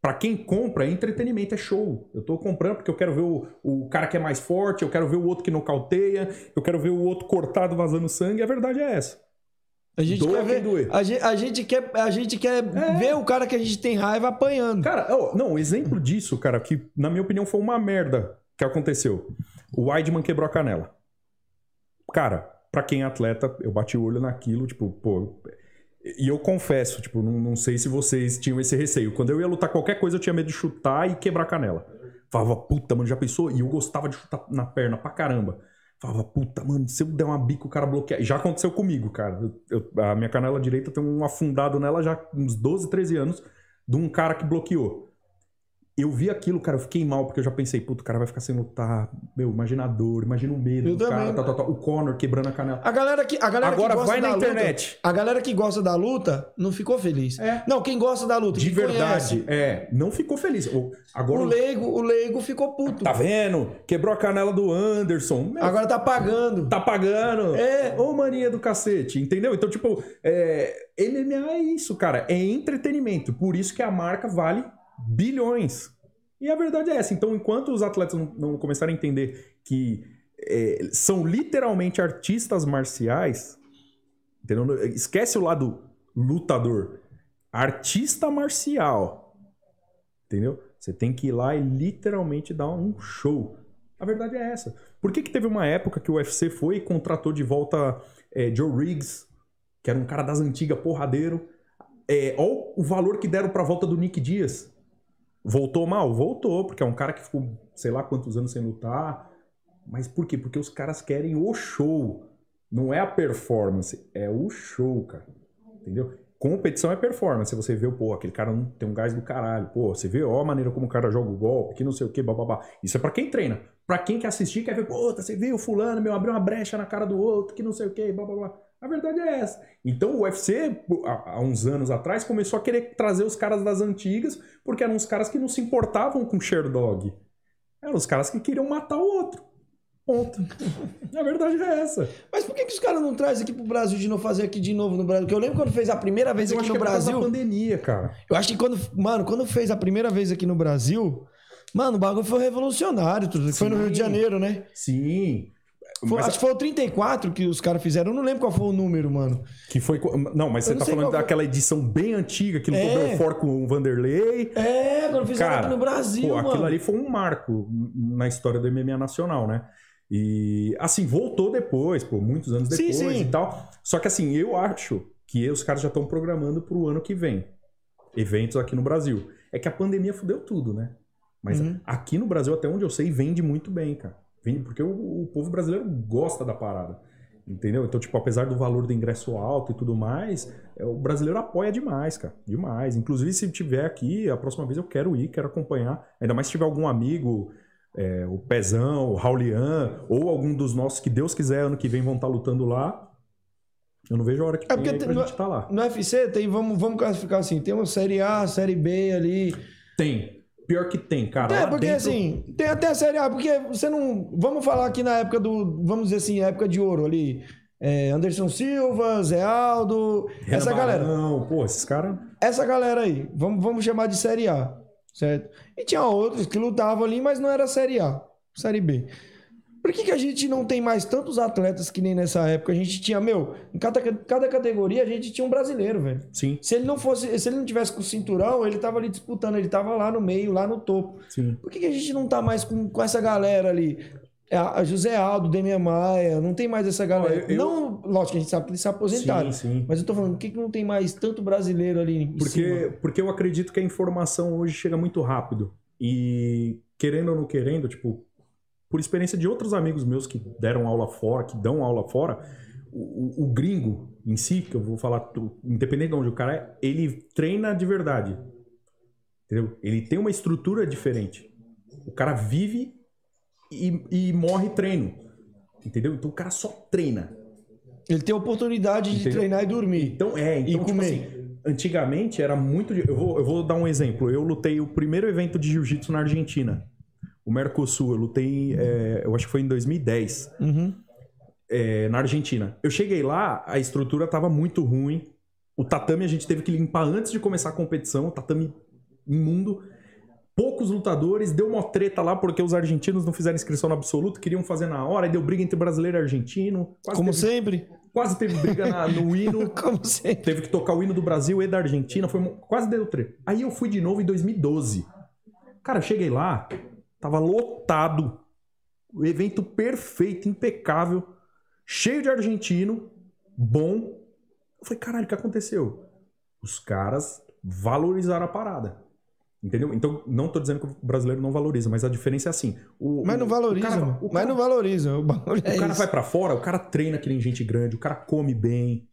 S4: Pra quem compra, é entretenimento, é show. Eu tô comprando porque eu quero ver o, o cara que é mais forte, eu quero ver o outro que nocauteia, eu quero ver o outro cortado vazando sangue. A verdade é essa.
S3: A gente
S4: Doa
S3: quer ver.
S4: doer.
S3: A gente, a gente quer, a gente quer ver o cara que a gente tem raiva apanhando.
S4: Cara, ó, não, um exemplo disso, cara, que na minha opinião foi uma merda que aconteceu. O Weidman quebrou a canela. Cara, pra quem é atleta, eu bati o olho naquilo, tipo, pô. E eu confesso, tipo, não, não sei se vocês tinham esse receio. Quando eu ia lutar qualquer coisa, eu tinha medo de chutar e quebrar a canela. Falava, puta, mano, já pensou? E eu gostava de chutar na perna pra caramba. Falava, puta, mano, se eu der uma bica, o cara bloqueia. Já aconteceu comigo, cara. Eu- eu- a minha canela direita tem um afundado nela já uns 12, 13 anos de um cara que bloqueou. Eu vi aquilo, cara, eu fiquei mal, porque eu já pensei, puta, o cara vai ficar sem lutar. Meu, imagina a dor, imagina o medo
S3: Eu
S4: do cara,
S3: também.
S4: tal, tal, tal. o Conor quebrando a canela.
S3: A galera que, a galera
S4: Agora
S3: que gosta
S4: vai na
S3: da luta-
S4: internet.
S3: a galera que gosta da luta não ficou feliz.
S4: É.
S3: Não, quem gosta da luta,
S4: De verdade,
S3: conhece,
S4: é, não ficou feliz. O- Agora,
S3: o leigo, o leigo ficou puto.
S4: tá vendo? Quebrou a canela do Anderson. Meu,
S3: Agora tá pagando.
S4: tá pagando.
S3: É.
S4: Ô, mania do cacete, entendeu? Então, tipo, é, MMA é isso, cara. É entretenimento. Por isso que a marca vale bilhões. E a verdade é essa. Então, enquanto os atletas não, começarem a entender que é, são literalmente artistas marciais, entendeu? Esquece o lado lutador. Artista marcial. Entendeu? Você tem que ir lá e literalmente dar um show. A verdade é essa. Por que, que teve uma época que o UFC foi e contratou de volta é, Joe Riggs, que era um cara das antigas, porradeiro? É, olha o valor que deram pra volta do Nick Dias. Voltou mal? Voltou, porque é um cara que ficou sei lá quantos anos sem lutar. Mas por quê? Porque os caras querem o show. Não é a performance, é o show, cara. Entendeu? Competição é performance. Você vê, pô, aquele cara não tem um gás do caralho. Pô, você vê ó, a maneira como o cara joga o golpe, que não sei o que, bababá. Isso é pra quem treina. Pra quem quer assistir, quer ver, pô, você viu o fulano, meu, abriu uma brecha na cara do outro, que não sei o que, bababá. A verdade é essa. Então o UFC, há uns anos atrás, começou a querer trazer os caras das antigas, porque eram os caras que não se importavam com Sherdog. Eram os caras que queriam matar o outro. Ponto. a verdade é essa.
S3: Mas por que, que os caras não trazem aqui pro Brasil de não fazer aqui de novo no Brasil? Porque eu lembro quando fez a primeira vez
S4: Eu
S3: aqui
S4: acho
S3: no
S4: que é por causa
S3: Brasil.
S4: da pandemia, cara.
S3: Eu acho que quando. Mano, quando fez a primeira vez aqui no Brasil. Mano, o bagulho foi revolucionário. Tudo. Foi no. Rio de Janeiro, né?
S4: Sim.
S3: Foi-
S4: Mas
S3: acho que foi o 34 que os caras fizeram. Eu não lembro qual foi o número, mano.
S4: Que foi. Não, mas
S3: Eu
S4: você
S3: não
S4: tá falando
S3: foi.
S4: daquela edição bem antiga que lutou
S3: É.
S4: Belfort com o Vanderlei.
S3: É, quando fizeram
S4: Cara,
S3: aqui no Brasil,
S4: Pô,
S3: mano.
S4: aquilo ali foi um marco na história do MMA nacional, né? E assim, voltou depois, pô, muitos anos
S3: Sim,
S4: depois
S3: sim.
S4: e tal. Só que assim, eu acho que os caras já estão programando pro ano que vem. Eventos aqui no Brasil. É que a pandemia fudeu tudo, né? Mas
S3: Uhum.
S4: aqui no Brasil, até onde eu sei, vende muito bem, cara. Vende porque o, o povo brasileiro gosta da parada. Entendeu? Então, tipo, apesar do valor do ingresso alto e tudo mais, é, o brasileiro apoia demais, cara. Demais. Inclusive, se tiver aqui, a próxima vez eu quero ir, quero acompanhar. Ainda mais se tiver algum amigo, é, o Pezão, o Raulian, ou algum dos nossos que Deus quiser, ano que vem vão estar lutando lá. Eu não vejo a hora que
S3: É porque tem-
S4: pra
S3: no-
S4: gente estar lá.
S3: No UFC tem, vamos, vamos classificar assim: tem uma série A, série B ali.
S4: Tem. Pior que tem, cara.
S3: É, porque
S4: dentro-
S3: assim, tem até a série A, porque você não. Vamos falar aqui na época do. Vamos dizer assim, época de ouro ali. É, Anderson Silva, Zé Aldo,
S4: Renan
S3: essa galera.
S4: Barão, pô, esses caras.
S3: Essa galera aí, vamos, vamos chamar de série A, certo? E tinha outros que lutavam ali, mas não era série A, série B. Por que, que a gente não tem mais tantos atletas que nem nessa época? A gente tinha, meu, em cada, cada categoria a gente tinha um brasileiro, velho.
S4: Sim,
S3: Se ele não fosse, se ele não tivesse com o cinturão, ele tava ali disputando, ele tava lá no meio, lá no topo.
S4: sim.
S3: Por que, que a gente não tá mais com, com essa galera ali? É A José Aldo, Demian Maia, não tem mais essa galera.
S4: eu- eu-
S3: Não, lógico que a gente sabe que eles se aposentaram.
S4: Sim, sim.
S3: Mas eu tô falando, por que, que não tem mais tanto brasileiro ali? em cima?
S4: Porque, porque eu acredito que a informação hoje chega muito rápido. E querendo ou não querendo, tipo, por experiência de outros amigos meus que deram aula fora, que dão aula fora, o, o- gringo em si, que eu vou falar, independente de onde o cara é, ele treina de verdade. Entendeu? Ele tem uma estrutura diferente. O cara vive e, e morre treino. Entendeu? Então o cara só treina.
S3: Ele tem oportunidade de
S4: Entendeu?
S3: treinar e dormir.
S4: Então, é, então,
S3: E
S4: tipo
S3: comer.
S4: assim, antigamente era muito. de- Eu vou, eu vou dar um exemplo. Eu lutei o primeiro evento de jiu-jitsu na Argentina, o Mercosul. Eu lutei, é, eu acho que foi em 2010,
S3: Uhum.
S4: é, na Argentina. Eu cheguei lá, a estrutura tava muito ruim. O tatame a gente teve que limpar antes de começar a competição, o tatame imundo. Poucos lutadores, deu uma treta lá porque os argentinos não fizeram inscrição no absoluto, queriam fazer na hora, aí deu briga entre brasileiro e argentino.
S3: Como
S4: teve,
S3: sempre.
S4: quase teve briga na- no hino.
S3: Como sempre.
S4: Teve que tocar o hino do Brasil e da Argentina, foi quase deu treta. Aí eu fui de novo em 2012. Cara, eu cheguei lá, tava lotado. O evento perfeito, impecável, cheio de argentino, bom. Eu falei, caralho, o que aconteceu? Os caras valorizaram a parada. Entendeu? Então, não tô dizendo que o brasileiro não valoriza, mas a diferença é assim. o-
S3: Mas não valoriza,
S4: o cara- o
S3: Mas
S4: cara-
S3: não valoriza. O é
S4: o cara
S3: isso.
S4: vai pra fora, o cara treina que nem gente grande, o cara come bem,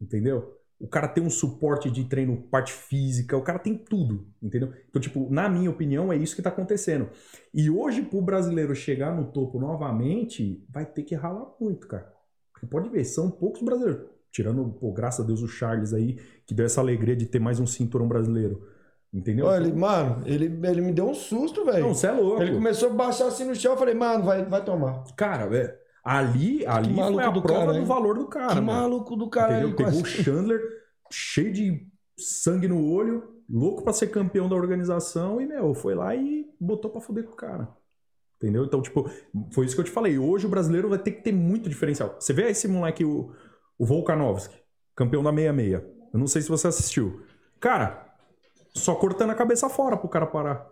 S4: entendeu? O cara tem um suporte de treino, parte física, o cara tem tudo, entendeu? Então, tipo, na minha opinião, é isso que tá acontecendo. E hoje, pro brasileiro chegar no topo novamente, vai ter que ralar muito, cara. Você pode ver, são poucos brasileiros. Tirando, pô, graças a Deus, o Charles aí, que deu essa alegria de ter mais um cinturão brasileiro. Entendeu?
S3: Olha, ele- mano, ele, ele me deu um susto, velho.
S4: Não, você é louco.
S3: Ele começou a baixar assim no chão, eu falei, mano, vai, vai tomar.
S4: Cara, é, ali, ali foi a
S3: do
S4: prova
S3: cara,
S4: do valor do cara.
S3: que
S4: mano.
S3: maluco do caralho.
S4: Entendeu? Pegou o Chandler cheio de sangue no olho, louco pra ser campeão da organização e, meu, foi lá e botou pra fuder com o cara. Entendeu? Então, tipo, foi isso que eu te falei. Hoje o brasileiro vai ter que ter muito diferencial. Você vê esse moleque, o, o Volkanovski, campeão da 66. Eu não sei se você assistiu. Cara, só cortando a cabeça fora pro cara parar.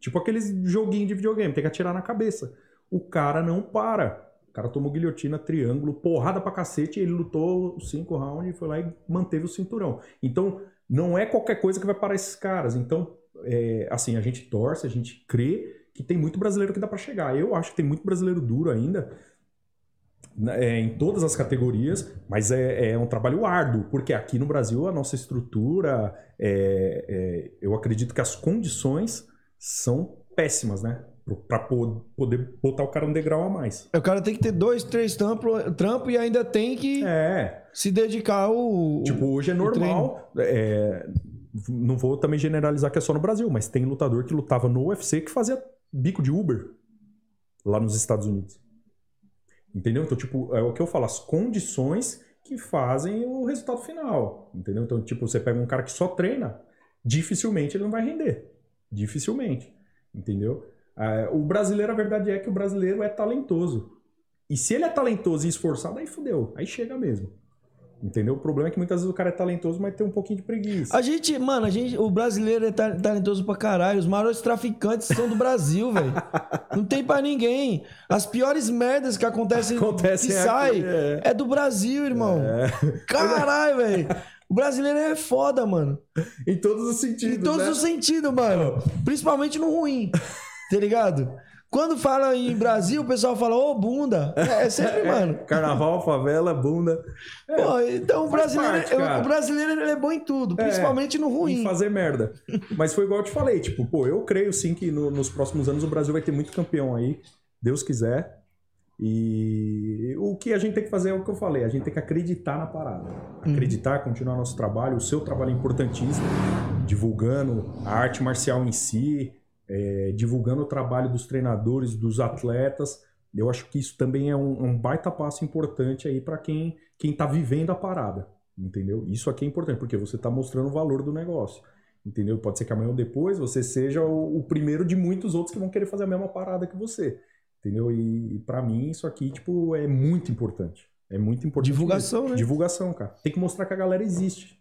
S4: Tipo aqueles joguinhos de videogame, tem que atirar na cabeça. O cara não para. Cara tomou guilhotina, triângulo, porrada pra cacete, ele lutou os cinco rounds e foi lá e manteve o cinturão. Então, não é qualquer coisa que vai parar esses caras. Então, é, assim, a gente torce, a gente crê que tem muito brasileiro que dá pra chegar. Eu acho que tem muito brasileiro duro ainda, né, é, em todas as categorias, mas é, é um trabalho árduo, porque aqui no Brasil a nossa estrutura, é, é, eu acredito que as condições são péssimas, né? Pra po- poder botar o cara um degrau a mais.
S3: O cara tem que ter dois, três trampos trampo e ainda tem que
S4: É,
S3: se dedicar ao.
S4: Tipo, hoje é normal. é, não vou também generalizar que é só no Brasil, mas tem lutador que lutava no UFC que fazia bico de Uber lá nos Estados Unidos. Entendeu? Então, tipo, é o que eu falo, as condições que fazem o resultado final. Entendeu? Então, tipo, você pega um cara que só treina, dificilmente ele não vai render. Dificilmente. Entendeu? Ah, o brasileiro, a verdade é que o brasileiro é talentoso. E se ele é talentoso e esforçado, aí fudeu. Aí chega mesmo. Entendeu? O problema é que muitas vezes o cara é talentoso, mas tem um pouquinho de preguiça.
S3: A gente, mano, a gente, o brasileiro é ta- talentoso pra caralho. Os maiores traficantes são do Brasil, velho. Não tem pra ninguém. As piores merdas que acontecem,
S4: Acontecem
S3: que sai
S4: é.
S3: é. do Brasil, irmão. Caralho, velho. O brasileiro é foda, mano.
S4: Em todos os sentidos.
S3: Em todos
S4: né?
S3: os sentidos, mano. Principalmente no ruim. Tá ligado? Quando fala em Brasil, o pessoal fala, ô, bunda. É, é sempre, mano.
S4: Carnaval, favela, bunda.
S3: Pô, então o brasileiro,
S4: parte,
S3: o brasileiro ele é bom em tudo, principalmente no
S4: E
S3: ruim.
S4: fazer merda. Mas foi igual eu te falei, tipo, pô, eu creio sim que no- nos próximos anos o Brasil vai ter muito campeão aí, Deus quiser. E o que a gente tem que fazer é o que eu falei, a gente tem que acreditar na parada. Acreditar, continuar nosso trabalho, o seu trabalho é importantíssimo, divulgando a arte marcial em si, é, divulgando o trabalho dos treinadores, dos atletas. Eu acho que isso também é um, um baita passo importante aí para quem, quem tá vivendo a parada. Entendeu? Isso aqui é importante, porque você tá mostrando o valor do negócio. Entendeu? Pode ser que amanhã ou depois você seja o, o primeiro de muitos outros que vão querer fazer a mesma parada que você. Entendeu? E, e para mim isso aqui, tipo, é muito importante. É muito importante.
S3: Divulgação,
S4: mesmo.
S3: né?
S4: Divulgação, cara. Tem que mostrar que a galera existe.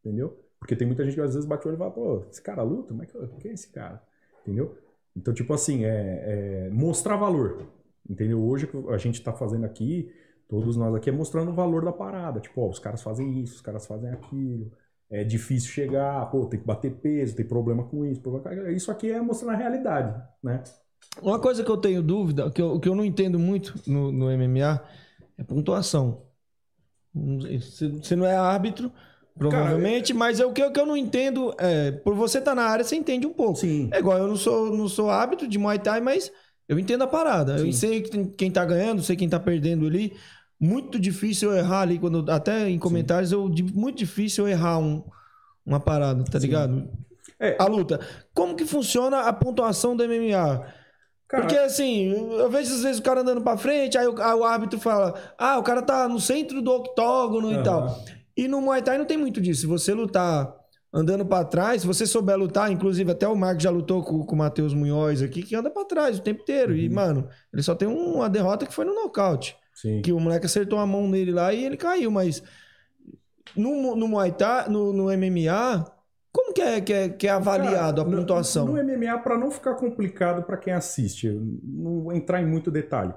S4: Entendeu? Porque tem muita gente que às vezes bate o olho e fala, pô, esse cara luta? Como é que, quem é esse cara? Entendeu? Então, tipo assim, é, é mostrar valor. Entendeu? Hoje a gente tá fazendo aqui, todos nós aqui, é mostrando o valor da parada. Tipo, ó, os caras fazem isso, os caras fazem aquilo. É difícil chegar, pô, tem que bater peso, tem problema com isso. problema Isso aqui é mostrando a realidade, né?
S3: Uma coisa que eu tenho dúvida, que eu, que eu não entendo muito no, no MMA, é pontuação. Você não é árbitro, provavelmente, mas é o que, eu- que eu não entendo. É, por você estar na área, você entende um pouco.
S4: Sim.
S3: É igual, eu não sou, não sou árbitro de Muay Thai, mas eu entendo a parada. Eu sei quem, tá ganhando, sei quem tá perdendo ali. Muito difícil eu errar ali, quando, até em comentários, eu, muito difícil eu errar um, uma parada, tá ligado?
S4: É.
S3: A luta. Como que funciona a pontuação do MMA?
S4: Cara,
S3: Porque assim, eu vejo às vezes o cara andando pra frente, aí o, aí o árbitro fala: Ah, o cara tá no centro do octógono e
S4: Aham.
S3: tal. E no Muay Thai não tem muito disso. Se você lutar andando pra trás, se você souber lutar, inclusive até o Marcos já lutou com, com o Matheus Munhoz aqui, que anda pra trás o tempo inteiro. E, mano, ele só tem um- uma derrota que foi no nocaute.
S4: sim.
S3: Que o moleque acertou a mão nele lá e ele caiu, mas no, no Muay Thai, no, no MMA, como que é, que é, que é avaliado
S4: Cara,
S3: a
S4: no-
S3: pontuação?
S4: No, MMA, para não ficar complicado para quem assiste, não vou entrar em muito detalhe.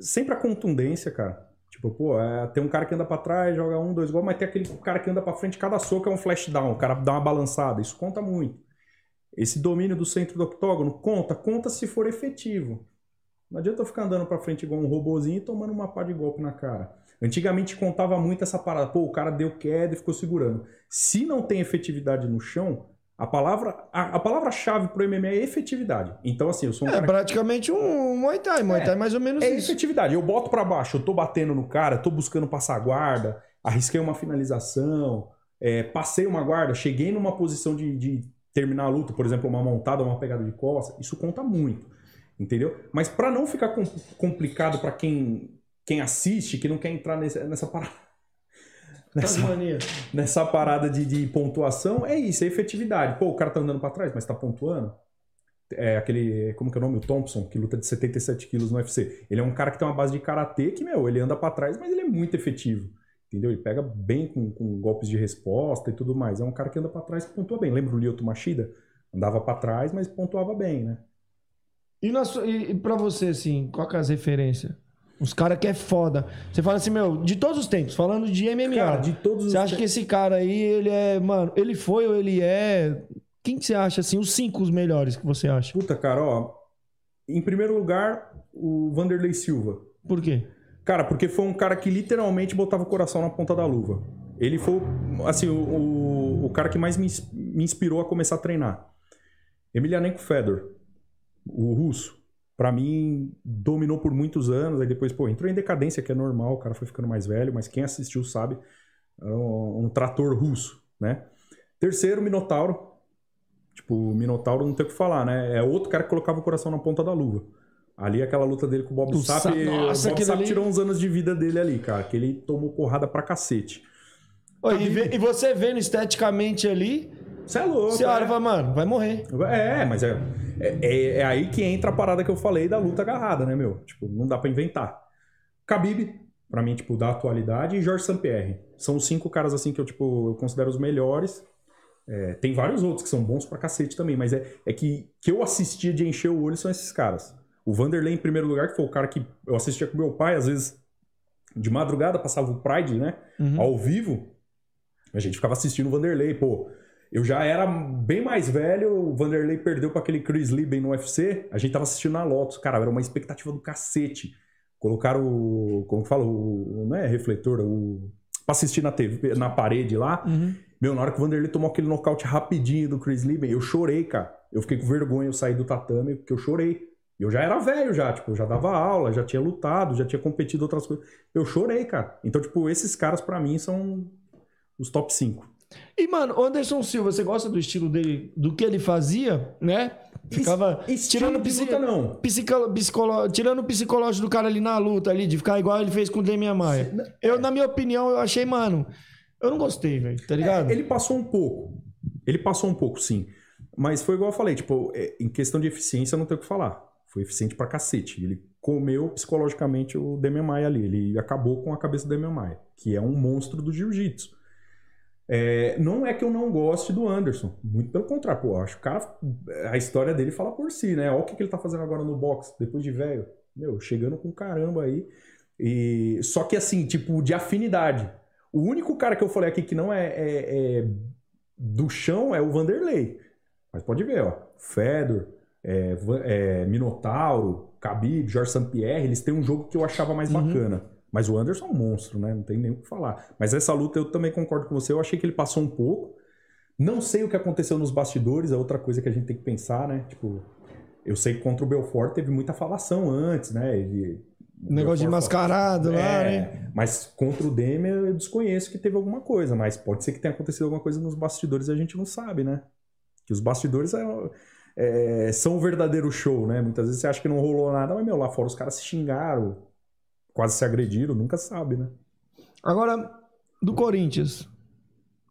S4: Sempre a contundência, cara. Tipo, pô, é, tem um cara que anda pra trás, joga um, dois gols, mas tem aquele cara que anda pra frente, cada soco é um flash down, o cara dá uma balançada, isso conta muito. Esse domínio do centro do octógono conta, conta se for efetivo. Não adianta eu ficar andando pra frente igual um robozinho e tomando uma pá de golpe na cara. Antigamente contava muito essa parada, pô, o cara deu queda e ficou segurando. Se não tem efetividade no chão, a palavra a, a palavra-chave pro MMA é efetividade. Então, assim, eu sou um
S3: É
S4: cara
S3: praticamente um Muay Thai. Muay Thai é mais ou menos
S4: é
S3: isso.
S4: efetividade. Eu boto pra baixo, eu tô batendo no cara, tô buscando passar a guarda, arrisquei uma finalização, é, passei uma guarda, cheguei numa posição de, de terminar a luta, por exemplo, uma montada, uma pegada de costa, isso conta muito, entendeu? Mas pra não ficar com- complicado pra quem, quem assiste, que não quer entrar nesse- nessa parada. Nessa,
S3: Tasmania.
S4: nessa parada de, de pontuação, é isso, é efetividade. Pô, o cara tá andando pra trás, mas tá pontuando. É aquele, como que é o nome? O Thompson, que luta de 77 quilos no UFC. Ele é um cara que tem uma base de karatê que, meu, ele anda pra trás, mas ele é muito efetivo. Entendeu? Ele pega bem com, com golpes de resposta e tudo mais. É um cara que anda pra trás que pontua bem. Lembra o Lyoto Machida? Andava pra trás, mas pontuava bem, né?
S3: E, e, e pra você, assim, qual que é as referências? Os caras que é foda. Você fala assim, meu, de todos os tempos, falando de MMA.
S4: Cara, de todos os
S3: Você acha
S4: te-
S3: que esse cara aí, ele é, mano, ele foi ou ele é Quem que você acha, assim, os cinco os melhores que você acha?
S4: Puta, cara, ó. Em primeiro lugar, o Vanderlei Silva.
S3: Por quê?
S4: Cara, porque foi um cara que literalmente botava o coração na ponta da luva. Ele foi, assim, o, o, o cara que mais me, me inspirou a começar a treinar. Emelianenko Fedor, o russo. Pra mim, dominou por muitos anos. Aí depois, pô, entrou em decadência, que é normal. O cara foi ficando mais velho. Mas quem assistiu sabe. Um, um trator russo, né? Terceiro, Minotauro. Tipo, o Minotauro não tem o que falar, né? É outro cara que colocava o coração na ponta da luva. Ali, aquela luta dele com o Bob
S3: O
S4: Sapp,
S3: Sa-
S4: o Bob Sapp
S3: ali-
S4: tirou uns anos de vida dele ali, cara. Que ele tomou porrada pra cacete.
S3: Ô, e, vê- e você vendo esteticamente ali,
S4: Você é louco,
S3: você olha e
S4: é.
S3: fala, mano, vai morrer.
S4: É, mas é, é, é- é aí que entra a parada que eu falei da luta agarrada, né, meu? Tipo, não dá pra inventar. Khabib, pra mim, tipo, da atualidade, e Jorge St-Pierre. São os cinco caras, assim, que eu, tipo, eu considero os melhores. É, tem vários outros que são bons pra cacete também, mas é, é que, que eu assistia de encher o olho são esses caras. O Vanderlei, em primeiro lugar, que foi o cara que eu assistia com meu pai, às vezes, de madrugada, passava o Pride, né? Ao vivo. A gente ficava assistindo o Vanderlei, pô. Eu já era bem mais velho, o Vanderlei perdeu para aquele Chris Lieben no UFC, a gente tava assistindo na Lotus. Cara, era uma expectativa do cacete. Colocaram o. Como que fala? O, não é refletor, o. Pra assistir na TV, na parede lá. Meu, na hora que o Vanderlei tomou aquele nocaute rapidinho do Chris Lieben, eu chorei, cara. Eu fiquei com vergonha, eu saí do tatame, porque eu chorei. Eu já era velho já, tipo, eu já dava aula, já tinha lutado, já tinha competido outras coisas. Eu chorei, cara. Então, tipo, esses caras pra mim são os top 5.
S3: E, mano, o Anderson Silva, você gosta do estilo dele, do que ele fazia, né? Ficava
S4: Es-
S3: tirando
S4: de
S3: psi-
S4: luta, não.
S3: psico- psicolo- tirando o psicológico do cara ali na luta, ali, de ficar igual ele fez com o Demian Maia. Eu, na minha opinião, eu achei, mano, eu não gostei, velho, tá ligado?
S4: Ele passou um pouco. Ele passou um pouco, sim. Mas foi igual eu falei, tipo, é, em questão de eficiência não tem o que falar. Foi eficiente pra cacete. Ele comeu psicologicamente o Demian Maia ali. Ele acabou com a cabeça do Demian Maia, que é um monstro do jiu-jitsu. É, não é que eu não goste do Anderson. Muito pelo contrário, pô, acho que o cara. A história dele fala por si, né? Olha o que, que ele tá fazendo agora no boxe, depois de velho. Meu, chegando com caramba aí. E, só que assim, tipo, de afinidade. O único cara que eu falei aqui que não é, é- é do chão é o Vanderlei. Mas pode ver, ó. Fedor, é, é, Minotauro, Khabib, Jorge St-Pierre, eles têm um jogo que eu achava mais bacana. Mas o Anderson é um monstro, né? Não tem nem o que falar. Mas essa luta eu também concordo com você. Eu achei que ele passou um pouco. Não sei o que aconteceu nos bastidores, é outra coisa que a gente tem que pensar, né? Tipo, eu sei que contra o Belfort teve muita falação antes, né? Ele,
S3: Negócio de
S4: Belfort-
S3: mascarado lá,
S4: é,
S3: né?
S4: Mas contra o Demi eu desconheço que teve alguma coisa, mas pode ser que tenha acontecido alguma coisa nos bastidores e a gente não sabe, né? Que os bastidores é- é, são o verdadeiro show, né? Muitas vezes você acha que não rolou nada, mas meu, lá fora os caras se xingaram, quase se agrediram, nunca sabe, né?
S3: Agora, do Corinthians,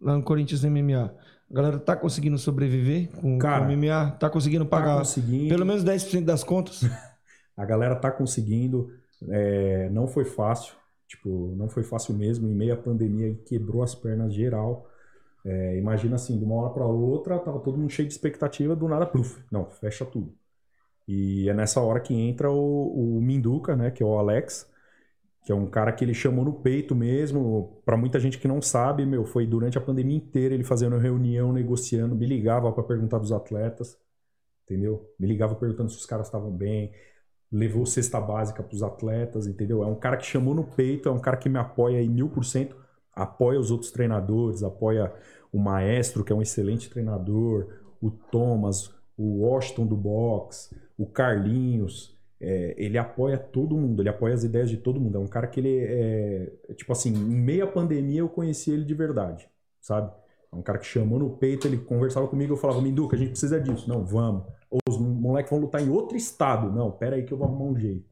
S3: lá no Corinthians MMA, a galera tá conseguindo sobreviver com,
S4: Cara,
S3: com o MMA? Tá conseguindo pagar
S4: Tá conseguindo,
S3: pelo menos 10% das contas?
S4: a galera tá conseguindo, é, não foi fácil, tipo, não foi fácil mesmo, em meio à pandemia ele quebrou as pernas geral. É, imagina assim, de uma hora para outra, tava todo mundo cheio de expectativa, do nada, pluf, não, fecha tudo. E é nessa hora que entra o, o Minduca, né, que é o Alex, que é um cara que ele chamou no peito mesmo. Pra muita gente que não sabe, meu, foi durante a pandemia inteira ele fazendo reunião, negociando, me ligava pra perguntar dos atletas, entendeu? Me ligava perguntando se os caras estavam bem, levou cesta básica pros atletas, entendeu? É um cara que chamou no peito, é um cara que me apoia aí mil por cento, apoia os outros treinadores, apoia o maestro, que é um excelente treinador, o Thomas, o Washington do box, o Carlinhos, é, ele apoia todo mundo, ele apoia as ideias de todo mundo. É um cara que ele é, tipo assim, em meia pandemia eu conheci ele de verdade, sabe? É um cara que chamou no peito, ele conversava comigo, eu falava, Minduca, a gente precisa disso. Não, vamos. Ou os moleques vão lutar em outro estado. Não, pera aí que eu vou arrumar um jeito.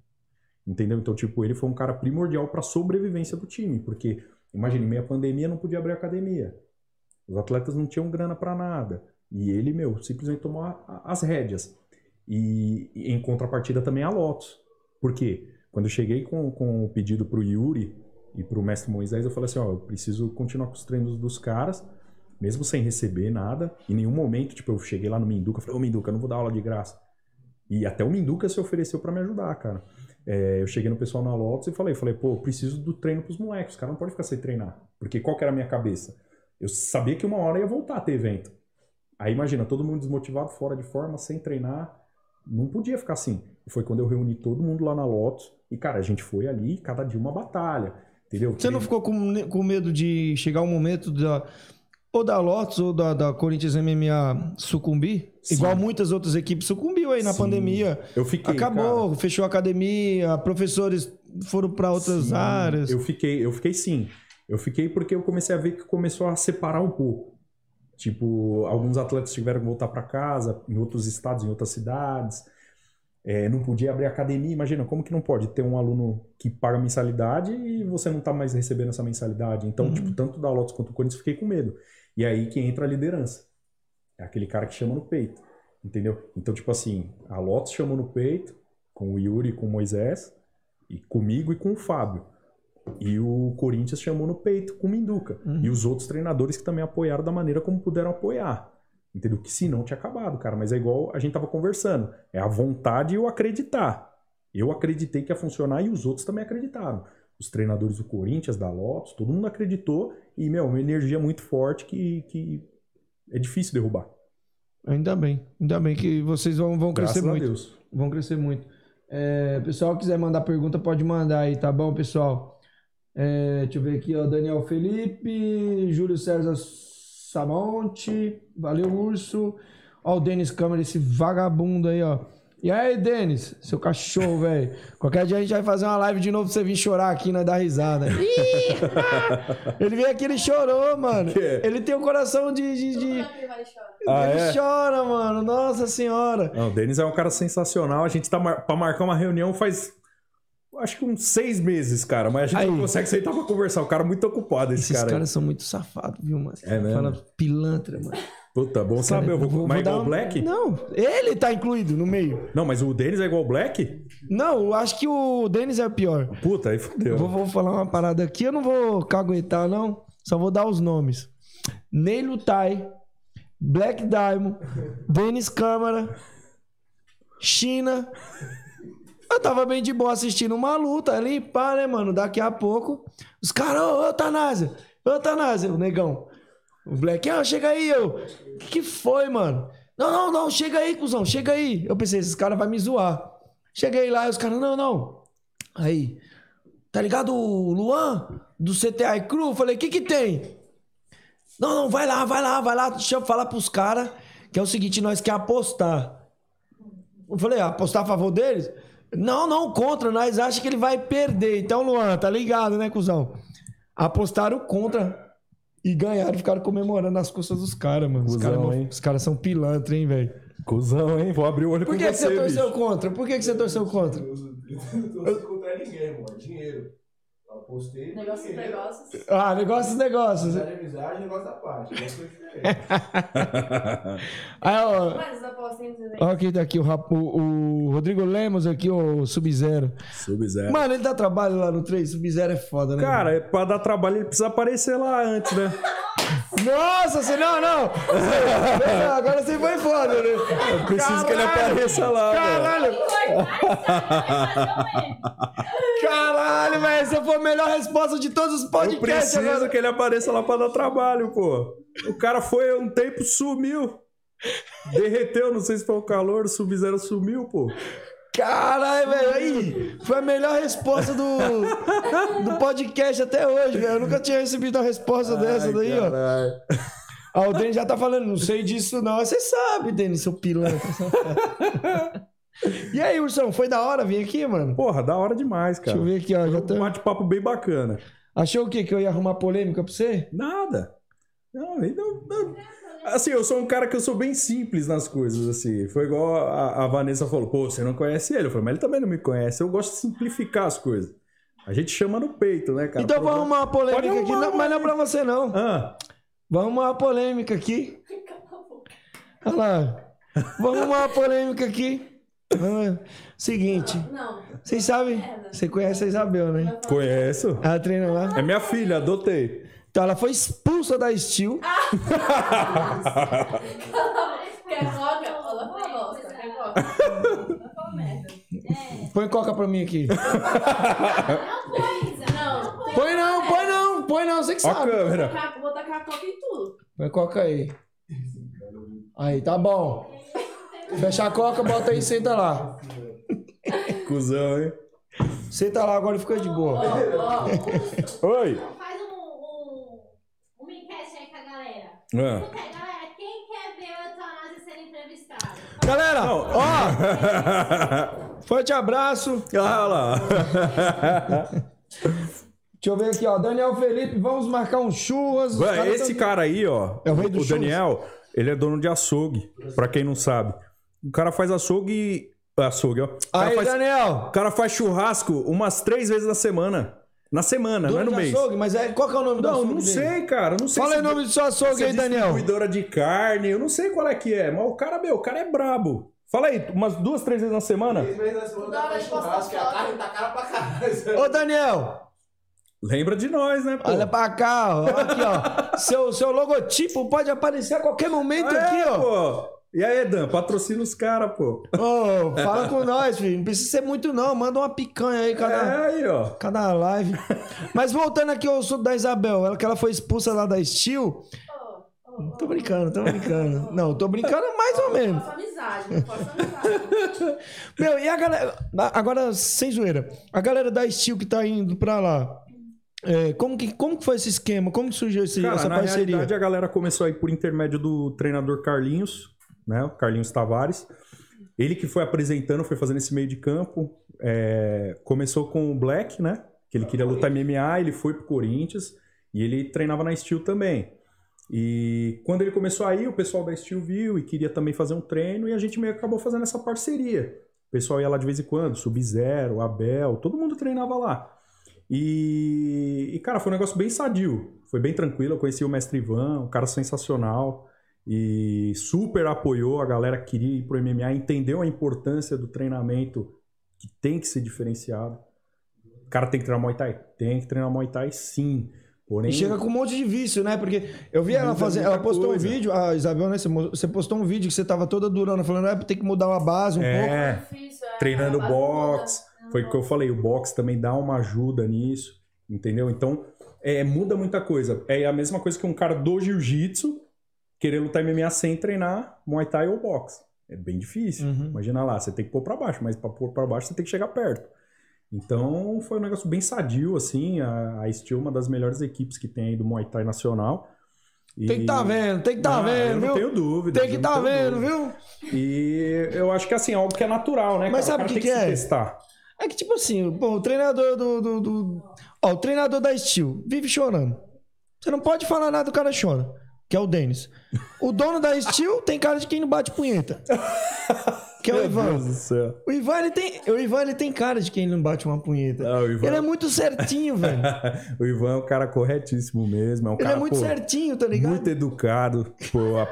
S4: Entendeu? Então, tipo, ele foi um cara primordial para sobrevivência do time, porque imagine, meia pandemia não podia abrir academia. Os atletas não tinham grana para nada. E ele, meu, simplesmente tomou a- a- as rédeas. E, e em contrapartida também a Lotus. Por quê? Quando eu cheguei com, com o pedido pro Yuri e pro mestre Moisés, eu falei assim, ó, eu preciso continuar com os treinos dos caras, mesmo sem receber nada. Em nenhum momento, tipo, eu cheguei lá no Minduca, falei, ô Minduca, não vou dar aula de graça. E até o Minduca se ofereceu para me ajudar, cara. É, eu cheguei no pessoal na Lotus e falei, falei, pô, preciso do treino pros moleques, os caras não podem ficar sem treinar. Porque qual que era a minha cabeça? Eu sabia que uma hora ia voltar a ter evento. Aí imagina, todo mundo desmotivado, fora de forma, sem treinar. Não podia ficar assim. E foi quando eu reuni todo mundo lá na Lotus. E, cara, a gente foi ali, cada dia uma batalha. Entendeu?
S3: Você não ficou com, com medo de chegar um momento da, ou da Lotus ou da, da Corinthians MMA sucumbir?
S4: Sim.
S3: Igual muitas outras equipes sucumbiu aí na
S4: Sim.
S3: pandemia.
S4: Eu fiquei.
S3: Acabou, fechou a academia, professores foram para outras
S4: Sim,
S3: áreas.
S4: Eu fiquei, eu fiquei sim. Eu fiquei porque eu comecei a ver que começou a separar um pouco. Tipo, alguns atletas tiveram que voltar para casa, em outros estados, em outras cidades. É, não podia abrir academia. Imagina, como que não pode ter um aluno que paga mensalidade e você não tá mais recebendo essa mensalidade? Então,
S3: Uhum.
S4: tipo, tanto da Lotus quanto do Corinthians, fiquei com medo. E aí que entra a liderança. É aquele cara que chama no peito. Entendeu? Então, tipo assim, a Lotus chamou no peito, com o Yuri com o Moisés, e comigo e com o Fábio. E o Corinthians chamou no peito com o Minduca. E os outros treinadores que também apoiaram da maneira como puderam apoiar. Entendeu? Que se não tinha acabado, cara. Mas é igual a gente tava conversando. É a vontade e o acreditar. Eu acreditei que ia funcionar e os outros também acreditaram. Os treinadores do Corinthians, da Lotus, todo mundo acreditou. E, meu, uma energia muito forte que, que é difícil derrubar.
S3: Ainda bem, ainda bem que vocês vão, vão
S4: Graças
S3: crescer
S4: a
S3: muito.
S4: Deus.
S3: Vão crescer muito. É, pessoal, quiser mandar pergunta, pode mandar aí, tá bom, pessoal? É, deixa eu ver aqui, ó. Daniel Felipe, Júlio César Samonte, valeu, Urso. Ó, o Denis Câmara, esse vagabundo aí, ó. E aí, Denis, seu cachorro, velho. Qualquer dia a gente vai fazer uma live de novo pra você vir chorar aqui, nós dar risada. Ih, ele veio aqui, ele chorou, mano. Ele tem um coração de. de, de-
S4: Ah,
S3: ele
S4: é?
S3: chora, mano. Nossa senhora.
S4: Não, o Denis é um cara sensacional. A gente tá mar... pra marcar uma reunião faz. Acho que uns seis meses, cara. Mas a gente
S3: Aí.
S4: não consegue sentar pra conversar. O cara é muito ocupado, esse
S3: Esses
S4: cara.
S3: caras são muito safados, viu, mano?
S4: É mesmo?
S3: Fala pilantra, mano.
S4: Puta, bom saber. Eu vou... Mas é igual o Black? Não.
S3: Não, ele tá incluído no meio.
S4: mas o Denis é igual o Black?
S3: Não, eu acho que o Denis é o pior.
S4: Puta, aí fodeu.
S3: Eu vou, vou falar uma parada aqui, eu não vou caguetar, não. Só vou dar os nomes. Ney Lutai, Black Diamond, Denis Câmara, China. Eu tava bem de boa assistindo uma luta ali, pá, né, mano? Daqui a pouco, os caras, ô, eutanásia, eutanásia, o negão. O Black, ah, chega aí, eu. Que, que foi, mano? Não, não, não, chega aí, cuzão, chega aí. Eu pensei, esses caras vão me zoar. Cheguei lá e os caras, não, não. Aí, tá ligado o Luan, do CTA Crew? Eu falei, que que tem? Não, não, vai lá, vai lá, vai lá. Deixa eu falar pros caras que é o seguinte, nós quer apostar. Eu falei, apostar a favor deles? Não, não, contra. Nós achamos que ele vai perder. Então, Luan, tá ligado, né, cuzão? Apostaram contra e ganharam, ficaram comemorando nas costas dos caras, mano. Os
S4: Cusão,
S3: os caras são pilantra, hein, velho?
S4: Cusão, hein? Vou abrir o olho
S3: Por
S4: com
S3: que, que
S4: você,
S3: você torceu
S4: bicho.
S3: contra? Por que, que você torceu contra?
S7: Eu não torço contra ninguém. É dinheiro. Eu no
S5: Negócios,
S7: dinheiro.
S5: negócios.
S3: Ah, negócios, negócios.
S7: Amizade, amizade, negócio da parte. Diferente.
S3: Aí, ó,
S5: Mas
S3: ó quem tá aqui, o, Rap- o- o Rodrigo Lemos aqui, o Sub-Zero.
S4: Sub-Zero.
S3: Mano, ele dá trabalho lá no 3, Sub-Zero é foda, né?
S4: Cara, é pra dar trabalho, ele precisa aparecer lá antes, né?
S3: Nossa, você não, não. Você- agora você foi foda, né?
S4: Eu preciso que ele apareça lá.
S3: Caralho, caralho, velho. Essa foi a melhor resposta de todos os
S4: Eu
S3: podcasts
S4: preciso
S3: agora.
S4: que ele apareça lá pra dar trabalho, pô. O cara foi um tempo, sumiu. Derreteu, não sei se foi o calor, o Sub-Zero sumiu, pô.
S3: Caralho, velho. Aí, foi a melhor resposta do, do podcast até hoje, velho. Eu nunca tinha recebido uma resposta dessa daí, ó. Ah, o Denis já tá falando, não sei disso não. Você sabe, Denis, seu pilantra. e aí, Ursão, foi da hora vir aqui, mano?
S4: Porra, da hora demais, cara.
S3: Deixa eu ver aqui, ó. Já
S4: Um bate-papo bem bacana.
S3: Achou o quê? Que eu ia arrumar polêmica pra você?
S4: Nada. Não, ele não, não- Assim, eu sou um cara que eu sou bem simples nas coisas, assim. Foi igual a, a Vanessa falou, pô, você não conhece ele. Eu falei, mas ele também não me conhece. Eu gosto de simplificar as coisas. A gente chama no peito, né, cara?
S3: então vamos arrumar uma polêmica
S4: Pode
S3: aqui.
S4: arrumar,
S3: Não, mas não é pra você, não.
S4: Ah,
S3: Vamos arrumar uma polêmica aqui. Olha lá. Vamos arrumar uma polêmica aqui. Seguinte.
S5: Não.
S3: Vocês sabem? Você conhece a Isabel, né?
S4: conheço.
S3: Ela treina lá.
S4: É minha filha, adotei.
S3: Então ela foi expulsa da Steel.
S5: Merda.
S3: Põe coca pra mim aqui.
S5: Não.
S3: Põe não, põe não, põe não, você que
S4: Ó a
S3: sabe.
S4: câmera.
S5: Vou tacar a coca em tudo.
S3: Põe coca aí. Aí, tá bom. Fecha a coca, bota aí e senta lá.
S4: Cusão, hein?
S3: Senta lá agora e fica de boa.
S4: Oi.
S8: Faz um, um, uma enquete aí com a aí, galera, quem quer ver o Eutanásia ser entrevistado?
S3: Galera, ó, forte abraço.
S4: Ah lá.
S3: Deixa eu ver aqui, ó. Daniel Felipe, vamos marcar um churras.
S4: Ué,
S3: caras
S4: esse
S3: tão-
S4: cara aí, ó,
S3: É o rei do
S4: o Daniel, ele é dono de açougue, pra quem não sabe. O cara faz açougue. Açougue, ó. O cara,
S3: Aí,
S4: faz,
S3: Daniel.
S4: o cara faz churrasco umas três vezes na semana. Na semana, não é
S3: Dono
S4: no mês.
S3: açougue, mas é, qual que é o nome do
S4: Não,
S3: açougue
S4: não
S3: dele?
S4: sei, cara. Não sei
S3: Fala aí o
S4: se-
S3: nome do seu açougue
S4: se
S3: aí, Daniel.
S4: distribuidora de carne, eu não sei qual é que é, mas o cara, meu, o cara é brabo. Fala aí, umas duas, três vezes na semana?
S7: Três meses na semana churrasco, que a carne tá cara pra caralho.
S3: Ô, Daniel,
S4: Lembra de nós, né, pô?
S3: olha pra cá, ó. Aqui, ó. Seu, seu logotipo pode aparecer a qualquer momento
S4: É,
S3: aqui, ó.
S4: pô. E aí, Dan, patrocina os caras, pô.
S3: Ô, fala com nós, filho. Não precisa ser muito, não. Manda uma picanha aí,
S4: É
S3: cada,
S4: aí, ó.
S3: cada live. Mas voltando aqui ao assunto da Isabel, ela que ela foi expulsa lá da Steel. Tô brincando, tô brincando. Não, tô brincando mais ou menos.
S5: Força amizade, não amizade.
S3: Meu, e a galera. Agora, sem zoeira. A galera da Steel que tá indo pra lá. é, como, que, como que foi esse esquema? Como que surgiu esse,
S4: Cara,
S3: essa
S4: na
S3: parceria?
S4: realidade, a galera começou aí por intermédio do treinador Carlinhos, né? O Carlinhos Tavares. Ele que foi apresentando, foi fazendo esse meio de campo. É, começou com o Black, né? Que ele queria lutar MMA, ele foi pro Corinthians e ele treinava na Steel também. E quando ele começou aí, o pessoal da Steel viu e queria também fazer um treino e a gente meio que acabou fazendo essa parceria. O pessoal ia lá de vez em quando, Sub-Zero, Abel, todo mundo treinava lá. E, e, cara, foi um negócio bem sadio. Foi bem tranquilo. Eu conheci o mestre Ivan, um cara sensacional. E super apoiou a galera que queria ir pro MMA, entendeu a importância do treinamento que tem que ser diferenciado. O cara tem que treinar Muay Thai? Tem que treinar Muay Thai sim. Porém,
S3: E chega com um monte de vício, né? Porque eu vi ela fazer. Ela postou
S4: coisa.
S3: um vídeo, a Isabel, né? Você postou um vídeo que você tava toda durando, falando, ah, tem que mudar uma base um pouco.
S4: é,
S5: Difícil, é,
S4: treinando
S5: base
S4: boxe.
S5: muda.
S4: Foi o que eu falei, o boxe também dá uma ajuda nisso, entendeu? Então, é, muda muita coisa. É a mesma coisa que um cara do jiu-jitsu querer lutar MMA sem treinar Muay Thai ou boxe. É bem difícil.
S3: Uhum.
S4: Imagina lá, você tem que pôr pra baixo, mas pra pôr pra baixo você tem que chegar perto. Então, foi um negócio bem sadio, assim. A, a Steel é uma das melhores equipes que tem aí do Muay Thai nacional. E-
S3: Tem que tá vendo, tem que tá
S4: Ah,
S3: vendo,
S4: eu
S3: viu?
S4: não tenho dúvida.
S3: Tem que tá vendo, viu?
S4: E eu acho que assim, é algo que é natural, né?
S3: Mas
S4: cara?
S3: sabe
S4: o
S3: que
S4: tem
S3: que
S4: se
S3: é?
S4: testar.
S3: É que, tipo assim, pô, o treinador do, do, do- Ó, o treinador da Steel vive chorando. Você não pode falar nada, o cara chora. Que é o Denis. O dono da Steel tem cara de quem não bate punheta. Que é o
S4: Meu
S3: Ivan.
S4: Deus do céu.
S3: O Ivan, ele tem, o Ivan, ele tem cara de quem não bate uma punheta.
S4: Ivan-
S3: Ele é muito certinho, velho.
S4: o Ivan é um cara corretíssimo mesmo. É um
S3: Ele
S4: cara
S3: é muito
S4: pô,
S3: certinho, tá ligado?
S4: muito educado. Pô, a,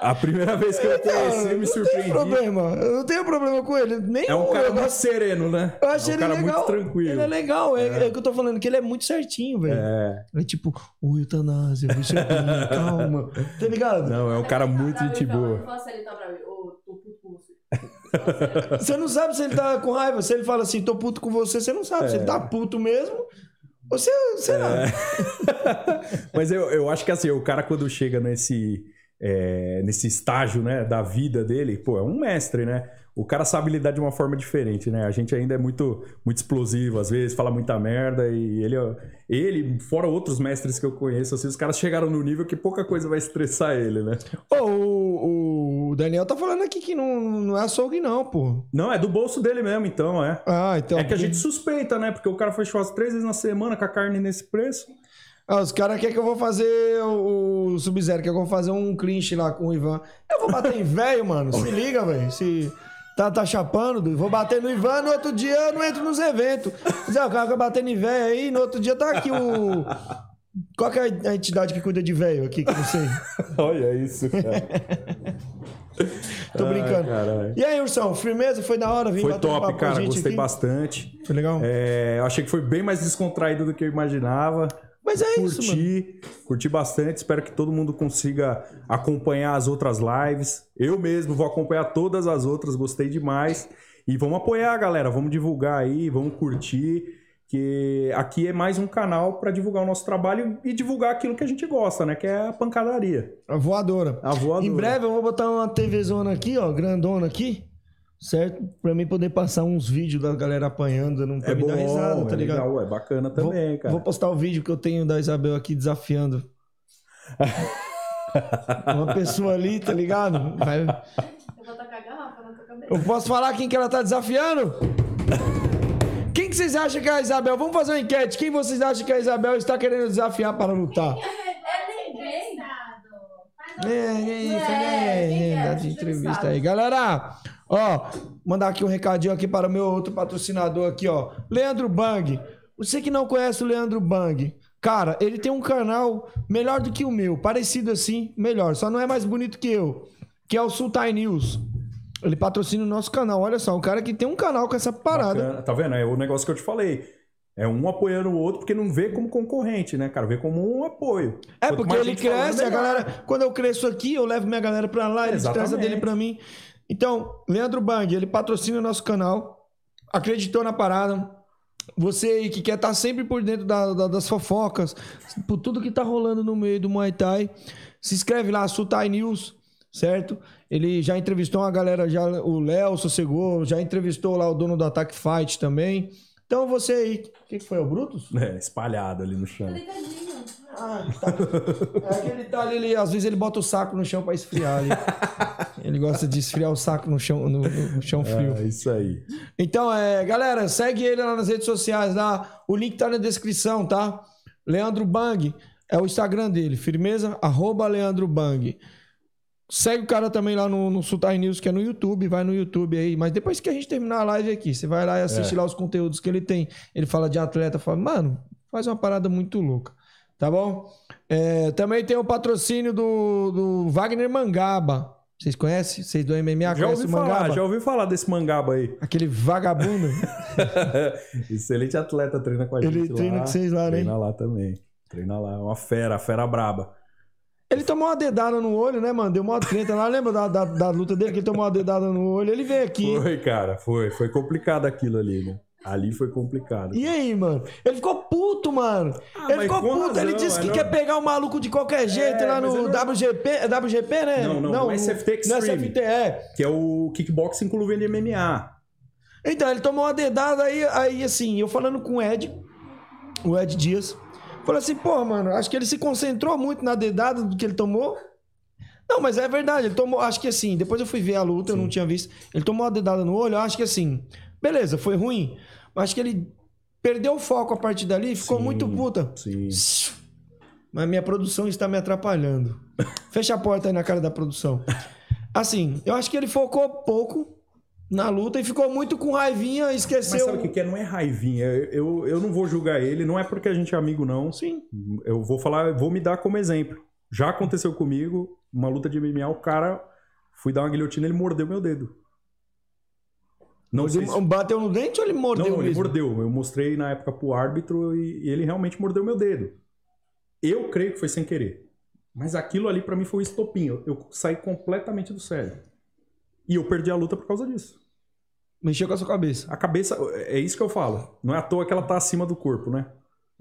S4: a primeira vez que eu
S3: Então,
S4: conheci, eu me
S3: não tem
S4: surpreendi.
S3: problema. Eu não tenho problema com ele. Nem
S4: É um cara
S3: eu
S4: muito
S3: gosto-
S4: sereno, né?
S3: Eu achei
S4: é um
S3: ele
S4: cara
S3: legal.
S4: muito tranquilo.
S3: Ele é legal. É, é o que eu tô falando, que ele é muito certinho, velho.
S4: É.
S3: É tipo, o eutanásia, você é calma. Tá ligado?
S4: Não, é um cara muito gente boa.
S5: Ele fala se ele tá bravo. Ô, tô puto com você.
S3: Você não sabe se ele tá com raiva. Se ele fala assim, tô puto com você, você não sabe. Se ele
S4: É.
S3: tá puto mesmo, ou se, sei lá.
S4: Mas eu, eu acho que assim, o cara quando chega nesse, é, nesse estágio né, da vida dele, pô, é um mestre, né? O cara sabe lidar de uma forma diferente, né? A gente ainda é muito, muito explosivo, às vezes, fala muita merda e ele, ele, fora outros mestres que eu conheço, assim, os caras chegaram no nível que pouca coisa vai estressar ele, né?
S3: Ô, o, o Daniel tá falando aqui que não, não é açougue, não, pô.
S4: Não, é do bolso dele mesmo, então, é.
S3: Ah, então.
S4: É que a gente suspeita, né? Porque o cara faz churrasco três vezes na semana com a carne nesse preço.
S3: Ah, os caras querem que eu vou fazer o, o Sub-Zero, que eu vou fazer um clinch lá com o Ivan. Eu vou bater em velho, mano. Se liga, velho. Se tá, tá chapando, vou bater no Ivan, no outro dia eu não entro nos eventos. Zé, o cara fica batendo em velho aí, no outro dia tá aqui o. Qual que é a entidade que cuida de velho aqui, que eu não sei?
S4: Olha isso, cara.
S3: Tô brincando.
S4: caralho.
S3: e aí, Ursão, firmeza? Foi da hora vir
S4: Foi
S3: bater
S4: top, cara. Gostei
S3: aqui?
S4: bastante.
S3: Foi legal?
S4: É, eu achei que foi bem mais descontraído do que eu imaginava.
S3: Mas é isso, mano.
S4: Curti, curti bastante. Espero que todo mundo consiga acompanhar as outras lives. Eu mesmo vou acompanhar todas as outras, gostei demais. E vamos apoiar, galera. Vamos divulgar aí, vamos curtir. que aqui é mais um canal para divulgar o nosso trabalho e divulgar aquilo que a gente gosta, né? Que é a pancadaria.
S3: A voadora.
S4: A voadora.
S3: Em breve eu vou botar uma TVzona aqui, ó, grandona aqui, certo? Pra mim poder passar uns vídeos da galera apanhando, não pra
S4: É
S3: me
S4: bom,
S3: dar risada, tá
S4: é
S3: ligado?
S4: legal, é bacana também,
S3: vou,
S4: cara.
S3: vou postar o vídeo que eu tenho da Isabel aqui desafiando. Uma pessoa ali, tá ligado? Vai-
S5: Eu vou tacar a garrafa na tua cabeça.
S3: Eu posso falar quem que ela tá desafiando? Quem que vocês acham que é a Isabel? Vamos fazer uma enquete. Quem vocês acham que a Isabel está querendo desafiar para lutar?
S8: É ninguém.
S3: É, é isso,
S5: É,
S3: é,
S5: quem
S3: é,
S5: é?
S3: dá
S5: A
S3: de
S5: gente
S3: entrevista
S5: sabe.
S3: aí. Galera, ó, mandar aqui um recadinho aqui para o meu outro patrocinador aqui, ó. Leandro Bang. Você que não conhece o Leandro Bang, cara, ele tem um canal melhor do que o meu, parecido assim, melhor, só não é mais bonito que eu, que é o Sultai News. Ele patrocina o nosso canal. Olha só, um cara que tem um canal com essa parada.
S4: Bacana. Tá vendo? É o negócio que eu te falei. É um apoiando o outro porque não vê como concorrente, né, cara? Vê como um apoio.
S3: É,
S4: Quanto
S3: porque ele
S4: gente falando,
S3: cresce, a galera. Quando eu cresço aqui, eu levo minha galera pra lá, ele traz a
S4: Exatamente.
S3: dele pra mim. Então, Leandro Bang, ele patrocina o nosso canal, acreditou na parada. Você aí que quer estar sempre por dentro da- da- das fofocas, por tudo que tá rolando no meio do Muay Thai, se inscreve lá, Sutai News, certo? Ele já entrevistou uma galera, já o Léo sossegou, já entrevistou lá o dono do Attack Fight também. Então você aí, o que, que foi, o Brutus?
S4: É, espalhado ali no chão.
S5: Deitadinho.
S3: Ah, ele tá... É aquele tá ali, ele- às vezes ele bota o saco no chão pra esfriar ali. Ele gosta de esfriar o saco no chão, no, no chão frio.
S4: É isso aí.
S3: Então, é, galera, segue ele lá nas redes sociais lá. O link tá na descrição, tá? Leandro Bang é o Instagram dele, firmeza? Arroba Leandro Bang. Segue o cara também lá no, no Sultai News, que é no YouTube, vai no YouTube aí. Mas depois que a gente terminar a live aqui, você vai lá e assiste lá os conteúdos que ele tem. Ele fala de atleta, fala, mano, faz uma parada muito louca. Tá bom? É, também tem o patrocínio do, do Wagner Mangaba. Vocês conhecem? Vocês do MMA
S4: Já ouvi falar,
S3: Mangaba?
S4: já ouvi falar desse mangaba aí.
S3: Aquele vagabundo.
S4: Excelente atleta, treina com a
S3: Ele
S4: gente
S3: treina
S4: lá.
S3: com vocês lá, né?
S4: Treina lá também. Treina lá, uma fera, fera braba.
S3: Ele tomou uma dedada no olho, né, mano? Deu uma treta lá. Lembra da, da, da luta dele que ele tomou uma dedada no olho? Ele veio aqui.
S4: Foi, cara, foi. Foi complicado aquilo ali, né? Ali foi complicado.
S3: E aí, mano? Ele ficou puto, mano.
S4: Ah,
S3: ele ficou puto.
S4: razão,
S3: ele disse que
S4: é
S3: quer
S4: não-
S3: pegar o maluco de qualquer jeito
S4: É,
S3: lá no
S4: não-
S3: WGP. É WGP, né?
S4: Não, não, no SFT
S3: No
S4: Extreme.
S3: SFT, é.
S4: Que é o kickboxing com luva de MMA.
S3: Então, ele tomou uma dedada aí, aí assim, eu falando com o Ed, o Ed Dias, falei assim, pô, mano, acho que ele se concentrou muito na dedada do que ele tomou. Não, mas é verdade, ele tomou, acho que assim, depois eu fui ver a luta, eu não tinha visto. Ele tomou uma dedada no olho, acho que assim, beleza, foi ruim, mas acho que ele perdeu o foco a partir dali e ficou
S4: Sim,
S3: muito puta.
S4: Sim.
S3: Mas minha produção está me atrapalhando. Fecha a porta aí na cara da produção. Assim, eu acho que ele focou pouco na luta e ficou muito com raivinha,
S4: Mas
S3: esqueceu.
S4: sabe o que que é? Não é raivinha. Eu, eu, não vou julgar ele, não é porque a gente é amigo, não.
S3: Sim.
S4: Eu vou falar, vou me dar como exemplo. Já aconteceu comigo, uma luta de MMA, o cara fui dar uma guilhotina, ele mordeu meu dedo. Não sei se...
S3: Bateu no dente ou ele mordeu
S4: Não, ele
S3: mesmo?
S4: mordeu. Eu mostrei na época pro árbitro e, e ele realmente mordeu meu dedo. Eu creio que foi sem querer. Mas aquilo ali pra mim foi um estopim. Eu, eu saí completamente do sério. E eu perdi a luta por causa disso.
S3: Mexeu com a sua cabeça.
S4: A cabeça, é isso que eu falo. Não é à toa que ela tá acima do corpo, né?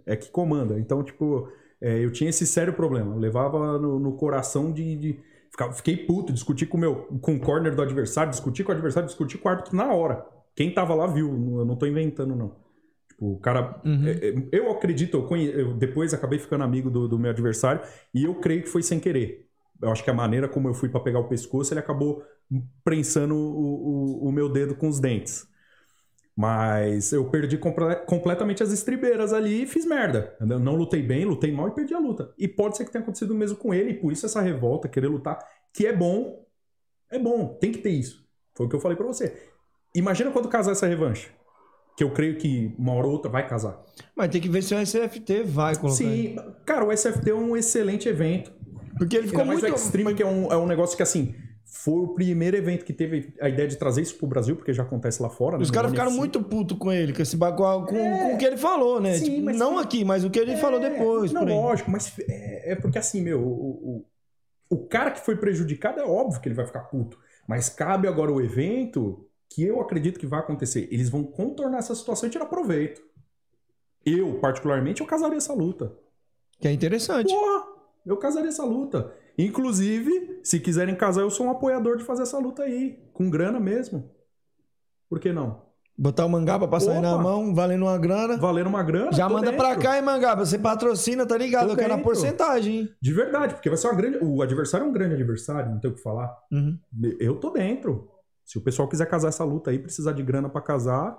S4: É que comanda. Então, tipo, é, eu tinha esse sério problema. Eu levava no, no coração de. de ficava- fiquei puto, discuti com o meu, com o corner do adversário, discuti com o adversário, discuti com o árbitro na hora. Quem tava lá viu, eu não tô inventando, não. Tipo, o cara. é, é, Eu acredito, eu, conhe- eu depois acabei ficando amigo do, do meu adversário e eu creio que foi sem querer. Eu acho que a maneira como eu fui pra pegar o pescoço, ele acabou prensando o, o- o meu dedo com os dentes. Mas eu perdi comple- completamente as estribeiras ali e fiz merda. Eu não lutei bem, lutei mal e perdi a luta. E pode ser que tenha acontecido o mesmo com ele, e por isso essa revolta, querer lutar, que é bom. É bom, tem que ter isso. Foi o que eu falei pra você. Imagina quando casar essa revanche. Que eu creio que uma hora ou outra vai casar.
S3: Mas tem que ver se o SFT vai colocar.
S4: Sim, cara, o SFT é um excelente evento.
S3: Porque ele ficou muito.
S4: o Extreme, que é um, é um negócio que, assim, foi o primeiro evento que teve a ideia de trazer isso pro Brasil, porque já acontece lá fora. né,
S3: Os caras ficaram muito putos com ele, com esse bagulho, com, com o que ele falou, né?
S4: É. Sim,
S3: Tipo, não
S4: sim.
S3: aqui, mas o que ele falou depois.
S4: Não, lógico, mas é, é porque assim, meu, o, o, o cara que foi prejudicado é óbvio que ele vai ficar puto. Mas cabe agora o evento que eu acredito que vai acontecer. Eles vão contornar essa situação e tirar proveito. Eu, particularmente, eu casaria essa luta.
S3: Que é interessante.
S4: Porra, eu casaria essa luta. Inclusive, se quiserem casar, eu sou um apoiador de fazer essa luta aí. Com grana mesmo. Por que não?
S3: Botar o mangaba pra sair na
S4: Opa.
S3: mão, valendo uma grana.
S4: Valendo uma grana.
S3: Já manda pra
S4: dentro.
S3: cá, hein, mangaba? Você patrocina, tá ligado?
S4: Tô
S3: Eu quero a
S4: dentro.
S3: porcentagem, hein?
S4: De verdade, porque vai ser uma grande. O adversário é um grande adversário, não tem o que falar.
S3: Uhum.
S4: Eu tô dentro. Se o pessoal quiser casar essa luta aí, precisar de grana pra casar,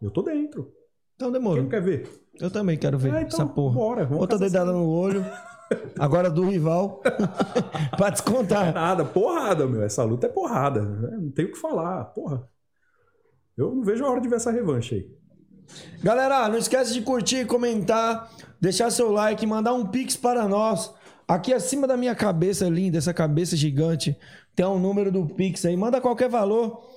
S4: eu tô dentro.
S3: Então
S4: Quem
S3: demorou.
S4: não quer ver?
S3: Eu também quero ver
S4: Ah, então,
S3: essa porra.
S4: bora,
S3: Outra dedada
S4: essa
S3: no olho. Agora do rival. pra descontar.
S4: Nada, porrada, meu. Essa luta é porrada. né? Não tem o que falar, porra. Eu não vejo a hora de ver essa revanche aí.
S3: Galera, não esquece de curtir, comentar, deixar seu like, mandar um pix para nós. Aqui acima da minha cabeça linda, essa cabeça gigante, tem um número do pix aí. Manda qualquer valor.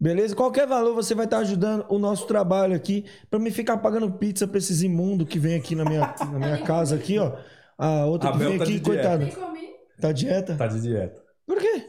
S3: Beleza? Qualquer valor você vai estar ajudando o nosso trabalho aqui para me ficar pagando pizza para esses imundos que vem aqui na minha, na minha casa aqui, ó. A outra que
S4: Abel
S3: vem
S4: tá
S3: aqui,
S4: de dieta.
S3: coitada. Tá dieta?
S4: Tá de dieta.
S3: Por quê?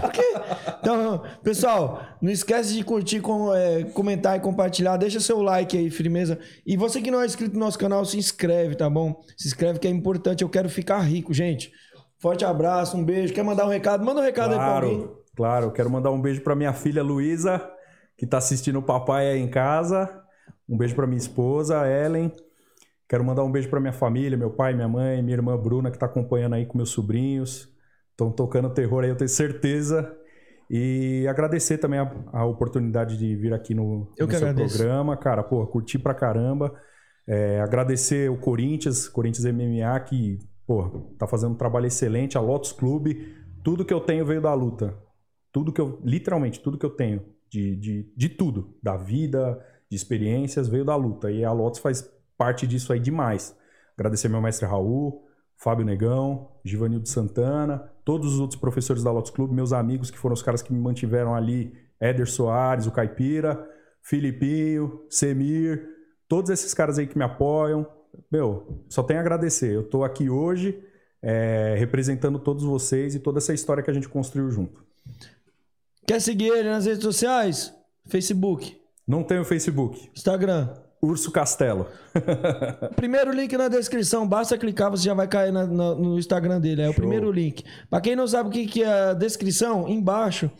S3: Por quê? Então, pessoal, não esquece de curtir, com, é, comentar e compartilhar. Deixa seu like aí, firmeza. E você que não é inscrito no nosso canal, se inscreve, tá bom? Se inscreve que é importante. Eu quero ficar rico, gente. Forte abraço, um beijo. Quer mandar um recado? Manda um recado aí pra alguém.
S4: Claro, claro. Eu quero mandar um beijo pra minha filha Luísa, que tá assistindo o papai aí em casa. Um beijo pra minha esposa, Ellen. Quero mandar um beijo pra minha família, meu pai, minha mãe, minha irmã Bruna, que tá acompanhando aí com meus sobrinhos. Estão tocando terror aí, eu tenho certeza. E agradecer também a, a oportunidade de vir aqui no,
S3: Eu
S4: no seu
S3: agradeço.
S4: programa, cara. Pô, curti pra caramba. É, agradecer o Corinthians, Corinthians MMA, que, pô, tá fazendo um trabalho excelente, a Lotus Clube. Tudo que eu tenho veio da luta. Tudo que eu, literalmente, tudo que eu tenho de, de, de tudo, da vida, de experiências, veio da luta. E a Lotus faz parte disso aí demais. Agradecer meu mestre Raul, Fábio Negão, Givanildo Santana, todos os outros professores da Lotus Clube, meus amigos que foram os caras que me mantiveram ali, Éder Soares, o Caipira, Filipinho, Semir, todos esses caras aí que me apoiam. Meu, só tenho a agradecer. Eu tô aqui hoje é, representando todos vocês e toda essa história que a gente construiu junto.
S3: Quer seguir ele nas redes sociais? Facebook,
S4: Não tenho Facebook.
S3: Instagram.
S4: Urso Castelo.
S3: Primeiro link na descrição, basta clicar, você já vai cair na- na- no Instagram dele. É o
S4: Show.
S3: primeiro link. Pra quem não sabe o que, que é a descrição, embaixo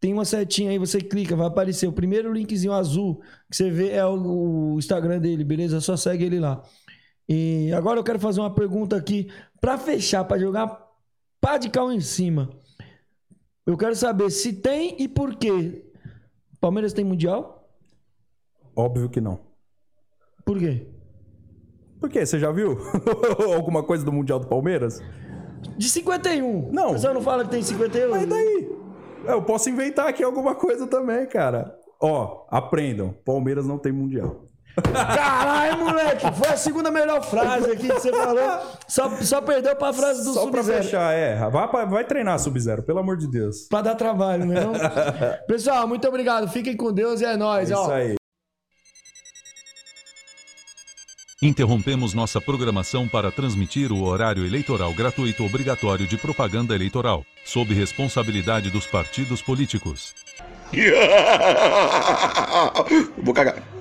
S3: tem uma setinha aí, você clica, vai aparecer o primeiro linkzinho azul que você vê é o, o Instagram dele, beleza? Só segue ele lá. E agora eu quero fazer uma pergunta aqui pra fechar, pra jogar pá de cal em cima. Eu quero saber se tem e por quê. Palmeiras tem mundial?
S4: Óbvio que não.
S3: Por quê?
S4: Por quê? Você já viu alguma coisa do Mundial do Palmeiras?
S3: De 51.
S4: Não.
S3: Você não fala que tem 51?
S4: Mas daí? Eu posso inventar aqui alguma coisa também, cara. Ó, aprendam. Palmeiras não tem Mundial.
S3: Caralho, moleque! Foi a segunda melhor frase aqui que você falou. Só, só perdeu pra frase do
S4: Só pra
S3: Sub-Zero.
S4: fechar, é. Vai, pra- vai treinar Sub-Zero, pelo amor de Deus.
S3: Pra dar trabalho, né? Pessoal, muito obrigado. Fiquem com Deus e é nóis,
S4: É
S3: ó.
S4: isso aí.
S2: Interrompemos nossa programação para transmitir o horário eleitoral gratuito obrigatório de propaganda eleitoral, sob responsabilidade dos partidos políticos.
S9: Vou cagar.